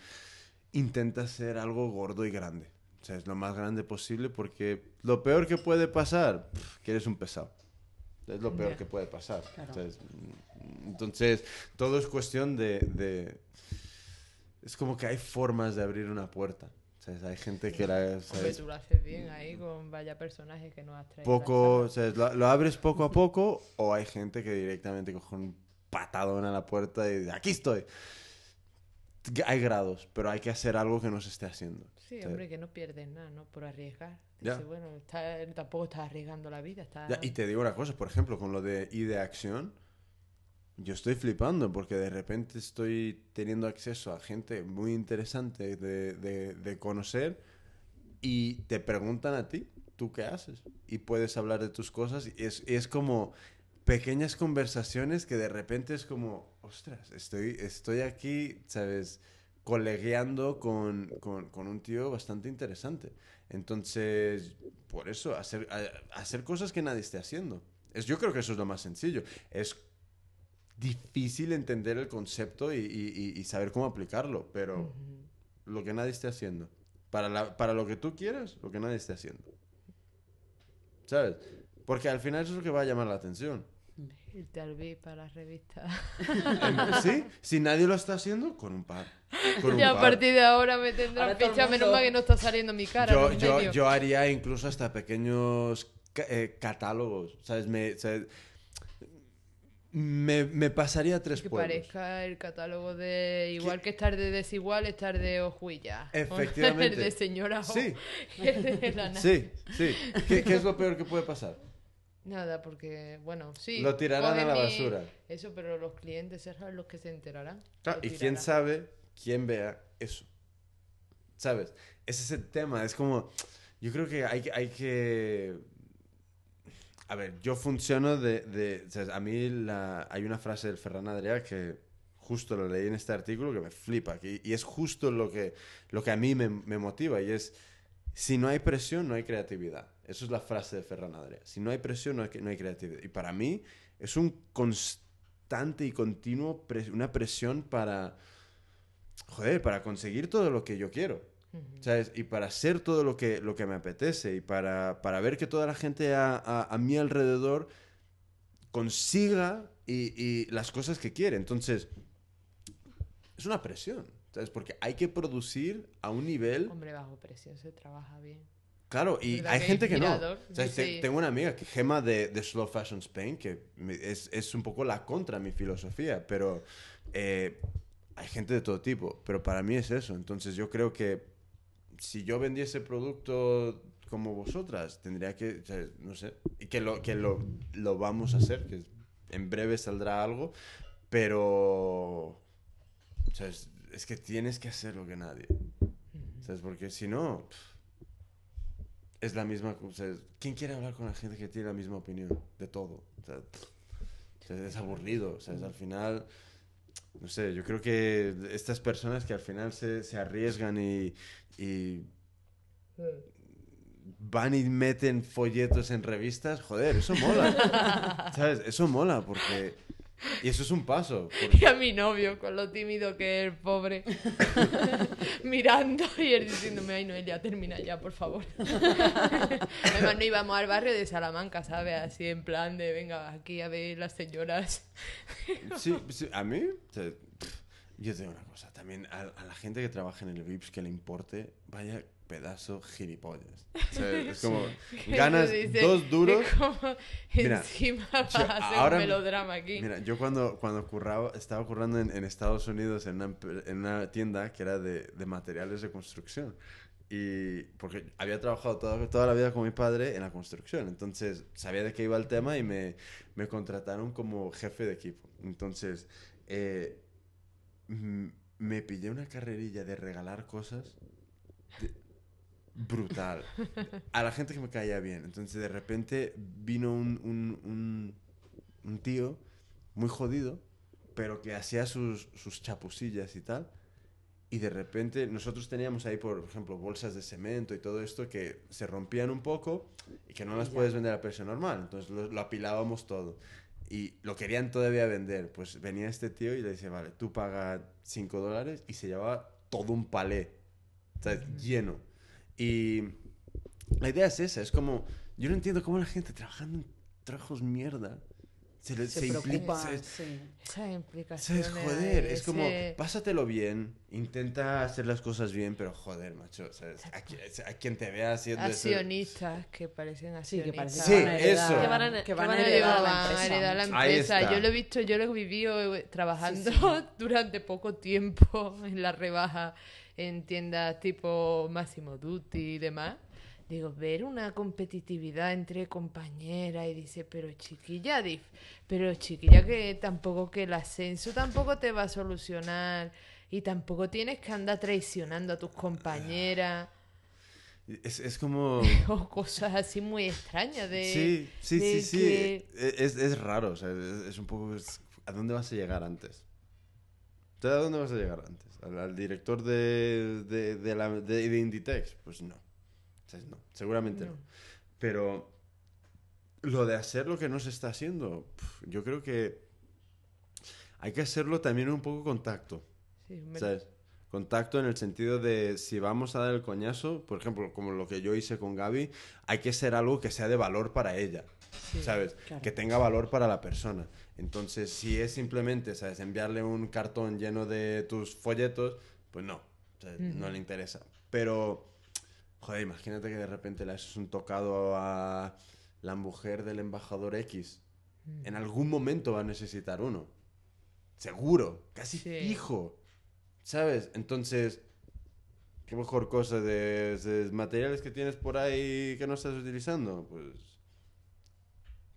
intenta hacer algo gordo y grande. O sea, es lo más grande posible porque lo peor que puede pasar, pf, que eres un pesado. Es lo peor que puede pasar. Claro. O sea, es- mm, entonces, todo es cuestión de, de- Es como que hay formas de abrir una puerta. Sea, hay gente que la... Hombre, ¿sabes? tú lo haces bien ahí con vaya personaje que nos has traído. poco. ¿sabes? Lo, lo abres poco a poco o hay gente que directamente coge un patadón a la puerta y dice, aquí estoy. Hay grados, pero hay que hacer algo que no se esté haciendo. Sí, hombre, que no pierdes nada, ¿no? Por arriesgar. Ya. Dice, bueno, está- tampoco estás arriesgando la vida. Estás... Ya, y te digo una cosa, por ejemplo, con lo de I de acción, yo estoy flipando porque de repente estoy teniendo acceso a gente muy interesante de, de- conocer y te preguntan a ti, ¿tú qué haces? Y puedes hablar de tus cosas y es, es como pequeñas conversaciones que de repente es como, ostras, estoy, estoy aquí, ¿sabes? colegueando con, con- con un tío bastante interesante. Entonces, por eso, hacer, hacer cosas que nadie esté haciendo. Es, yo creo que eso es lo más sencillo. Es difícil entender el concepto y, y- y- saber cómo aplicarlo, pero Ujú. lo que nadie esté haciendo. Para, la- para lo que tú quieras, lo que nadie esté haciendo. ¿Sabes? Porque al final eso es lo que va a llamar la atención. Irte al VIP para la revista. ¿Sí? Si nadie lo está haciendo, con un par. Con un y a par. partir de ahora me tendrán el ficha, menos mundo- mal que no está saliendo mi cara. yo, yo, yo haría incluso hasta pequeños eh, catálogos, ¿sabes? Me, ¿sabes? Me, me pasaría tres que pueblos. parezca el catálogo de igual que estar de desigual, estar de ojuilla. Efectivamente. el de señora O. Sí, el de la sí, sí. ¿Qué, qué es lo peor que puede pasar? Nada, porque, bueno, sí. Lo tirarán a la mi- basura. Eso, pero los clientes serán los que se enterarán. Claro, Lo y quién sabe quién vea eso. ¿Sabes? Ese es el tema. Es como. Yo creo que hay, que- hay que. A ver, yo funciono de. a mí hay una frase del Ferran Adrià que justo lo leí en este artículo que me flipa. que- y es justo lo que, lo que a mí me, motiva. Y es. Si no hay presión, no hay creatividad. Eso es la frase de Ferran Adrià. Si no hay presión, no hay, creatividad. Y para mí es un constante y continuo una presión para, joder, para conseguir todo lo que yo quiero. ¿Sabes? Y para hacer todo lo que, lo que me apetece y para, para ver que toda la gente a, a- a mi alrededor consiga y, y las cosas que quiere. Entonces, es una presión, ¿sabes? Porque hay que producir a un nivel... Hombre, bajo presión se trabaja bien. Claro, y ¿Verdad hay que gente que no. inspirador? O sea, Sí, te- sí. Tengo una amiga que Gema de, de Slow Fashion Spain, que es, es un poco la contra mi filosofía, pero, eh, hay gente de todo tipo, pero para mí es eso. Entonces yo creo que si yo vendiese producto como vosotras, tendría que, o sea, no sé, que lo, que lo, lo vamos a hacer, que en breve saldrá algo, pero, o sea, es, es que tienes que hacer lo que nadie. ¿Sabes? Porque si no, es la misma. O sea, ¿Quién quiere hablar con la gente que tiene la misma opinión de todo? O sea, es aburrido. O sea, es al final. No sé, yo creo que estas personas que al final se, se arriesgan y, y van y meten folletos en revistas, joder, eso mola. ¿Sabes? Eso mola porque... Y eso es un paso. porque- Y a mi novio, con lo tímido que es el pobre, mirando y él diciéndome, ay Noelia, termina ya, por favor. Además no íbamos al barrio de Salamanca, ¿sabes? Así en plan de, venga, aquí a ver las señoras. Sí, sí, a mí, o sea, pff, yo te digo una cosa, también a, a la gente que trabaja en el VIPS que le importe, vaya pedazo gilipollas. O sea, es como, ganas dice, dos duros. como, Mira, encima vas yo a hacer ahora- un melodrama aquí. Mira, yo cuando, cuando curraba, estaba currando en, en Estados Unidos en una, en una tienda que era de, de materiales de construcción. Y porque había trabajado toda, toda la vida con mi padre en la construcción. Entonces sabía de qué iba el tema y me, me contrataron como jefe de equipo. Entonces eh, me pillé una carrerilla de regalar cosas de- brutal. A la gente que me caía bien. Entonces de repente vino un, un, un, un tío muy jodido, pero que hacía sus, sus chapusillas y tal. Y de repente nosotros teníamos ahí, por ejemplo, bolsas de cemento y todo esto que se rompían un poco y que no las puedes vender a precio normal. Entonces lo, lo apilábamos todo. Y lo querían todavía vender. Pues venía este tío y le decía, vale, tú pagas 5 dólares y se llevaba todo un palé. O sea, lleno. Y la idea es esa. Es como, yo no entiendo cómo la gente trabajando en trabajos mierda se, le- Se, se implica- se- sí. ¿Sabes? Joder, ahí, es como, pásatelo bien, intenta hacer las cosas bien, pero joder, macho, ¿sabes? A, qui- a quien te vea haciendo eso- Accionistas que parecen Sí, que accionistas. parece Sí, que van a heredar, eso. Que van a- que van a que van a heredar la empresa. heredar la empresa. Yo lo he visto, yo lo he vivido eh, trabajando Sí, sí. durante poco tiempo en la rebaja en tiendas tipo Máximo Duty y demás. Digo, ver una competitividad entre compañeras y dice, pero chiquilla, dif- pero chiquilla que tampoco que el ascenso tampoco te va a solucionar y tampoco tienes que andar traicionando a tus compañeras Es, es como... o cosas así muy extrañas de... Sí, sí, sí, de sí. que- e- Es, es raro, o sea, es, es un poco... ¿A dónde vas a llegar antes? ¿Tú ¿A dónde vas a llegar antes? ¿Al, al director de, de, de, la, de, de Inditex? Pues no. Sea, no, seguramente no. No. Pero lo de hacer lo que no se está haciendo, yo creo que hay que hacerlo también un poco con tacto. Sí, me- ¿Sabes? Contacto en el sentido de si vamos a dar el coñazo, por ejemplo, como lo que yo hice con Gaby, hay que ser algo que sea de valor para ella, sí. ¿sabes? claro. Que tenga valor para la persona. Entonces, si es simplemente, ¿sabes? Enviarle un cartón lleno de tus folletos, pues no, no le interesa. Pero, joder, imagínate que de repente le haces un tocado a la mujer del embajador X. Mm. En algún momento va a necesitar uno. Seguro, casi Sí. fijo. ¿Sabes? Entonces, ¿qué mejor cosa de, de materiales que tienes por ahí que no estás utilizando? Pues,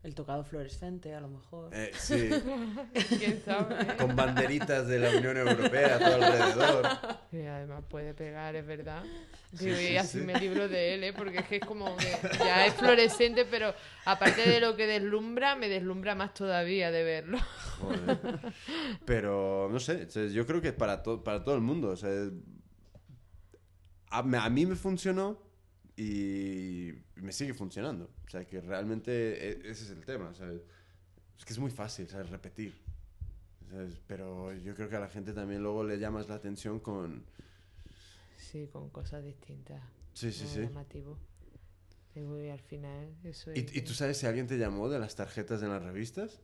El tocado fluorescente, a lo mejor. eh, sí, ¿Quién sabe? con banderitas de la Unión Europea a todo alrededor. Y además puede pegar, es verdad. Sí, sí, y así sí. me libro de él, ¿eh? porque es que es como que ya es fluorescente, pero aparte de lo que deslumbra, me deslumbra más todavía de verlo. Joder. Pero, no sé, yo creo que para, to- para todo el mundo. O sea, a mí me funcionó y me sigue funcionando. O sea, que realmente e- ese es el tema. ¿sabes? Es que es muy fácil, ¿sabes? Repetir. ¿sabes? Pero yo creo que a la gente también luego le llamas la atención con... Sí, con cosas distintas. Sí, sí, sí. llamativo. Y al final, eso ¿Y, es. y tú sabes si alguien te llamó de las tarjetas en las revistas?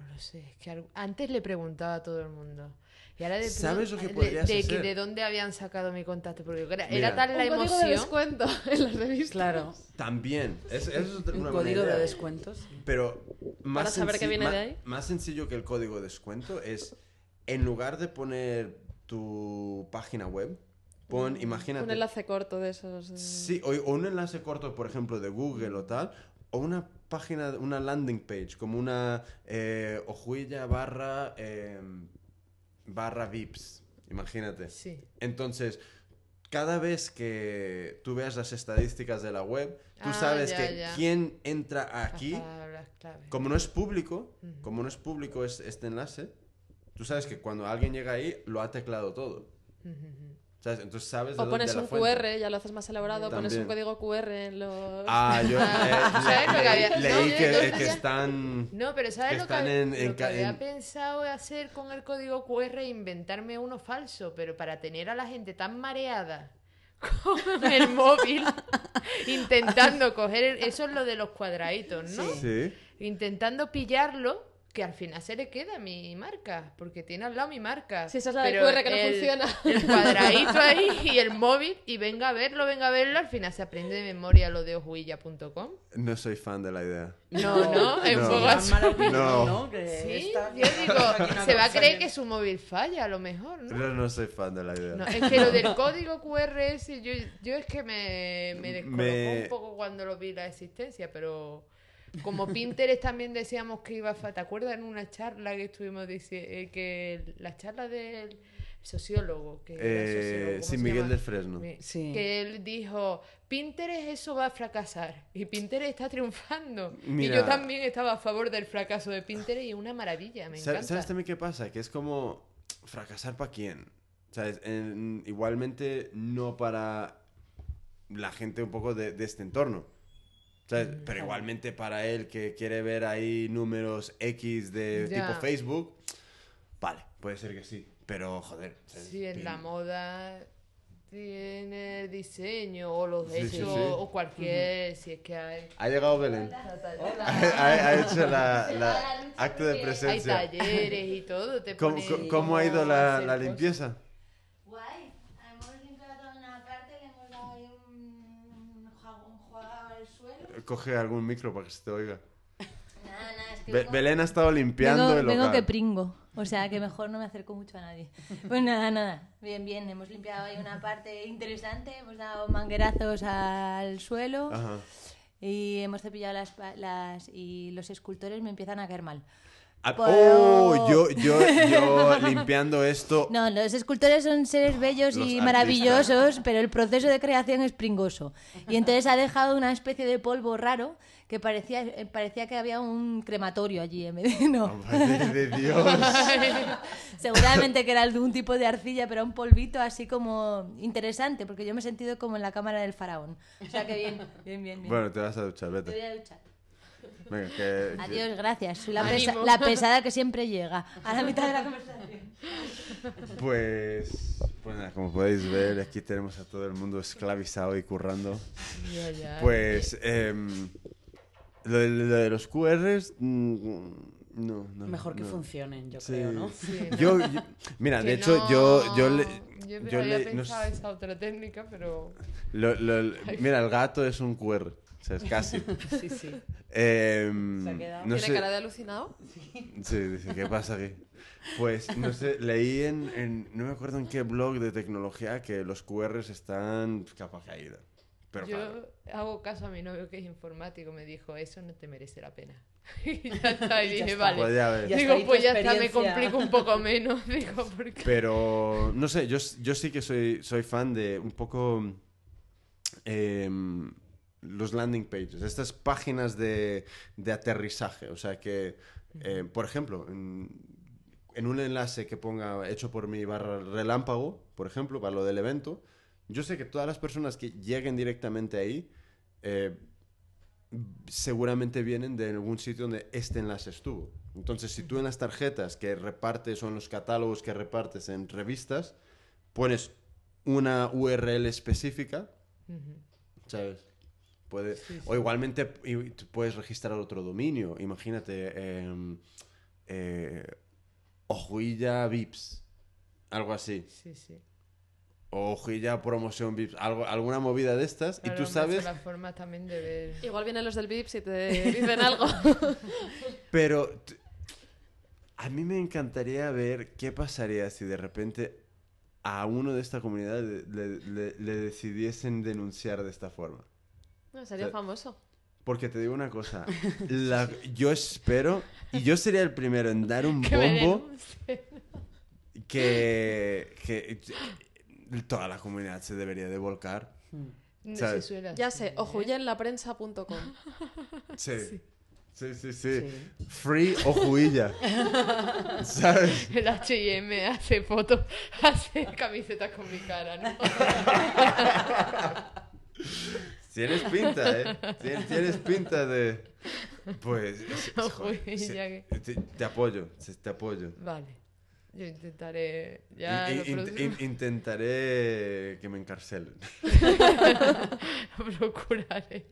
No lo sé, es que antes le preguntaba a todo el mundo. Y ahora de ¿Sabes lo que de- podrías de, hacer? de dónde habían sacado mi contacto, porque era, Mira. era tal la un código de emoción. descuento en las revistas. Claro. También. Es, eso es otra- Un código de descuentos. Pero más, Para saber que viene de ahí. más sencillo que el código de descuento es en lugar de poner tu página web, pon, imagínate... Un enlace corto de esos. de- Sí, o, o un enlace corto, por ejemplo, de Google o tal, o una página, una landing page, como una eh, ojuilla barra, eh, barra VIPs, imagínate. Sí. Entonces, cada vez que tú veas las estadísticas de la web, tú Ah, sabes ya, que ya. quién entra aquí, clave. como no es público, como no es público es- este enlace, tú sabes que cuando alguien llega ahí, lo ha teclado todo. ¿Sabes? Entonces sabes de O pones un. QR, ya lo haces más elaborado, pones un código QR en los... Ah, yo eh, ¿Sabes lo le- que había- le- no, leí que, están... No, pero ¿sabes que lo que, en- lo que había en- pensado hacer con el código QR? Inventarme uno falso, pero para tener a la gente tan mareada con el móvil, intentando coger... el- Eso es lo de los cuadraditos, ¿no? Sí. Intentando pillarlo, que al final se le queda mi marca, porque tiene al lado mi marca. Sí, esa es la del QR que no el- funciona. El cuadradito ahí y el móvil, y venga a verlo, venga a verlo, al final se aprende de memoria lo de ojuilla.com. No soy fan de la idea. No, no, No. opinión, No. ¿no? Que Sí, esta- yo digo, no se va a creer que- su móvil falla, a lo mejor, ¿no? No, no soy fan de la idea. No, es que lo del código QR ese, yo, yo es que me, me descolocó Me- un poco cuando lo vi la existencia, pero como Pinterest también decíamos que iba a fa- ¿Te acuerdas en una charla que estuvimos diciendo que la charla del sociólogo? Que Eh, sociólogo, ¿cómo sí, Miguel llama? del Fresno. Sí. Que él dijo, Pinterest eso va a fracasar y Pinterest está triunfando. Y yo también estaba a favor del fracaso de Pinterest y es una maravilla, me ¿Sabes, encanta. ¿Sabes también qué pasa? Que es como fracasar para quién. ¿Sabes? En- igualmente no para la gente un poco de, de este entorno. ¿Sabes? Mm, Pero igualmente para él que quiere ver ahí números X de Ya. tipo Facebook. Vale, puede ser que sí. Pero joder. ¿sabes? Sí, en la moda tiene diseño o los Sí, hechos sí, sí. o cualquier, si es que hay, Ha llegado Belén. ha, ha- ha hecho la, la acto de hay presencia. talleres y todo. Te ¿Cómo, cómo- ha ido la, limpieza? Guay, hemos limpiado toda una parte, le hemos dado ahí un jabón jugado al suelo. Coge algún micro para que se te oiga. Nada, nada, es que Be- vengo- Belén ha estado limpiando vengo, el vengo local. que pringo, o sea que mejor no me acerco mucho a nadie. Pues nada, nada, bien, bien, hemos limpiado ahí una parte interesante, hemos dado manguerazos al suelo Ajá. y hemos cepillado las, pa- las... y los escultores me empiezan a caer mal. Ah, Oh, yo, yo, yo limpiando esto. No, los escultores son seres bellos Los y artistas. maravillosos, pero el proceso de creación es pringoso. Y entonces ha dejado una especie de polvo raro que parecía, eh, parecía que había un crematorio allí en vez de... No. Madre de Dios. Seguramente que era algún tipo de arcilla, pero un polvito así como interesante, porque yo me he sentido como en la cámara del faraón. O sea que bien, bien, bien. bien. Bueno, te vas a duchar, Te voy vete. a duchar. Venga, que, Adiós, gracias. Soy la, Ánimo. pesa- la pesada que siempre llega a la mitad de la conversación. Pues, pues nada, como podéis ver, aquí tenemos a todo el mundo esclavizado y currando. Ya, ya. Pues, em, lo, de, lo de los QRs, mm, no, no. Mejor que no. funcionen, yo Sí. creo, ¿no? Sí, ¿no? Yo, yo- mira, Que de hecho, no- yo, yo le, Yo, yo había le- no pensado sé- esa otra técnica, pero... lo- lo- mira, el gato es un QR, o sea, es casi. Sí, sí. Em, Se ha quedado. no ¿Tiene sé, cara de alucinado? Sí, dice, ¿qué pasa aquí? Pues, no sé, leí en, en- no me acuerdo en qué blog de tecnología que los QRs están capa caída. Pero yo claro, hago caso a mi novio que es informático, me dijo, eso no te merece la pena. y ya está, y Ya dije, está. vale. pues ya. Ya Digo, pues ya está, me complico un poco menos. Digo, porque... Pero, no sé, yo, yo sí que soy, soy fan de un poco em, los landing pages, estas páginas de, de aterrizaje. O sea que, eh, por ejemplo, en, en un enlace que ponga hecho por mi barra relámpago, por ejemplo, para lo del evento, yo sé que todas las personas que lleguen directamente ahí eh, seguramente vienen de algún sitio donde este enlace estuvo. Entonces, si tú en las tarjetas que repartes o en los catálogos que repartes en revistas pones una URL específica, ¿sabes? Puede, O igualmente puedes registrar otro dominio. Imagínate, eh, eh, Ojuilla Vips, algo así. Sí, sí. O Ojuilla Promoción Vips, algo, alguna movida de estas. y tú sabes, también de ver... Igual vienen los del VIPs y te dicen algo. pero A mí me encantaría ver qué pasaría si de repente a uno de esta comunidad le, le- le- le decidiesen denunciar de esta forma. No, sería Sí. famoso. Porque te digo una cosa, la- yo espero, y yo sería el primero en dar un bombo que, que toda la comunidad se debería de volcar. No ¿Sabes? suele Ya sé, ojuyenlaprensa.com. Sí. Sí, sí, sí. Sí. Free o juilla. ¿Sabes? El H&M hace fotos, hace camisetas con mi cara, ¿no? Tienes pinta, ¿eh? Tienes, tienes pinta de... Pues... es- es- joder, te, te apoyo, te apoyo. Vale. Yo intentaré... Ya In- in- in- intentaré que me encarcelen. procuraré.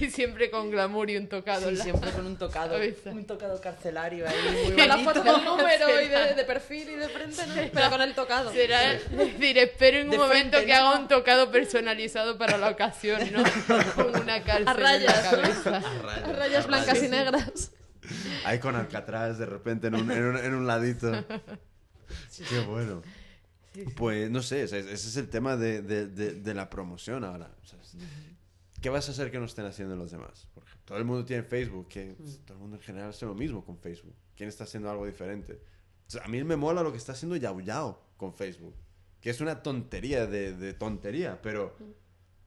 Y siempre con glamour y un tocado. Sí, la- siempre con un tocado. Un tocado carcelario ahí. Muy Con la foto del número y de, de perfil y de frente, ¿no? Pero con el tocado. Será decir, espero en un De momento frente, que ¿no? haga un tocado personalizado para la ocasión, ¿no? Con una cárcel A rayas. en la cabeza. Rayas, Rayas blancas y negras. Ahí con Alcatraz de repente en un, en un, en un ladito. Qué bueno. Pues no sé, ese es el tema de, de- de- de la promoción ahora. o sea, es- ¿Qué vas a hacer que no estén haciendo los demás? Porque todo el mundo tiene Facebook, que todo el mundo en general hace lo mismo con Facebook. ¿Quién está haciendo algo diferente? O sea, a mí me mola lo que está haciendo Yao Yao con Facebook, que es una tontería de, de tontería, pero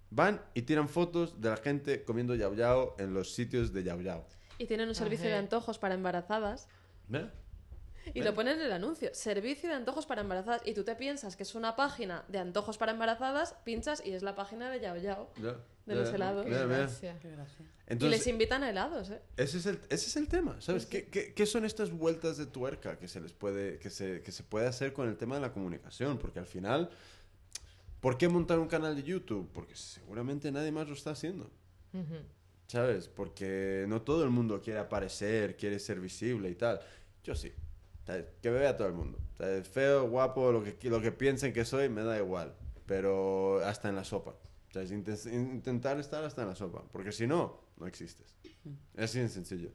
van y tiran fotos de la gente comiendo Yao Yao en los sitios de Yao Yao. Y tienen un servicio Ajá. de antojos para embarazadas. ¿Ves? Y lo ponen en el anuncio. Servicio de antojos para embarazadas. Y tú te piensas que es una página de antojos para embarazadas, pinchas y es la página de Yao Yao. Ya, De ya, los helados. ya, ya. Gracias. Qué gracia. y Entonces, les invitan a helados, ¿eh? ese es el, ese es el tema, ¿sabes? ¿Qué, qué, qué son estas vueltas de tuerca que se les puede, que se, que se puede hacer con el tema de la comunicación? Porque al final, ¿por qué montar un canal de YouTube? Porque seguramente nadie más lo está haciendo, Ujú. ¿sabes? Porque no todo el mundo quiere aparecer, quiere ser visible y tal. Yo sí. Que me vea todo el mundo. Feo, guapo, lo que, lo que piensen que soy, me da igual. Pero hasta en la sopa. intentar estar hasta en la sopa. Porque si no, no existes. Es así de sencillo.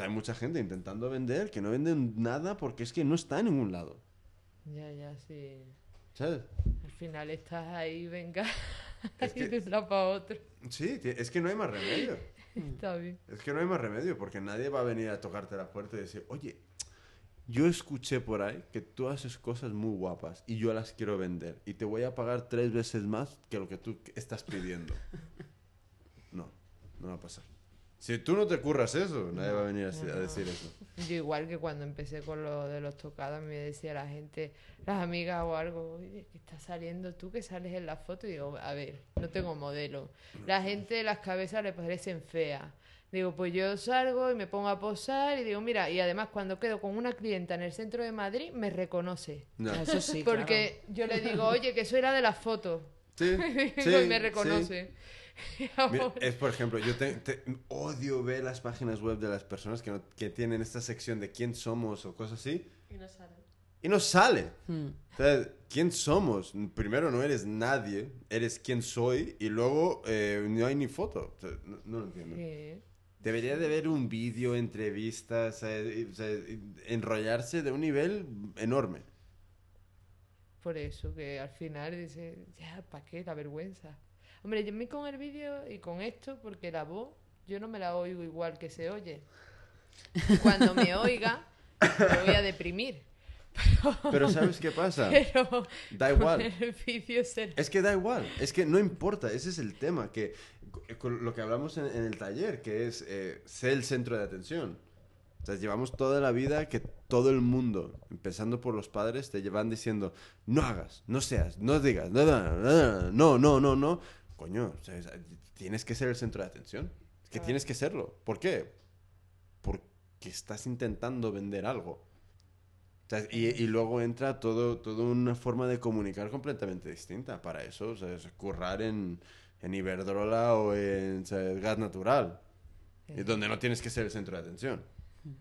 Hay mucha gente intentando vender que no venden nada porque es que no está en ningún lado. Ya, ya, sí. ¿Sabes? Al final estás ahí, venga. Es que- de un lado para otro. Sí, es que no hay más remedio. Está bien. Es que no hay más remedio porque nadie va a venir a tocarte la puerta y decir, oye, yo escuché por ahí que tú haces cosas muy guapas y yo las quiero vender y te voy a pagar tres veces más que lo que tú estás pidiendo. No, no va a pasar. Si tú no te curras eso, nadie va a venir a, no, a no. decir eso. Yo igual que cuando empecé con lo de los tocados me decía la gente, las amigas o algo, oye, que estás saliendo tú que sales en la foto y digo, a ver, no tengo modelo. La gente las cabezas le parecen feas. Digo, pues yo salgo y me pongo a posar y digo, mira, y además cuando quedo con una clienta en el centro de Madrid me reconoce. No. Eso sí, Porque yo le digo, oye, que soy la de las fotos. Sí, y me sí. reconoce. Mira, es por ejemplo, yo te- te- odio ver las páginas web de las personas que, no- que tienen esta sección de quién somos o cosas así Y no salen. y no sale. Mm. O sea, ¿quién somos? Primero no eres nadie, eres quién soy y luego eh, no hay ni foto. O sea, no, no lo entiendo. Sí. Debería de haber un vídeo, entrevistas, eh, y- o sea, y- enrollarse de un nivel enorme. Por eso que al final dice, ya, ¿para qué? La vergüenza. Hombre, yo me con el vídeo y con esto, porque la voz, yo no me la oigo igual que se oye. Cuando me oiga, me voy a deprimir. Pero ¿sabes qué pasa? Pero Da igual. Es que da igual, es que no importa, ese es el tema, que con lo que hablamos en, en el taller, que es eh, ser el centro de atención. O sea, llevamos toda la vida que todo el mundo, empezando por los padres, te llevan diciendo, no hagas, no seas, no digas, no, no, no, no, no, no, no. Coño, o sea, es- tienes que ser el centro de atención. Es que tienes que serlo. ¿Por qué? Porque estás intentando vender algo. O sea, y, y luego entra todo, toda una forma de comunicar completamente distinta. Para eso, o sea, es currar en, en Iberdrola o en o sea, gas natural. Y donde no tienes que ser el centro de atención.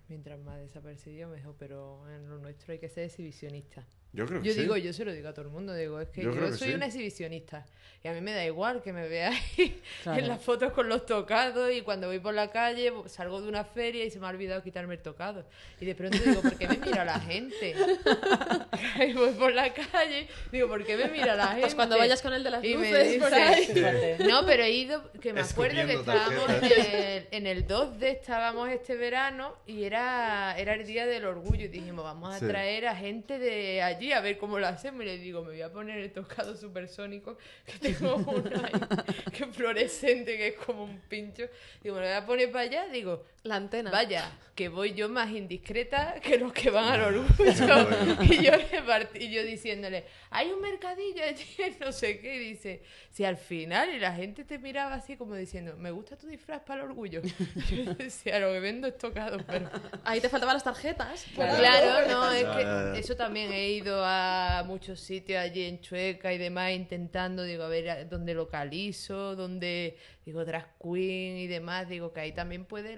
Mientras más desapercibido, mejor. Pero en lo nuestro hay que ser exhibicionista. Yo creo que Yo sí. digo, yo se lo digo a todo el mundo, digo, es que Yo yo, que soy sí. una exhibicionista y a mí me da igual que me veáis Claro. en las fotos con los tocados y cuando voy por la calle salgo de una feria y se me ha olvidado quitarme el tocado. Y de pronto digo, ¿por qué me mira la gente? y voy por la calle, digo, ¿por qué me mira la gente? Pues cuando vayas con el de las Y me luces por dice- ahí. Fíjate. No, pero he ido, que me acuerdo que estábamos en el, en el 2D, estábamos este verano y era, era el día del orgullo y dijimos, vamos a Sí. traer a gente de allí a ver cómo lo hacemos. Y le digo, me voy a poner el tocado supersónico, que tengo uno ahí, que es fluorescente, que es como un pincho. Digo, me lo voy a poner para allá, digo, La antena. Vaya, que voy yo más indiscreta que los que van al orgullo. bueno. y, yo repartí- y yo diciéndole, hay un mercadillo allí, no sé qué. Y dice, si al final y la gente te miraba así como diciendo, me gusta tu disfraz para el orgullo. Y yo decía, lo que vendo es tocado, pero... Ahí te faltaban las tarjetas. Claro. Claro, no, es que eso también he ido a muchos sitios allí en Chueca y demás intentando, digo, a ver dónde localizo, dónde, digo, drag queen y demás, digo que ahí también puede,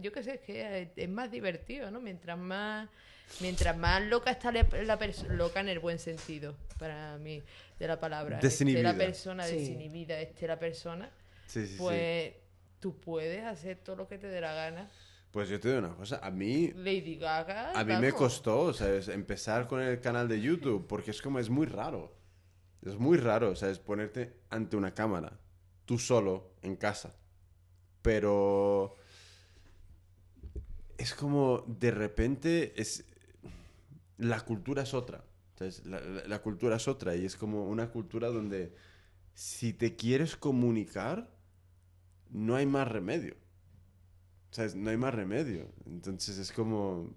yo qué sé, es que es más divertido, ¿no? Mientras más, mientras más loca está la, la persona, loca en el buen sentido, para mí, de la palabra, esté Desinhibida. la persona Sí. desinhibida, esté la persona, Sí, sí, sí. pues tú puedes hacer todo lo que te dé la gana. Pues yo te digo una cosa, a mí Lady Gaga. A mí me costó, ¿sabes? Empezar con el canal de YouTube, porque es como, es muy raro. Es muy raro, ¿sabes? Ponerte ante una cámara, tú solo, en casa. Pero... Es como, de repente, es... La cultura es otra. ¿sabes? La, la- la cultura es otra y es como una cultura donde si te quieres comunicar, no hay más remedio. ¿Sabes? No hay más remedio. Entonces es como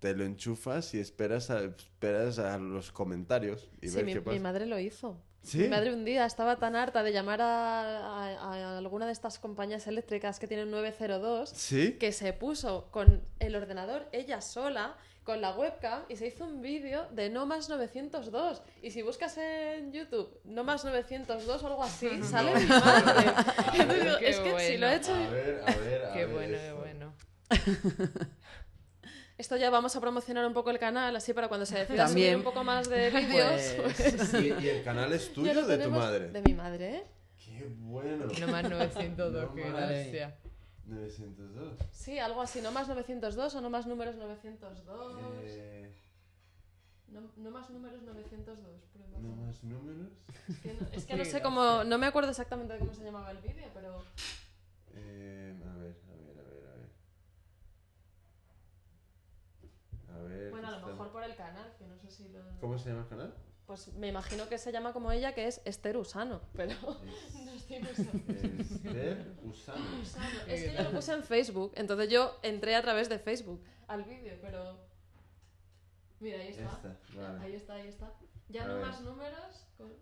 te lo enchufas y esperas a, esperas a los comentarios y Sí, ver mi, qué mi madre lo hizo. ¿Sí? Mi madre un día estaba tan harta de llamar a, a- a alguna de estas compañías eléctricas que tienen 902 ¿Sí? que se puso con el ordenador ella sola con la webcam y se hizo un vídeo de no más 902 y si buscas en YouTube no más 902 o algo así sale mi madre es que si lo he hecho A ver, a ver, a Qué ver bueno, qué bueno. esto ya vamos a promocionar un poco el canal así para cuando se decida También. subir un poco más de vídeos Pues, ¿Y, y el canal es tuyo o de tu madre? de mi madre ¿eh? Qué bueno. No más 902, No qué más. gracia. 902. sí algo así no más 902 o no más números 902 Eh, no, no más números 902 prueba. ¿No más números? Es que no, es que no sé cómo, no me acuerdo exactamente de cómo se llamaba el vídeo, pero Eh, a ver, a ver, a ver, a ver. A ver. bueno, a lo está- mejor por el canal, que no sé si lo... ¿Cómo se llama el canal? Pues me imagino que se llama como ella, que es Esther Usano, pero no estoy segura. Esther Usano. Usano. Es que yo lo puse en Facebook, entonces yo entré a través de Facebook al vídeo, pero... Mira, ahí está. Esta, vale. Ahí está, ahí está. Ya A no ver. más números. con-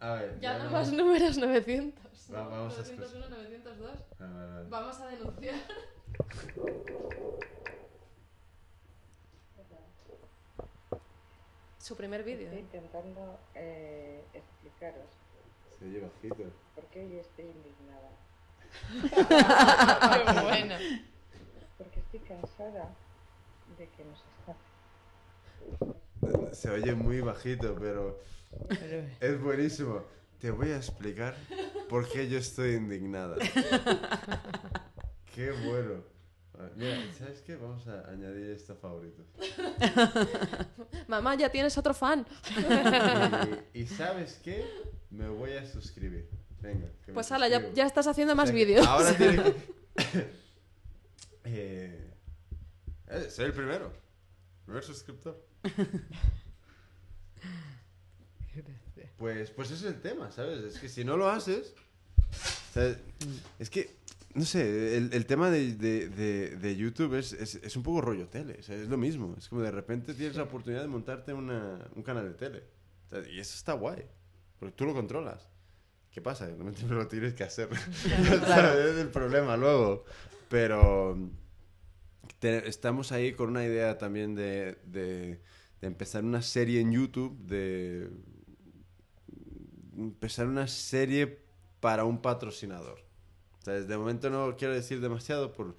A ver, Ya, no no más números 900. Va- vamos a 901, 902. Ah, vale, vale. Vamos a denunciar. Su primer vídeo. Estoy ¿eh? intentando eh, explicaros Se oye bajito. por qué hoy estoy indignada. Qué bueno. Porque estoy cansada de que nos estafen. Se oye muy bajito, pero Pero- es buenísimo. Te voy a explicar por qué yo estoy indignada. Qué bueno. Mira, ¿sabes qué? Vamos a añadir esto a favoritos. Mamá, ya tienes otro fan. Y, y ¿sabes qué? Me voy a suscribir. Venga. que me Pues ala, ya, estás haciendo más O sea que vídeos. Ahora tiene que... eh, eh, soy el primero. Primer suscriptor. Pues, pues ese es el tema, ¿sabes? Es que si no lo haces... ¿sabes? Es que, no sé, el, el tema de, de- de- de YouTube es, es, es un poco rollo tele. o sea, es lo mismo. Es como de repente tienes la oportunidad de montarte una- un canal de tele. O sea, y eso está guay. Porque tú lo controlas. ¿Qué pasa? No me lo tienes que hacer. ¿Sabes? Es el problema luego. Pero te- estamos ahí con una idea también de, de- de empezar una serie en YouTube, de empezar una serie para un patrocinador. De momento no quiero decir demasiado por,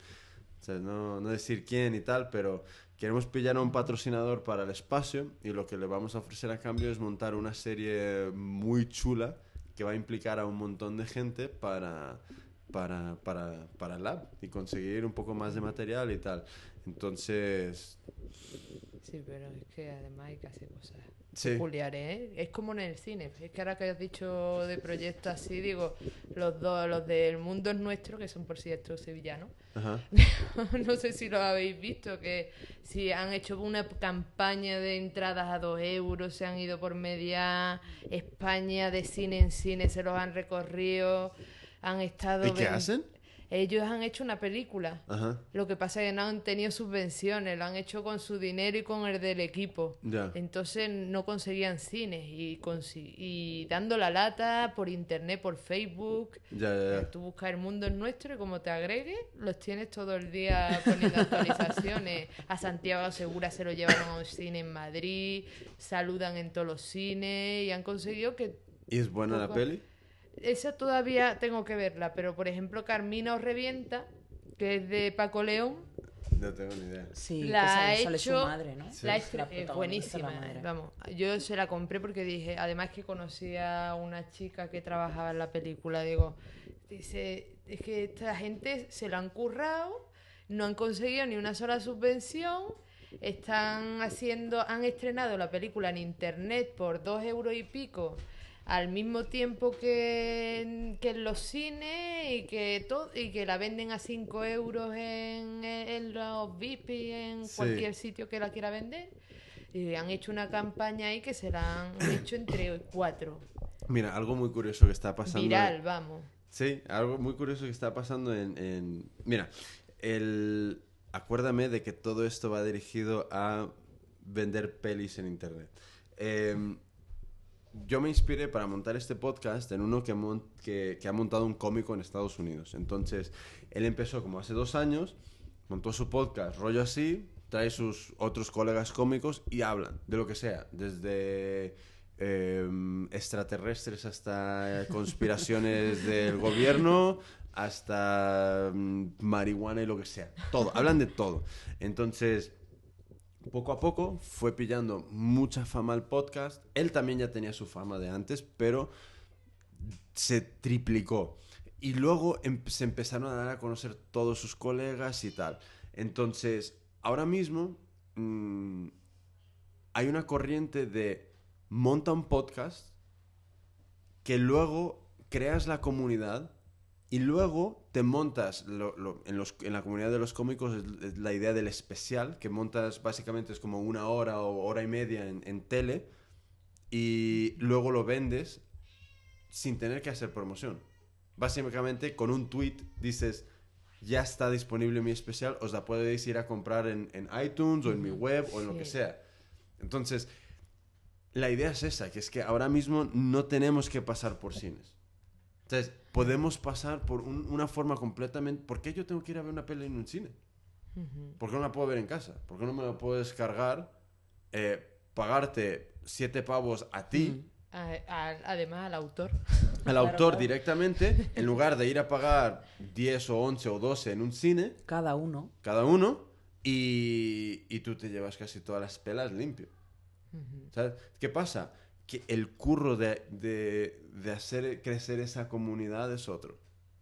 no, no decir quién y tal, pero queremos pillar a un patrocinador para el espacio y lo que le vamos a ofrecer a cambio es montar una serie muy chula que va a implicar a un montón de gente para, para, para, para el lab y conseguir un poco más de material y tal. Entonces, Sí, pero es que además hay que hacer cosas Sí. peculiares, ¿eh? Es como en el cine. Es que ahora que has dicho de proyectos así, digo, los dos, los del Mundo es Nuestro, que son por cierto sevillanos, ajá. no sé si lo habéis visto, que si han hecho una campaña de entradas a dos euros, se han ido por media España de cine en cine, se los han recorrido, han estado... ¿Y qué hacen? Ellos han hecho una película. Ajá. Lo que pasa es que no han tenido subvenciones, lo han hecho con su dinero y con el del equipo. Ya. Entonces no conseguían cines y, dando la lata por internet, por Facebook. Ya, ya. Tú buscas el mundo es nuestro y como te agregues, los tienes todo el día poniendo actualizaciones. A Santiago Segura se lo llevaron a un cine en Madrid, saludan en todos los cines y han conseguido que ¿Y es buena la peli? Esa todavía tengo que verla, pero por ejemplo Carmina o Revienta, que es de Paco León, No tengo ni idea. Sí, La que sale, sale su hecho- madre, ¿no? la Es la buenísima, la madre. vamos. Yo se la compré porque dije, además que conocía a una chica que trabajaba en la película, digo, dice, es que esta gente se lo han currado, no han conseguido ni una sola subvención, están haciendo, han estrenado la película en internet por dos euros y pico al mismo tiempo que en, que en los cines y que todo y que la venden a 5 euros en, en los VIP y en Sí. cualquier sitio que la quiera vender y han hecho una campaña ahí que se la han hecho entre cuatro Mira, algo muy curioso que está pasando. viral vamos Sí, algo muy curioso que está pasando en... en- Mira, el... acuérdame de que todo esto va dirigido a vender pelis en Internet. Em, yo me inspiré para montar este podcast en uno que, mon- que, que ha montado un cómico en Estados Unidos. Entonces, él empezó como hace dos años, montó su podcast, rollo así, trae sus otros colegas cómicos y hablan de lo que sea, desde em, extraterrestres hasta conspiraciones del gobierno, hasta mm, marihuana y lo que sea. Todo, hablan de todo. Entonces, poco a poco fue pillando mucha fama al podcast. Él también ya tenía su fama de antes, pero se triplicó. Y luego em- se empezaron a dar a conocer todos sus colegas y tal. Entonces, ahora mismo mm, hay una corriente de monta un podcast que luego creas la comunidad y luego te montas lo- lo- en, los- en la comunidad de los cómicos es, la idea del especial que montas básicamente es como una hora o hora y media en, en tele y luego lo vendes sin tener que hacer promoción. Básicamente con un tweet dices ya está disponible mi especial os la podéis ir a comprar en, en iTunes o en mi web o en lo que sea entonces la idea es esa, que es que ahora mismo no tenemos que pasar por cines. Entonces, podemos pasar por un- una forma completamente... ¿Por qué yo tengo que ir a ver una peli en un cine? ¿Por qué no la puedo ver en casa? ¿Por qué no me la puedo descargar, eh, pagarte siete pavos a ti, A- a- además al autor al autor directamente, en lugar de ir a pagar 10 o 11 o 12 en un cine, Cada uno. cada uno, y, y tú te llevas casi todas las pelas limpio. ¿Sabes? ¿Qué pasa? Que el curro de, de- de hacer crecer esa comunidad es otro.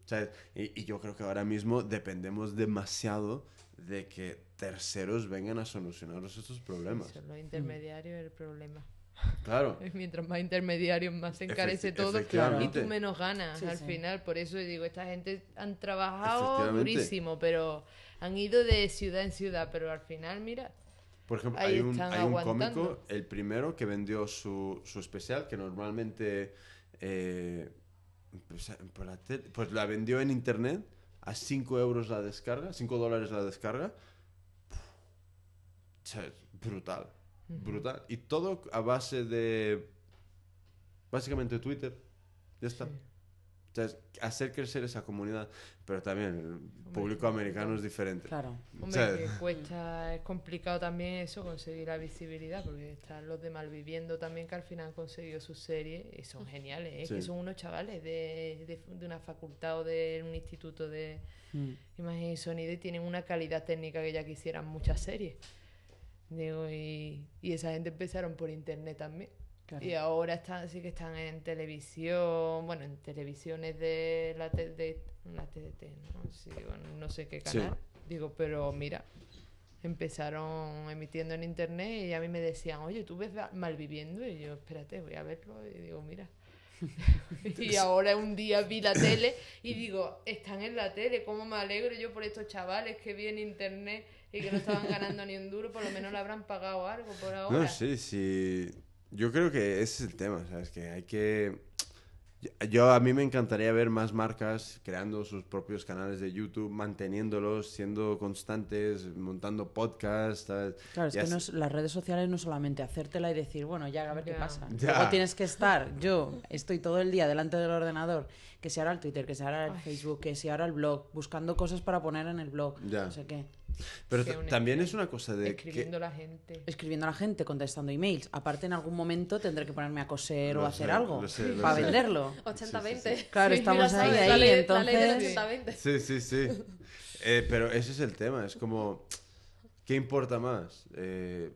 ¿Sabes? Y, y yo creo que ahora mismo dependemos demasiado de que terceros vengan a solucionarnos estos problemas. Son los intermediarios el problema. Claro. Mientras más intermediarios, más se encarece Efecti- todo y tú menos ganas Sí, al sí. final. Por eso digo, esta gente han trabajado durísimo, pero han ido de ciudad en ciudad, pero al final, mira, Por ejemplo, hay un, hay un cómico, el primero, que vendió su, su especial, que normalmente eh, pues, por la tele- pues la vendió en internet a 5 euros la descarga, 5 dólares la descarga. Brutal, brutal. Y todo a base de, básicamente Twitter. Ya está. Entonces, hacer crecer esa comunidad, pero también el público americano es diferente. Claro. Hombre, ¿Sabes? que cuesta, es complicado también eso, conseguir la visibilidad, porque están los de Malviviendo también que al final han conseguido sus series y son geniales, ¿eh? Sí. que son unos chavales de, de, de una facultad o de un instituto de Mm. imagen y sonido y tienen una calidad técnica que ya quisieran muchas series. Digo, y, y esa gente empezaron por internet también. Claro. Y ahora están, sí que están en televisión, bueno, en televisiones de la, te- de, la TDT, ¿no? Sí, bueno, no sé qué Sí. canal. Digo, pero mira, empezaron emitiendo en internet y a mí me decían, oye, ¿tú ves Malviviendo? Y yo, espérate, voy a verlo. Y digo, mira. y ahora un día vi la tele y digo, están en la tele, ¿cómo me alegro yo por estos chavales que vi en internet y que no estaban ganando ni un duro? Por lo menos le habrán pagado algo por ahora. No, sí, sí. Yo creo que ese es el tema, ¿sabes? Que hay que... Yo, a mí me encantaría ver más marcas creando sus propios canales de YouTube, manteniéndolos, siendo constantes, montando podcasts, ¿sabes? Claro, es Y que no es- las redes sociales no solamente hacértela y decir, bueno, ya a ver qué pasa. Ya. Luego tienes que estar, yo estoy todo el día delante del ordenador, que si ahora el Twitter, que si ahora el Ay. Facebook, que si ahora el blog, buscando cosas para poner en el blog, Ya. no sé qué. Pero que también es una cosa de Escribiendo a la gente. Escribiendo a la gente, contestando emails. Aparte, en algún momento tendré que ponerme a coser o a hacer sé, algo lo sé, lo para sé. venderlo. 80-20. Claro, Sí, estamos ya ahí, sabes, ahí, la ley, la ley del entonces- 80-20. Sí, sí, sí. Eh, pero ese es el tema, es como, ¿qué importa más? Eh,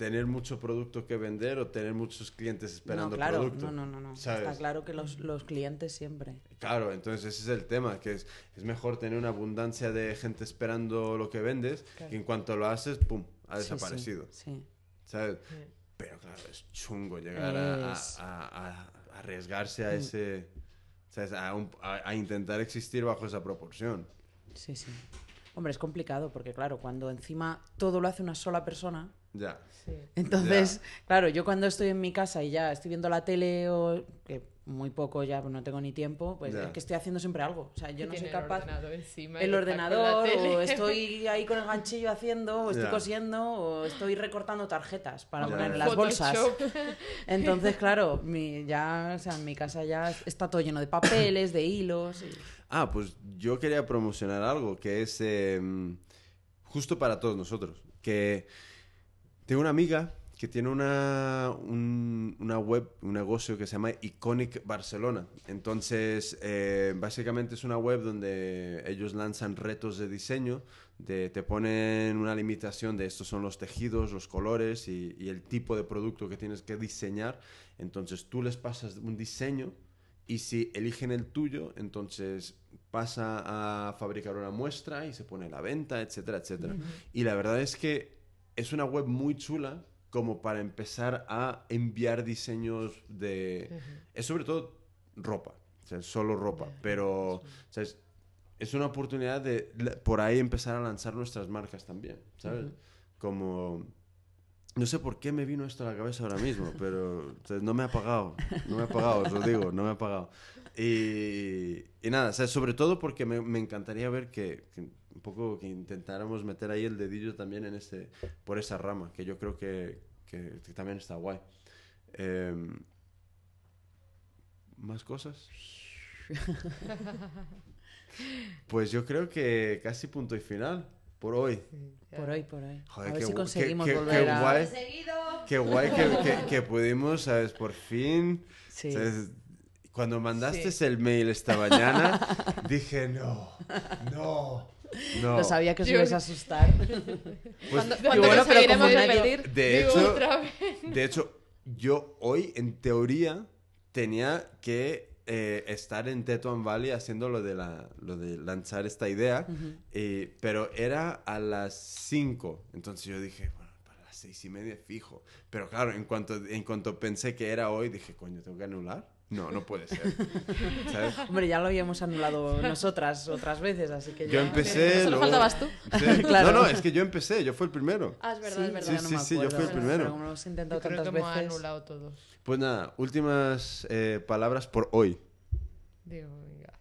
¿Tener mucho producto que vender o tener muchos clientes esperando no, claro, producto? no, no, no, no. ¿Sabes? Está claro que los, los clientes siempre. Claro, entonces ese es el tema, que es, es mejor tener una abundancia de gente esperando lo que vendes, que en cuanto lo haces, ¡pum!, ha Sí, sí, desaparecido, Sí, ¿sabes? Sí. Pero claro, es chungo llegar a, a- Es- a- a- a arriesgarse a ese... ¿sabes? A, un- a- a intentar existir bajo esa proporción. sí, sí. Hombre, es complicado porque, claro, cuando encima todo lo hace una sola persona, Ya. Sí. Entonces, claro, yo cuando estoy en mi casa y ya estoy viendo la tele o que muy poco ya pues no tengo ni tiempo, pues Ya. es que estoy haciendo siempre algo. O sea, yo no soy el capaz ordenador encima y el ordenador o estoy ahí con el ganchillo haciendo o estoy Ya. cosiendo o estoy recortando tarjetas para poner en las bolsas. Entonces, claro, mi, ya, o sea, en mi casa ya está todo lleno de papeles, de hilos. y- Ah, pues yo quería promocionar algo que es eh, justo para todos nosotros. Que tengo una amiga que tiene una, un- una web, un negocio que se llama Iconic Barcelona. Entonces, eh, básicamente es una web donde ellos lanzan retos de diseño, de, te ponen una limitación de estos son los tejidos, los colores y, y el tipo de producto que tienes que diseñar. Entonces tú les pasas un diseño y si eligen el tuyo, entonces pasa a fabricar una muestra y se pone a la venta, etcétera, etcétera. Y la verdad es que es una web muy chula como para empezar a enviar diseños de... Es sobre todo ropa, o sea, solo ropa, pero o sea, es, es una oportunidad de por ahí empezar a lanzar nuestras marcas también, ¿sabes? Como... No sé por qué me vino esto a la cabeza ahora mismo, pero o sea, no me ha pagado, no me ha pagado, os lo digo, no me ha pagado. Y, y nada, o sea, sobre todo porque me, me encantaría ver que, que un poco que intentáramos meter ahí el dedillo también en ese, por esa rama, que yo creo que, que- que también está guay. Em, ¿Más cosas? Pues yo creo que casi punto y final por hoy. Por hoy, por hoy. Joder, a ver qué si gu- conseguimos qué- qué- volver qué a... guay. Qué guay que, que- que pudimos, ¿sabes? Por fin. Sí. ¿sabes? Cuando mandaste Sí. el mail esta mañana, dije, no, no, no. Sabía que os ibais a asustar. Pues, ¿Cuándo, Y cuándo bueno, pero como nadie- de hecho, otra vez. de hecho, yo hoy, en teoría, tenía que eh, estar en Tetuan Valley haciendo lo de, la, lo de lanzar esta idea, eh, pero era a las 5. Entonces yo dije, bueno, para las seis y media fijo. Pero claro, en cuanto, en cuanto pensé que era hoy, dije, coño, ¿tengo que anular? No, no puede ser. ¿Sabes? Hombre, ya lo habíamos anulado nosotras otras veces, así que Yo ya... empecé... Solo luego- faltabas tú. Sí. Claro. No, no, es que yo empecé, yo fui el primero. Ah, es verdad, Sí, es verdad. Sí, no sí, me sí, yo fui el primero. Pero como lo hemos intentado Yo creo que tantas hemos veces... anulado todos. Pues nada, últimas eh, palabras por hoy. Digo, venga.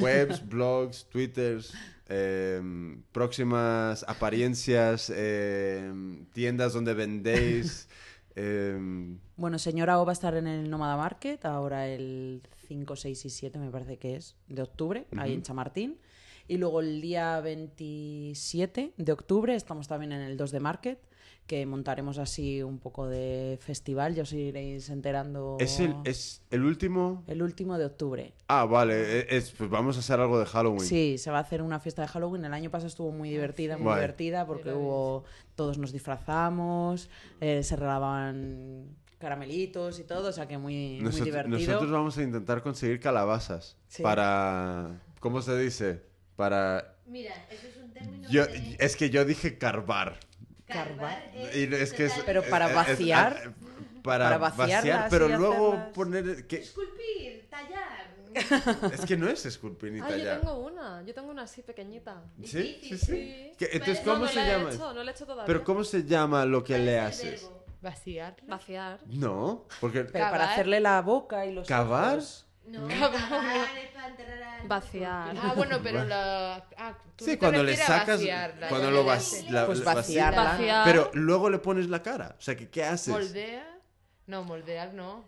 Webs, blogs, twitters, em, próximas apariencias, em, tiendas donde vendéis. Em, Bueno, señora O va a estar en el Nómada Market ahora el 5, 6 y 7, me parece que es, de octubre, ahí en Chamartín. Y luego el día 27 de octubre estamos también en el 2 de Market, que montaremos así un poco de festival, ya os iréis enterando. ¿Es el, ¿Es el último? el último de octubre. Ah, vale. e- Es, pues vamos a hacer algo de Halloween. Sí, se va a hacer una fiesta de Halloween. El año pasado estuvo muy divertida, muy divertida, porque hubo todos nos disfrazamos, eh, se regalaban caramelitos y todo, o sea que muy, muy divertido. nosotros vamos a intentar conseguir calabazas Sí. para... ¿Cómo se dice? Para... Mira, eso es un término Yo, que es que yo dije carvar. Carvar. es Y es que es- Pero para es- es- vaciar. para, Para vaciar, pero luego hacerlas- poner... que- Esculpir, tallar. es que no es esculpir ni Ah, yo tengo una. Yo tengo una así pequeñita. ¿Sí? Sí, sí. Entonces, Pero ¿cómo no, se la llama? he hecho, no la he hecho todavía. Pero ¿cómo se llama lo que ¿Cuál le haces? Vaciar. Vaciar. No, porque... Pero para hacerle la boca y los ¿Cavar? ojos. No, cavar es para enterrar al- Vaciar. Ah, bueno, pero la. Ah, tú Sí, te cuando le sacas... vaciarla, Cuando lo le vas... la- Pues vaciarla. Vaciar. Pero luego le pones la cara. O sea, que ¿qué haces? ¿Moldear? No, moldear no.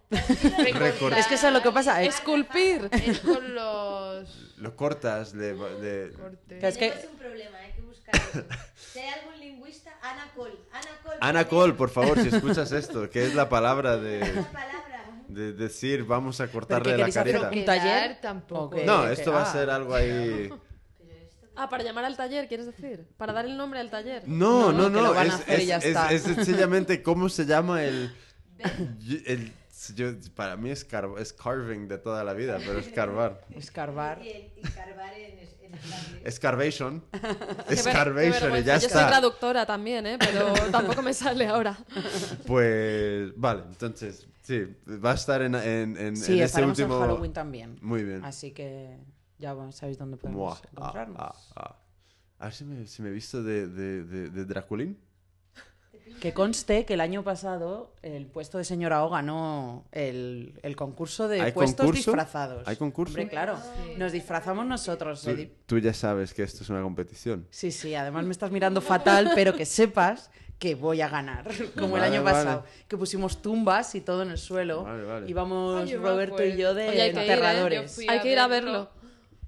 Recortar. Es que eso es lo que pasa. Es, Esculpir. Es con los Lo cortas, le... le- es que- Tenemos un problema, hay que buscarlo. Si hay algún lingüista, Ana Cole. Ana Cole. Ana Cole, por favor, si escuchas esto, que es la palabra de, Esa palabra. De decir vamos a cortarle la carita. ¿Un taller? tampoco. No, esto va a ah. ser algo ahí... Ah, para llamar al taller, ¿quieres decir? Para dar el nombre al taller. No, no, No, no, es, es- es- es sencillamente cómo se llama el... el- yo- para mí es, car- es carving de toda la vida, pero es carvar. escarbar. Carvar en, en qué Escarvation y ya Yo soy está. traductora también, ¿eh? Pero tampoco me sale ahora. Pues vale, entonces, sí, va a estar en, en, en, Sí, en este último... en Halloween también. Muy bien. Así que ya sabéis dónde podemos ah, encontrarnos. ah, ah. A ver si me, si me he visto de, de, de, de Draculín. Que conste que el año pasado el puesto de señora O ganó el, el concurso de ¿Hay puestos concurso? disfrazados. ¿Hay concurso? Hombre, claro. Nos disfrazamos nosotros. Tú, ya sabes que esto es una competición. Sí, sí, además me estás mirando fatal, pero que sepas que voy a ganar, como Vale, el año vale. pasado, que pusimos tumbas y todo en el suelo. Vale, vale. Íbamos Ay, Roberto y yo de Oye, hay que ir, ¿eh? enterradores. Hay que ir a verlo.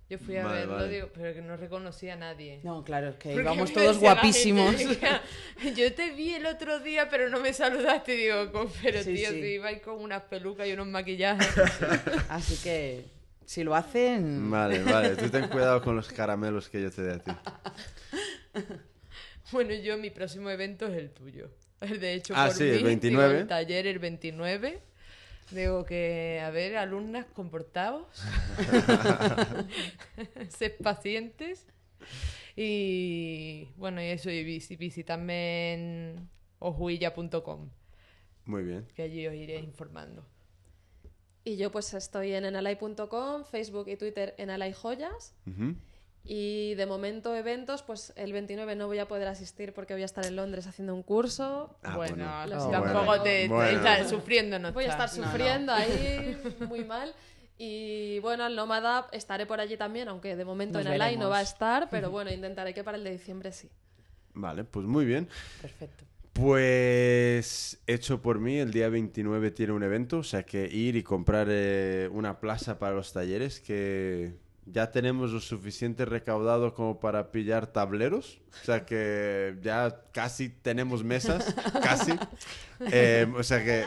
Yo fui a Vale, verlo, vale. digo, pero que no reconocía a nadie. No, claro, es que Porque íbamos todos guapísimos. gente, Yo te vi el otro día, pero no me saludaste. Digo, "Con- pero Sí, tío, sí. si ibais con unas pelucas y unos maquillajes. Así que si lo hacen, Vale, vale. Tú ten cuidado con los caramelos que yo te dé a ti. bueno, yo, mi próximo evento es el tuyo. El de hecho, Ah, por sí, el mí, 29. digo, el taller el 29. Digo que, a ver, alumnas, comportaos. Sed pacientes. Y bueno, y eso, y visi- visitadme en ojuilla.com, Muy bien. que allí os iré informando. Y yo pues estoy en enalai.com, Facebook y Twitter enalai joyas. Ujú. Y de momento eventos, pues el 29 no voy a poder asistir porque voy a estar en Londres haciendo un curso. Ah, bueno, bueno. Lo si siento. tampoco te, Bueno. estás sufriendo, no Voy a estar estás. No, no. sufriendo ahí muy mal. Y bueno, el Nómada estaré por allí también, aunque de momento Nos en Alai no va a estar, pero bueno, intentaré que para el de diciembre sí. Vale, pues muy bien. perfecto. Pues hecho por mí, el día 29 tiene un evento, o sea que ir y comprar eh, una plaza para los talleres, que ya tenemos lo suficiente recaudado como para pillar tableros, o sea que ya casi tenemos mesas, casi. Eh, o sea que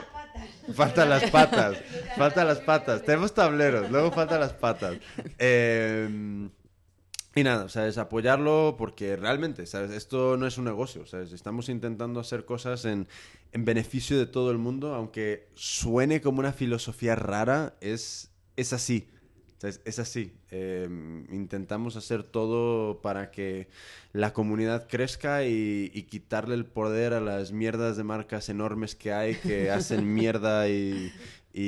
faltan las patas, faltan las patas, tenemos tableros, luego faltan las patas. Eh, y nada, ¿sabes? Apoyarlo porque realmente, ¿sabes? Esto no es un negocio, ¿sabes? Estamos intentando hacer cosas en, en beneficio de todo el mundo, aunque suene como una filosofía rara, es, es así. ¿Sabes? Es así. Eh, intentamos hacer todo para que la comunidad crezca y, y quitarle el poder a las mierdas de marcas enormes que hay que hacen mierda y, y,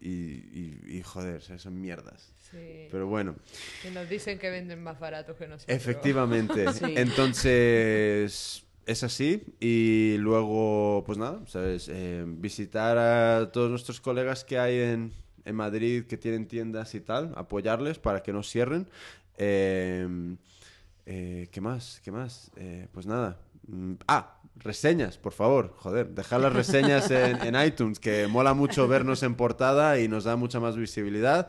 y, y- joder, son mierdas. Sí. Pero bueno. Que nos dicen que venden más baratos que nosotros. Efectivamente. Sí. Entonces, es así. Y luego, pues nada, ¿sabes? Eh, visitar a todos nuestros colegas que hay en, en Madrid que tienen tiendas y tal, apoyarles para que no cierren. Eh, eh, ¿Qué más? ¿Qué más? Eh, pues nada. Mm, Ah, reseñas, por favor. Joder, dejad las reseñas en, en iTunes, que mola mucho vernos en portada y nos da mucha más visibilidad.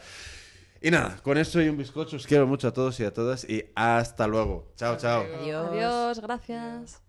Y nada, con eso y un bizcocho, os quiero mucho a todos y a todas y hasta luego. Chao, chao. Adiós. Adiós, gracias.